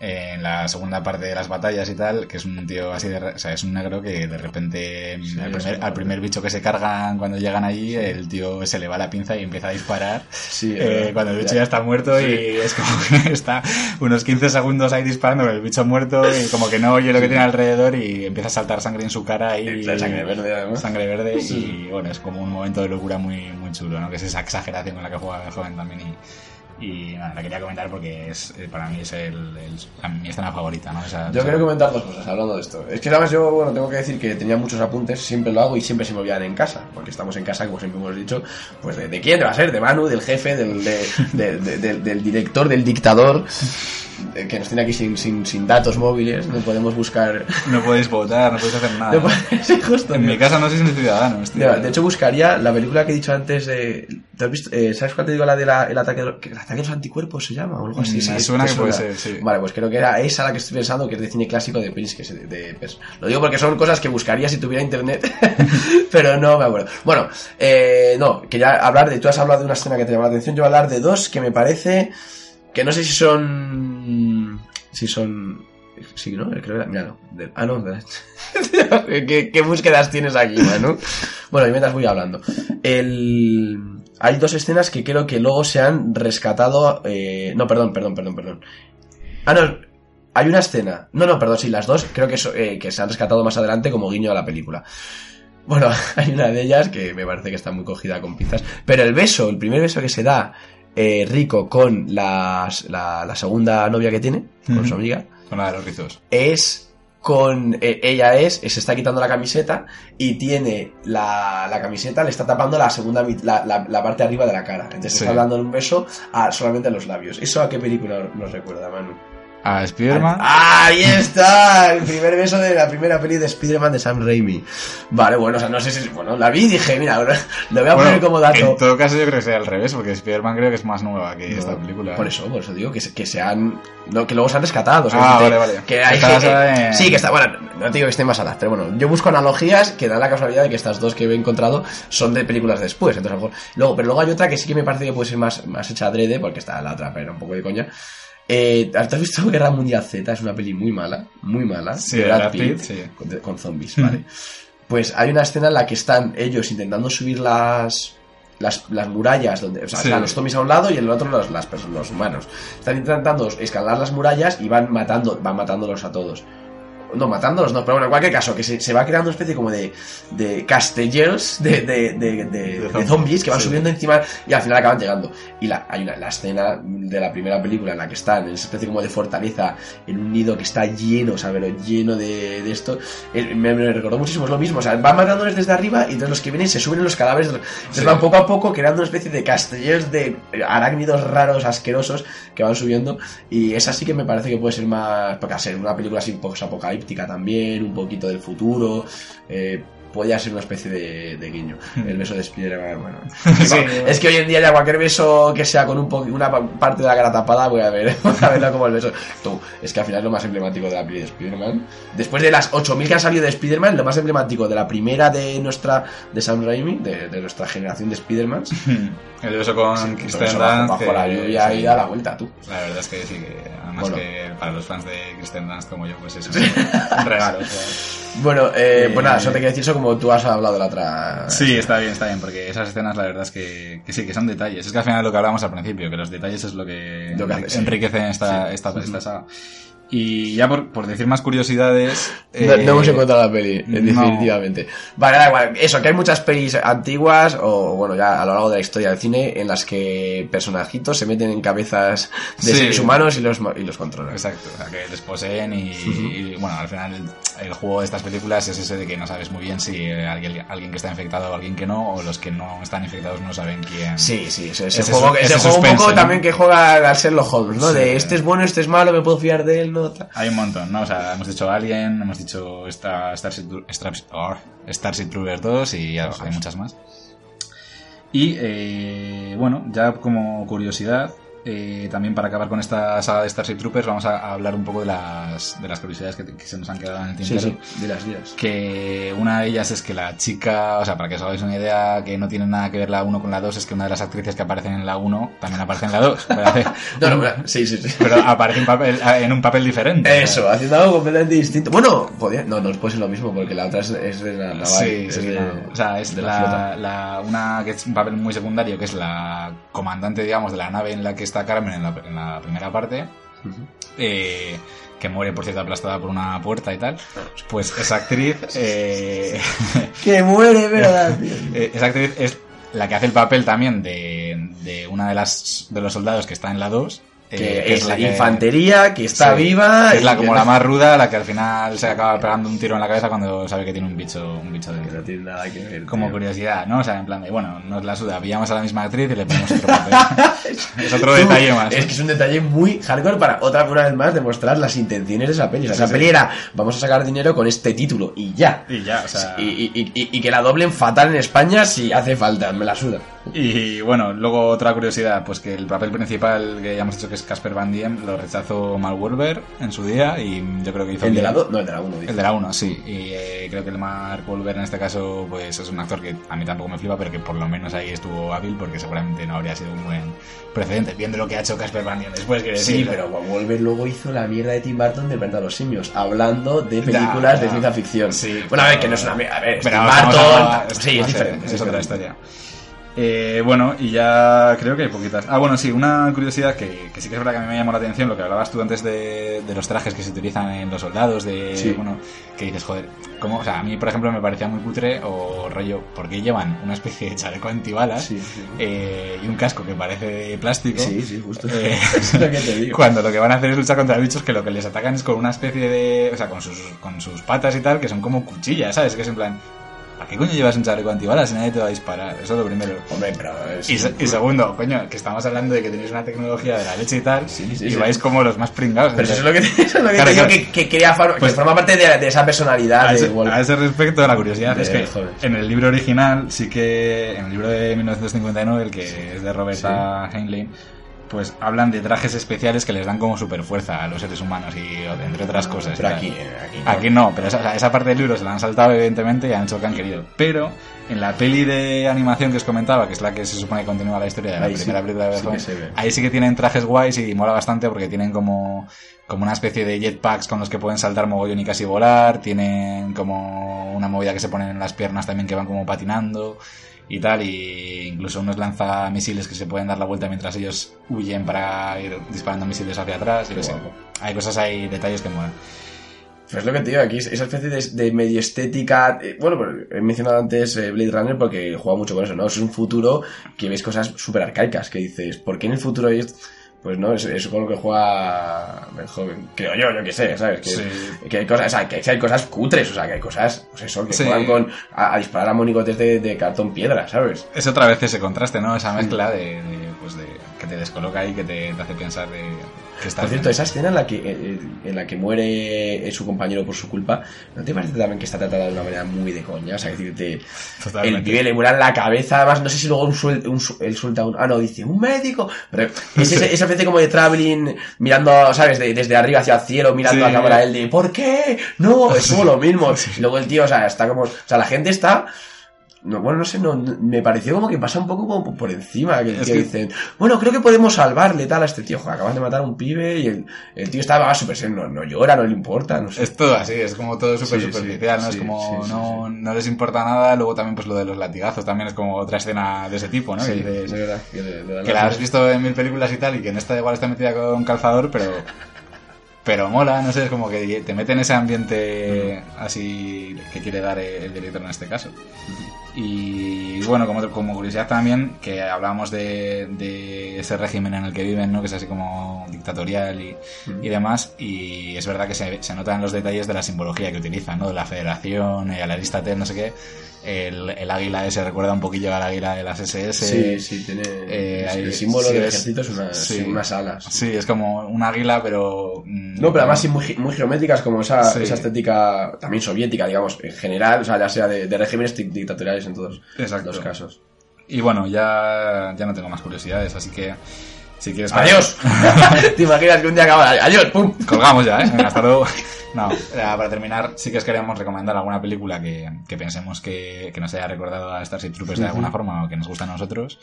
en la segunda parte de las batallas y tal, que es un tío así de... O sea, es un negro que de repente Sí, al, primer, un- al primer bicho que se cargan cuando llegan allí, el tío se le va la pinza y empieza a disparar. Sí, eh, eh, cuando el bicho ya está muerto y es como que está unos 15 segundos ahí disparando con el bicho muerto y como que no oye lo que tiene alrededor y empieza a saltar sangre en su cara y La sangre verde, además. sangre verde y bueno es como un momento de locura muy muy chulo ¿no? que es esa exageración con la que juega el joven también y, y nada, la quería comentar porque es eh, para mí es el, el- la- mi escena favorita ¿no? Esa- Yo esa- quiero comentar dos cosas hablando de esto. Es que además yo, bueno, tengo que decir que tenía muchos apuntes, siempre lo hago y siempre se me olvidan en casa, porque estamos en casa, como siempre hemos dicho, pues de, de quién va a ser, de Manu, del jefe, del, de- de- de- del- director, del dictador, que nos tiene aquí sin, sin, sin datos móviles, no podemos buscar... no podéis votar no podéis hacer nada No justo. en mi casa no sois ni ciudadanos tío. Mira, de hecho buscaría la película que he dicho antes de... ¿te has visto? Eh, ¿Sabes cuál te digo? La de la, el, ataque de, el ataque de los anticuerpos se llama o algo así. Mm, sí, me ¿te suena que puede ser, sí. Vale, pues creo que era esa la que estoy pensando, que es de cine clásico de Prince, que de, de- pues, Lo digo porque son cosas que buscaría si tuviera internet, pero no me acuerdo. Bueno, eh, no, quería hablar de... Tú has hablado de una escena que te llama la atención, yo voy a hablar de dos que me parece... Que no sé si son... Si son... Sí, ¿no? Creo que. Míralo. De- ah, no. ¿Qué, búsquedas tienes aquí? Bueno, y mientras voy hablando. Hay dos escenas que creo que luego se han rescatado... eh, No, perdón, perdón, perdón, perdón. Ah, no. Hay una escena. No, no, perdón, sí, las dos creo que, eh, que se han rescatado más adelante como guiño a la película. Bueno, hay una de ellas que me parece que está muy cogida con pinzas. Pero el beso, el primer beso que se da eh, Rico con las- la, la segunda novia que tiene, con su amiga, con la de los rizos. es con eh, ella es se está quitando la camiseta y tiene la, la camiseta le está tapando la segunda la, la parte de arriba de la cara. Entonces Sí. está dando un beso a solamente a los labios. Eso a qué película nos recuerda Manu a Spiderman Ah, ahí está el primer beso de la primera peli de Spider-Man de Sam Raimi vale bueno o sea no sé si bueno la vi y dije mira lo voy a poner Bueno, como dato En todo caso, yo creo que sea al revés, porque Spider-Man creo que es más nueva que No, esta película. Por ¿eh? eso, por eso digo que, se- que se han. No, que luego se han rescatado. o sea, Ah, vale, vale. Que hay gente- en- Sí, que está. Bueno, no te digo que estén basadas, pero bueno, yo busco analogías que dan la casualidad de que estas dos que he encontrado son de películas después. Entonces, a lo mejor. Luego, pero luego hay otra que sí que me parece que puede ser más, más hecha adrede, porque está la otra, pero un poco de coña. Eh, ¿Te has visto Guerra Mundial Z? Es una peli muy mala, muy mala. Sí, de Brad Pitt, sí. con, zombies, ¿vale? Pues hay una escena en la que están ellos intentando subir las, las, las murallas, donde, o sea, Sí. están los zombies a un lado y en el otro los, las personas, los humanos. Están intentando escalar las murallas y van matando, van matándolos a todos. No, matándolos no, pero bueno, en cualquier caso, que se, se va creando una especie como de, de castellers de, de, de, de- de zombies, que van sí. subiendo encima y al final acaban llegando. Y la, hay una, la escena de la primera película en la que están en esa especie como de fortaleza, en un nido que está lleno, o sea, pero lleno de, de esto. Me, me recordó muchísimo, es lo mismo. O sea, van matándoles desde arriba y entonces los que vienen se suben en los cadáveres. Entonces Sí. van poco a poco creando una especie de castellers de arácnidos raros, asquerosos que van subiendo. Y esa sí que me parece que puede ser más. Porque al ser una película así post-apocalíptica también, un poquito del futuro. Eh, podría ser una especie de, de guiño. El beso de Spider-Man, bueno. Sí. Es que hoy en día ya cualquier beso que sea con un po- una pa- parte de la cara tapada, voy a ver, voy a verlo como el beso. Tú, es que al final es lo más emblemático de la peli de Spider-Man. Después de las 8000 que han salido de Spider-Man, lo más emblemático de la primera de nuestra, de Sam Raimi, de, de nuestra generación de Spider-Man. El beso con Sí, eso bajo, Dunst. bajo la lluvia sí. y da la vuelta, tú. La verdad es que sí, que además Bueno. que para los fans de Kristen Dunst como yo, pues es un regalo. o sea. Bueno, eh, Eh, pues nada, eso te quiero decir eso como como tú has hablado de la otra. Sí, está bien, está bien, porque esas escenas la verdad es que, que sí, que son detalles. Es que al final lo que hablábamos al principio, que los detalles es lo que, Lo que hace, sí. enriquecen esta, esta, esta saga. Y ya por, por decir más curiosidades... No, eh, no hemos encontrado la peli, eh, no. definitivamente. Vale, da igual. Eso, que hay muchas pelis antiguas, o bueno, ya a lo largo de la historia del cine, en las que personajitos se meten en cabezas de Sí. seres humanos y los, y los controlan. Exacto, o sea, que les poseen y, y, bueno, al final el, el juego de estas películas es ese de que no sabes muy bien si eh, alguien, alguien que está infectado o alguien que no, o los que no están infectados no saben quién. Sí, sí, ese, ese Ese juego, ese juego un suspense, poco ¿no? también que juega al Sherlock Holmes, ¿no? Sí. De este es bueno, este es malo, me puedo fiar de él, Hay un montón, ¿no? O sea, hemos dicho Alien, hemos dicho Star, Starship, oh, Starship Troopers 2 y ya hay muchas más. Y eh, bueno, ya como curiosidad, eh, también para acabar con esta saga de Starship Troopers, vamos a, a hablar un poco de las, de las curiosidades que, que se nos han quedado en el Sí, tintero. sí, dirás, dirás. Que una de ellas es que la chica, o sea, para que os hagáis una idea, que no tiene nada que ver la 1 con la 2, es que una de las actrices que aparecen en la 1 también aparece en la 2. Pero, hace- No, no, bueno, sí, sí, sí. pero aparece en, papel- en un papel diferente. Eso, haciendo algo completamente distinto. Bueno, podía, no, no puede ser lo mismo porque la otra es, es de la naval. Sí, sí, de, no. o sea, es de la la, flota. la- una que es un papel muy secundario, que es la comandante, digamos, de la nave en la que está Carmen en la, en la primera parte, eh, que muere, por cierto, aplastada por una puerta y tal. Pues esa actriz, eh, Que muere, ¿verdad, eh, esa actriz es la que hace el papel también de, de una de las de los soldados que está en la 2. Eh, Que es la que- infantería, que está Sí, viva. que es la como que la más ruda, la que al final se acaba pegando un tiro en la cabeza cuando sabe que tiene un bicho, un bicho que dentro. no tiene nada que ver. Como tío. curiosidad, ¿no? O sea, en plan de, bueno, nos la suda, pillamos a la misma actriz y le ponemos otro papel. es otro detalle más. Es que es un detalle muy hardcore para otra una vez más demostrar las intenciones de esa peli. O sea, Sí, esa sí. peli era, vamos a sacar dinero con este título y ya. Y ya, o sea... Y, y- y- y que la doblen fatal en España si hace falta, me la suda. Y bueno, luego otra curiosidad, pues que el papel principal que ya hemos dicho que es Casper Van Diem lo rechazó Mal Wolver en su día y yo creo que hizo ¿El de la 2? No, el de la 1, El de la 1, sí. Y eh, creo que el Mark Wolver en este caso pues es un actor que a mí tampoco me flipa, pero que por lo menos ahí estuvo hábil porque seguramente no habría sido un buen precedente. Viendo lo que ha hecho Casper Van Diem después, quiero Sí, decir. pero Wolver luego hizo la mierda de Tim Burton de de los Simios, hablando de películas de ciencia ficción. Sí, bueno, a ver, que no es una mierda. A ver, Pero Tim vamos a- Burton. sí, es diferente. Es otra diferente. historia. Eh, bueno, y ya creo que hay poquitas. Ah, bueno, sí, una curiosidad que, que sí que es verdad que a mí me llamó la atención, lo que hablabas tú antes de, de los trajes que se utilizan en los soldados, de, Sí. bueno, que dices, joder, ¿cómo? O sea, a mí, por ejemplo, me parecía muy cutre, o rollo, porque llevan una especie de chaleco antibalas Sí, sí. eh, y un casco que parece de plástico? Sí, sí, justo. Eh, es lo que te digo. Cuando lo que van a hacer es luchar contra bichos que lo que les atacan es con una especie de. O sea, con sus, con sus patas y tal, que son como cuchillas, ¿sabes? Que es en plan. ¿Para qué coño llevas un chaleco antibalas si nadie te va a disparar? Eso es lo primero. Hombre, pero. es- Y, se- y segundo, coño, que estamos hablando de que tenéis una tecnología de la leche y tal, Sí, sí, y sí. vais como los más pringados. Pero eso es lo que, eso es lo que Claro, te digo, claro. que, que, crea for- Pues- que forma parte de, de esa personalidad a ese, Wolver. a ese respecto, la curiosidad De- es que joder. en el libro original, sí que en el libro de 1959, el que es de Roberta Heinlein, pues hablan de trajes especiales que les dan como super fuerza a los seres humanos y entre otras cosas. Pero aquí, eh, aquí no. Aquí no, pero esa, o sea, esa parte del libro se la han saltado evidentemente y han hecho lo que han querido. Pero en la peli de animación que os comentaba, que es la que se supone que continúa la historia de la Ahí sí, primera película de sí ahí sí que tienen trajes guays y mola bastante porque tienen como, como una especie de jetpacks con los que pueden saltar mogollón y casi volar, tienen como una movida que se ponen en las piernas también que van como patinando y tal, y incluso unos lanzamisiles que se pueden dar la vuelta mientras ellos huyen para ir disparando misiles hacia atrás, guapo. Hay cosas, hay detalles que molan. Pues es lo que te digo, aquí es- esa especie de, de medio estética. eh, bueno, he mencionado antes eh, Blade Runner porque juega mucho con eso, ¿no? Es un futuro que ves cosas súper arcaicas que dices, ¿por qué en el futuro es.? Pues no, es, es con lo que juega el joven. Creo yo, yo qué sé, ¿sabes? Que, Sí. que hay cosas, o sea, que hay cosas cutres, o sea, que hay cosas, pues eso, que Sí. juegan con. A, a disparar a monigotes de, de cartón piedra, ¿sabes? Es otra vez ese contraste, ¿no? Esa mezcla de, de, pues de que te descoloca ahí, que te, te hace pensar de Por cierto, esa escena en la que en la que muere eh, su compañero por su culpa, ¿no te parece también que está tratada de una manera muy de coña? O sea, decirte, Totalmente. el pibe le vuela en la cabeza, además no sé si luego un suel- un él suelta un... Ah, no, dice, un médico. Pero es esa especie como de traveling, mirando, ¿sabes? De- desde arriba hacia el cielo, mirando Sí. a cámara, él de, ¿por qué? No, es como lo mismo. Y luego el tío, o sea, está como... O sea, la gente está no, bueno, no sé, no, me pareció como que pasa un poco como por encima, que, que que- dicen, bueno, creo que podemos salvarle tal a este tío, acaban de matar a un pibe y el, el tío estaba súper no, no llora, no le importa, no sé. Es todo así, es como todo súper Sí, sí, superficial, ¿no? sí, es como no, no les importa nada. Luego también, pues lo de los latigazos también es como otra escena de ese tipo, ¿no? Que dices, de verdad, que le- le dan que la has visto en mil películas y tal, y que en esta igual está metida con calzador, pero. Pero mola, no sé, es como que te mete en ese ambiente así que quiere dar el director en este caso. Y bueno, como, como curiosidad también, que hablábamos de, de ese régimen en el que viven, ¿no? que es así como dictatorial y, y demás, y es verdad que se, se notan los detalles de la simbología que utilizan, ¿no? de la federación, eh, a la Aristotel, no sé qué. El, el águila ese recuerda un poquillo al águila de las SS. Sí, sí, tiene. Eh, el símbolo sí, del ejército es unas, sí. unas alas. Sí, es como un águila, pero... mm, No, pero además sí muy, muy geométricas, como esa, Sí. esa estética también soviética, digamos, en general, o sea, ya sea de, de regímenes di- dictatoriales en todos Exacto. los casos. Y bueno, ya, ya no tengo más curiosidades, así que si quieres... ¡Adiós! ¿Te imaginas que un día acaba? ¡Adiós! ¡Pum! Colgamos ya, ¿eh? Venga, hasta luego. No, ya para terminar, sí que os queríamos recomendar alguna película que, que pensemos que, que nos haya recordado a Starship Troopers de alguna forma o que nos gusta a nosotros.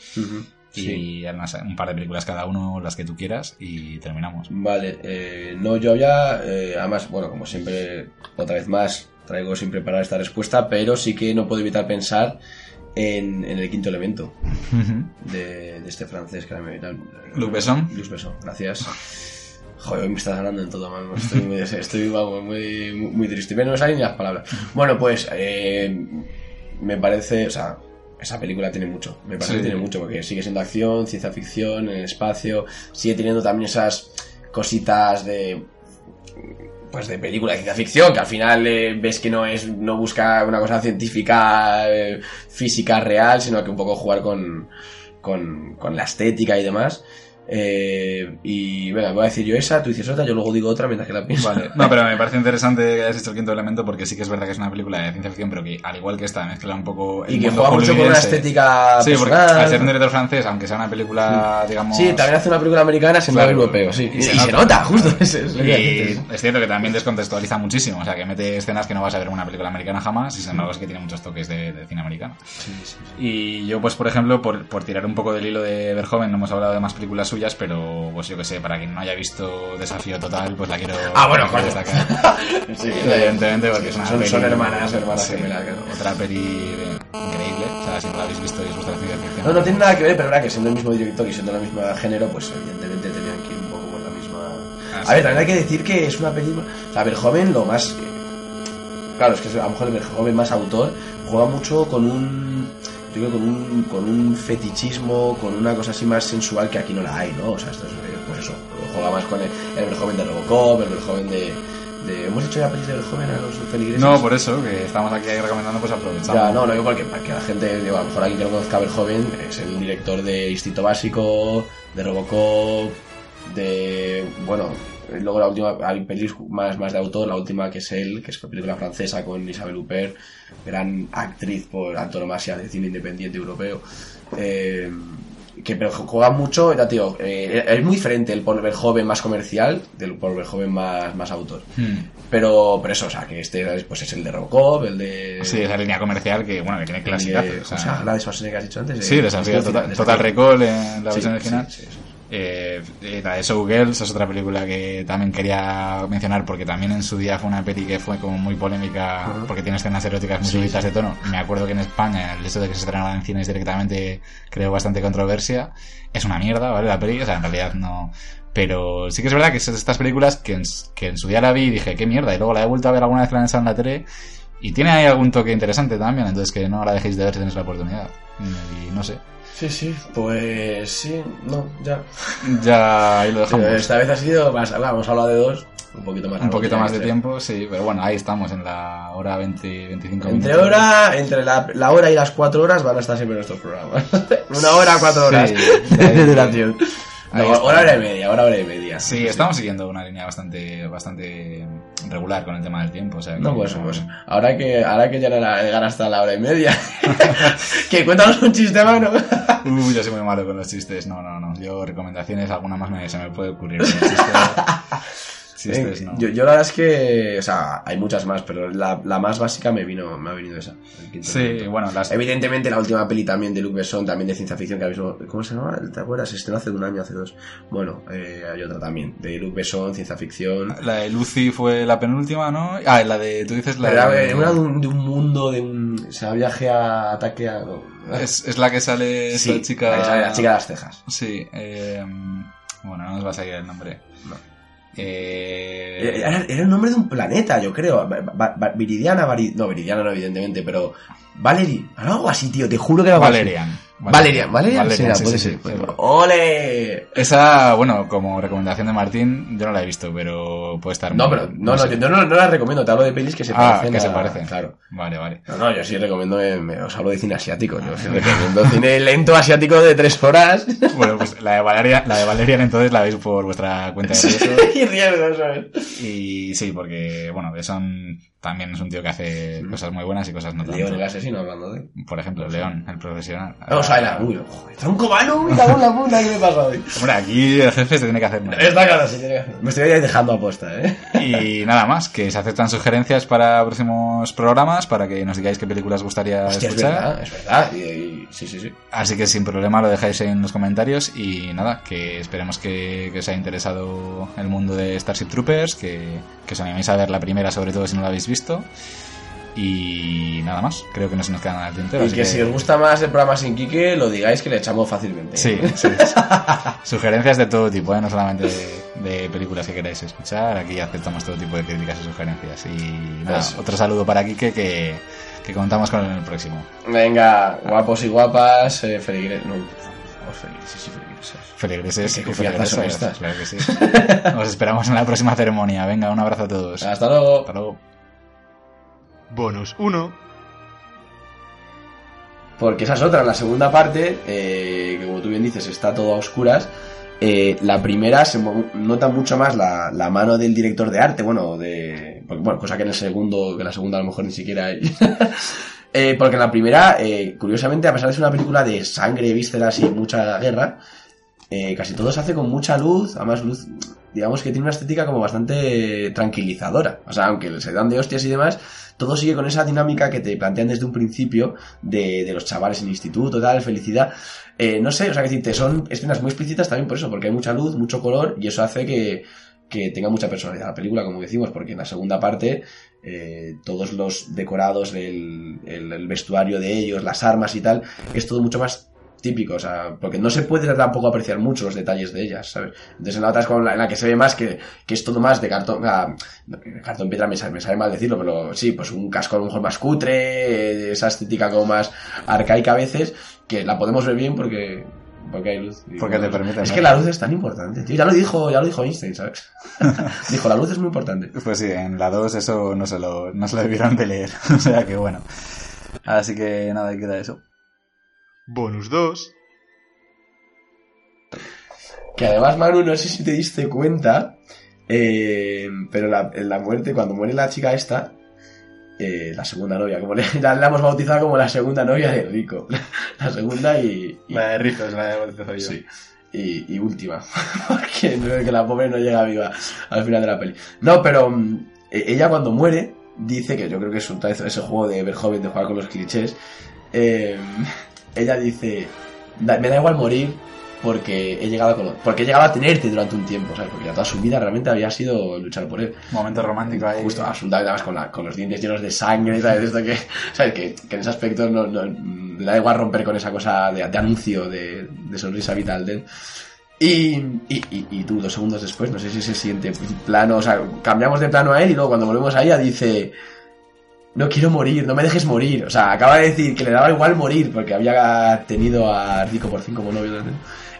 Y además un par de películas cada uno, las que tú quieras, y terminamos. Vale, eh, no, yo había, eh, además, bueno, como siempre, otra vez más, traigo sin preparar esta respuesta, pero sí que no puedo evitar pensar en, en el quinto elemento de, de este francés que me. Luc Besson. Luc Besson, gracias. Joder, hoy me estás ganando en todo, man. Estoy muy, estoy, vamos, muy, muy, triste. Pero no salen ni las palabras. Bueno, pues, eh, me parece, o sea, esa película tiene mucho. Me parece Sí. que tiene mucho, porque sigue siendo acción, ciencia ficción, en el espacio. Sigue teniendo también esas cositas de. Pues de película de ciencia ficción, que al final eh, ves que no es. no busca una cosa científica, eh, física real, sino que un poco jugar con. con, con la estética y demás. Eh, y venga, voy a decir yo esa, tú dices otra, yo luego digo otra mientras que la pienso. Vale, no, pero me parece interesante que hayas hecho el quinto elemento porque sí que es verdad que es una película de ciencia ficción, pero que al igual que esta mezcla un poco. el Y que mundo juega mucho con una estética Sí, porque personal. al ser un director francés, aunque sea una película, digamos. Sí, también hace una película americana sin Claro. europeo, sí. Y Y, se y se nota. justo. Es, cierto que también descontextualiza muchísimo, o sea, que mete escenas que no vas a ver en una película americana jamás, y sin embargo es que tiene muchos toques de, de cine americano. Y yo, pues, por ejemplo, por, por tirar un poco del hilo de Verhoeven, no hemos hablado de más películas suyas, pero, pues yo que sé, para quien no haya visto Desafío Total, pues la quiero Ah, bueno, coño. destacar. Sí, Evidentemente, porque es una son, peli- son hermanas, hermanas sí, gemelas. claro. Otra peli de- increíble, o sea, si no la habéis visto y os gusta la ciencia ficción. No, no tiene nada que ver, pero verdad que siendo el mismo director y siendo el mismo género, pues evidentemente tenían que ir un poco con la misma. Ah, A ver, sí. también hay que decir que es una película. O sea, Verhoeven lo más. Claro, es que a lo mejor el Verhoeven más autor juega mucho con un. Yo creo con un, con un fetichismo, con una cosa así más sensual que aquí no la hay, ¿no? O sea, esto es, eh, pues eso, juega más con el, el Verhoeven de Robocop, el Verhoeven de, de... ¿Hemos hecho ya pelis de Verhoeven a los feligreses? No, por eso, que estamos aquí recomendando, pues aprovechamos. Ya, no, no digo porque para que la gente, digo, a lo mejor alguien que no conozca a Verhoeven, es el director de Instinto Básico, de Robocop, de. Bueno, luego la última, hay pelis más, más de autor, la última que es él, que es una película francesa con Isabel Huppert, gran actriz por antonomasia de cine independiente europeo. Eh, que pero juega mucho, ya tío, eh, es muy diferente el Paul Verhoeven más comercial del Paul Verhoeven más, más autor. Hmm. Pero, pero eso, o sea, que este pues es el de Robocop, el de... Sí, esa línea comercial que, bueno, que tiene clásicas. Eh, ¿Cómo se llama? La de Schwarzenegger que has dicho antes. Sí, Eh, Desafío total, Total. Recall en la Sí, versión original. sí, sí. Eh, la de Showgirls es otra película que también quería mencionar porque también en su día fue una peli que fue como muy polémica porque tiene escenas eróticas muy subidas de tono. Me acuerdo que en España el hecho de que se estrenara en cines directamente creó bastante controversia. Es una mierda, ¿vale? La peli, o sea, en realidad no... Pero sí que es verdad que de estas películas que en, que en su día la vi y dije, qué mierda, y luego la he vuelto a ver alguna vez que la han en la tele y tiene ahí algún toque interesante también, entonces que no la dejéis de ver si tenéis la oportunidad. Y no sé. Sí, sí, pues sí, no, ya. Ya ahí lo dejamos. Pero esta vez ha sido más, vamos a hablar de dos, un poquito más Un poquito más de tiempo, sí, pero bueno, ahí estamos en la hora 20, 25 Entre hora, entre la, la hora y las cuatro horas van a estar siempre nuestros programas. Una hora, cuatro horas Sí, de duración. No, hora, hora y media, hora, hora y media. Sí, estamos siguiendo una línea bastante bastante regular con el tema del tiempo. O sea, No, pues, pues ahora que, ahora que ya llegar hasta la hora y media. que cuéntanos un chiste, mano. Uy, yo soy muy malo con los chistes. No, no, no. Yo recomendaciones, alguna más me, se me puede ocurrir. chiste- Chistes, Eh, no. yo, yo la verdad es que, o sea, hay muchas más, pero la, la más básica me vino, me ha venido esa. el quinto Sí, elemento. bueno, las... Evidentemente la última peli también de Luc Besson, también de ciencia ficción que habéis ¿Cómo se llama? ¿Te acuerdas? Se estrenó hace un año, hace dos. Bueno, eh, hay otra también, de Luc Besson, ciencia ficción. La de Lucy fue la penúltima, ¿no? Ah, la de... Tú dices la de... una de un, de un mundo, de un... O sea, viaje a ataque a... no. Es, es la que sale Sí, chica... la que sale, la chica de las cejas. Sí, eh, bueno, no nos va a salir el nombre. Eh, Era, era el nombre de un planeta, yo creo. Va- va- va- Viridiana, Vari- no, Viridiana no, evidentemente, pero. Valerie, algo así, tío, te juro que era así. Sí, sí, ser. sí, sí. ¡Ole! Esa, bueno, como recomendación de Martín, yo no la he visto, pero puede estar No, muy- pero no, no, sé. no, no, no la recomiendo, te hablo de pelis que se Ah, parecen. que se a- parecen. Claro. Vale, vale. No, no, yo sí recomiendo, eh, me- os hablo de cine asiático, yo sí recomiendo cine lento asiático de tres horas. Bueno, pues la de Valerian, la de Valerian entonces la veis por vuestra cuenta de riesgo. y riesgo, ¿sabes? Y sí, porque, bueno, Besson también es un tío que hace cosas muy buenas y cosas no tanto. León el asesino hablando de. Por ejemplo, León, el profesional. Vamos a ver, la- uy, joder, tronco malo, en la puta, ¿qué me pasa hoy? Hombre, aquí el jefe se tiene que hacer mal. Está claro, sí, tiene que hacer. Me estoy ahí dejando aposta, ¿eh? Y nada más, que se aceptan sugerencias para próximos programas, para que nos digáis qué películas gustaría Hostia, es escuchar. verdad, es verdad. Y, y- sí, sí, sí. Así que sin problema lo dejáis en los comentarios y nada, que esperemos que, que os haya interesado el mundo de Starship Troopers, que, que os animéis a ver la primera sobre todo si no la habéis visto. Y nada más, creo que no se nos queda nada al tintero. Y que si os gusta más el programa sin Quique, lo digáis que le echamos fácilmente. Sí, sí. Sugerencias de todo tipo, ¿eh? no solamente de, de películas que queráis escuchar. Aquí aceptamos todo tipo de críticas y sugerencias. Y nada, Eso. otro saludo para Quique que, que contamos con él en el próximo. Venga, guapos y guapas, eh, feligres. No, vamos, feligreses y feligresas. Feligreses y feligresas. Claro que sí. Os esperamos en la próxima ceremonia. Venga, un abrazo a todos. Hasta luego. Hasta luego. Bonus 1. Porque esa es otra, la segunda parte, eh, que como tú bien dices, está todo a oscuras. eh, la primera se nota mucho más la, la mano del director de arte, bueno, de. porque, bueno, cosa que en el segundo, que la segunda a lo mejor ni siquiera hay. Eh, porque en la primera, eh, curiosamente, a pesar de ser una película de sangre, vísceras y mucha guerra, eh, casi todo se hace con mucha luz, además luz, digamos que tiene una estética como bastante tranquilizadora. O sea, aunque se dan de hostias y demás, todo sigue con esa dinámica que te plantean desde un principio de, los chavales en instituto, tal, felicidad. Eh, no sé, o sea, que decirte, son escenas muy explícitas también por eso, porque hay mucha luz, mucho color, y eso hace que, que tenga mucha personalidad la película, como decimos, porque en la segunda parte eh, todos los decorados el- el vestuario de ellos, las armas y tal, es todo mucho más típico, o sea, porque no se puede tampoco apreciar mucho los detalles de ellas, ¿sabes? Entonces en la otra es la, en la que se ve más que, que es todo más de cartón, ah, cartón piedra me sabe, me sabe mal decirlo, pero sí, pues un casco a lo mejor más cutre, eh, esa estética como más arcaica a veces, que la podemos ver bien porque porque hay luz. Y Porque te bueno, permite Es ver. que la luz es tan importante, tío. Ya lo dijo, ya lo dijo Einstein, ¿sabes? dijo, la luz es muy importante. Pues sí, en la 2 eso no se lo, no se lo debieron de leer. o sea que bueno. Así que nada, ahí queda eso. Bonus 2. Que además, Manu, no sé si te diste cuenta, eh, pero la, en la muerte, cuando muere la chica esta, eh, la segunda novia, como le, la, la hemos bautizado como la segunda novia de Rico. La segunda y, y- de Rico es la de Sí. Y, y última. Porque que la pobre no llega viva al final de la peli. No, pero mm, e- ella cuando muere dice que yo creo que es un ese, ese juego de ver joven, de jugar con los clichés. eh, ella dice, "Da- me da igual morir porque he llegado a, cono- porque he llegado a tenerte durante un tiempo, ¿sabes? Porque ya toda su vida realmente había sido luchar por él. Momento romántico ahí. Justo, absolutamente, además con, la- con los dientes llenos de sangre, ¿sabes? Esto que, ¿sabes? Que, que en ese aspecto no, no- le da igual romper con esa cosa de, de anuncio, de, de sonrisa vital de él. Y, y, y, y tú, dos segundos después, no sé si ese siguiente plano, o sea, cambiamos de plano a él y luego cuando volvemos a ella dice, no quiero morir, no me dejes morir. O sea, acaba de decir que le daba igual morir porque había tenido a Rico por fin como novio. ¿no?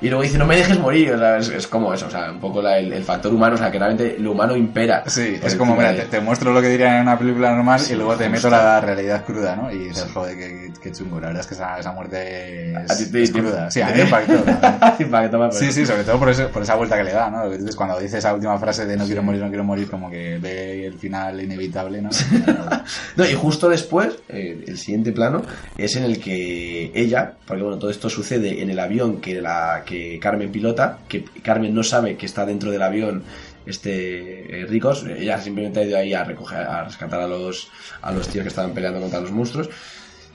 Y luego dice, no me dejes morir. O sea, es, es como eso, o sea, un poco la- el, el factor humano, o sea, que realmente lo humano impera. Sí, es como, mira, te, te muestro lo que dirían en una película normal Sí, y luego te meto la realidad cruda, ¿no? Y dices, joder, qué, qué chungo. La verdad es que esa, esa muerte A ti es, te- es cruda. Sí, a mí me impactó. por Sí, sí, sobre todo por, eso, por esa vuelta que le da, ¿no? Lo que dices, cuando dice esa última frase de no quiero morir, no quiero morir, como que ve el final inevitable, ¿no? No, y justo después, eh, el siguiente plano, es en el que ella, porque bueno, todo esto sucede en el avión que, la, que Carmen pilota, que Carmen no sabe que está dentro del avión este eh, ricos. Ella simplemente ha ido ahí a recoger, a rescatar a los, a los tíos que estaban peleando contra los monstruos.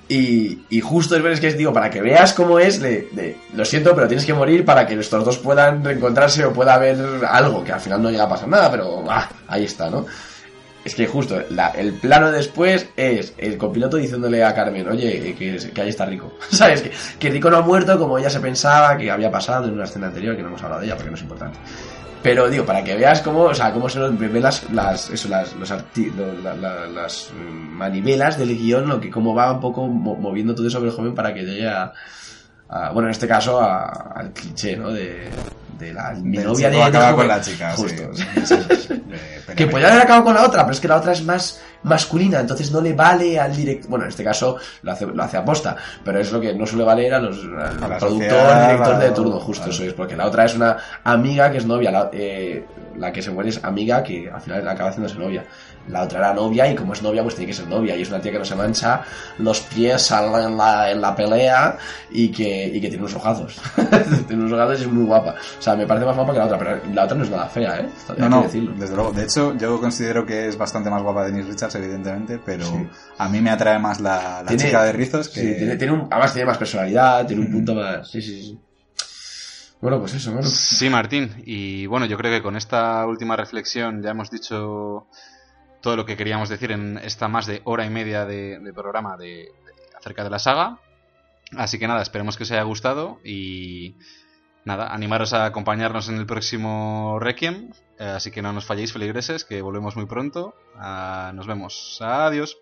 Y, y justo es ver es que digo, para que veas cómo es, de, lo siento, pero tienes que morir para que estos dos puedan reencontrarse o pueda haber algo, que al final no llega a pasar nada, pero ah, ahí está, ¿no? Es que justo, el plano después es el copiloto diciéndole a Carmen, oye, que, que ahí está Rico. ¿Sabes? Que, que Rico no ha muerto como ella se pensaba que había pasado en una escena anterior, que no hemos hablado de ella porque no es importante. Pero digo, para que veas cómo, o sea, cómo se ven las, las, eso, las, los arti- las mm, manivelas del guion, lo que cómo va un poco mo- moviendo todo sobre el joven para que llegue a, a- bueno, en este caso a- al cliché, ¿no? De, de la mi novia de, del acaba con la chica, sí. Justo. De Que podría haber acabado con la otra, pero es que la otra es más masculina, entonces no le vale al director. Bueno, en este caso lo hace, lo hace aposta, pero es lo que no suele valer a los, al A productor, sociedad, director de turno, justo claro. eso es, porque la otra es una amiga que es novia, la, eh, la que se muere es amiga que al final acaba haciéndose novia. La otra era novia y como es novia pues tiene que ser novia y es una tía que no se mancha los pies al- en la, en la pelea y que, y que tiene unos ojazos. tiene unos ojazos y es muy guapa. O sea, me parece más guapa que la otra, pero la otra no es nada fea, ¿eh? Hay No, que no, decirlo. desde luego. De hecho, yo considero que es bastante más guapa Denise Richards, evidentemente, pero Sí. a mí me atrae más la, la Tiene- chica de rizos que... Sí, tiene, tiene un, además tiene más personalidad, tiene un punto más. Sí, sí, sí. Bueno, pues eso, bueno. Sí, Martín. Y bueno, yo creo que con esta última reflexión ya hemos dicho todo lo que queríamos decir en esta más de hora y media de, de programa de, de- acerca de la saga. Así que nada, esperemos que os haya gustado y nada, animaros a acompañarnos en el próximo Requiem. Eh, así que no nos falléis, feligreses, que volvemos muy pronto. Ah, nos vemos. Adiós.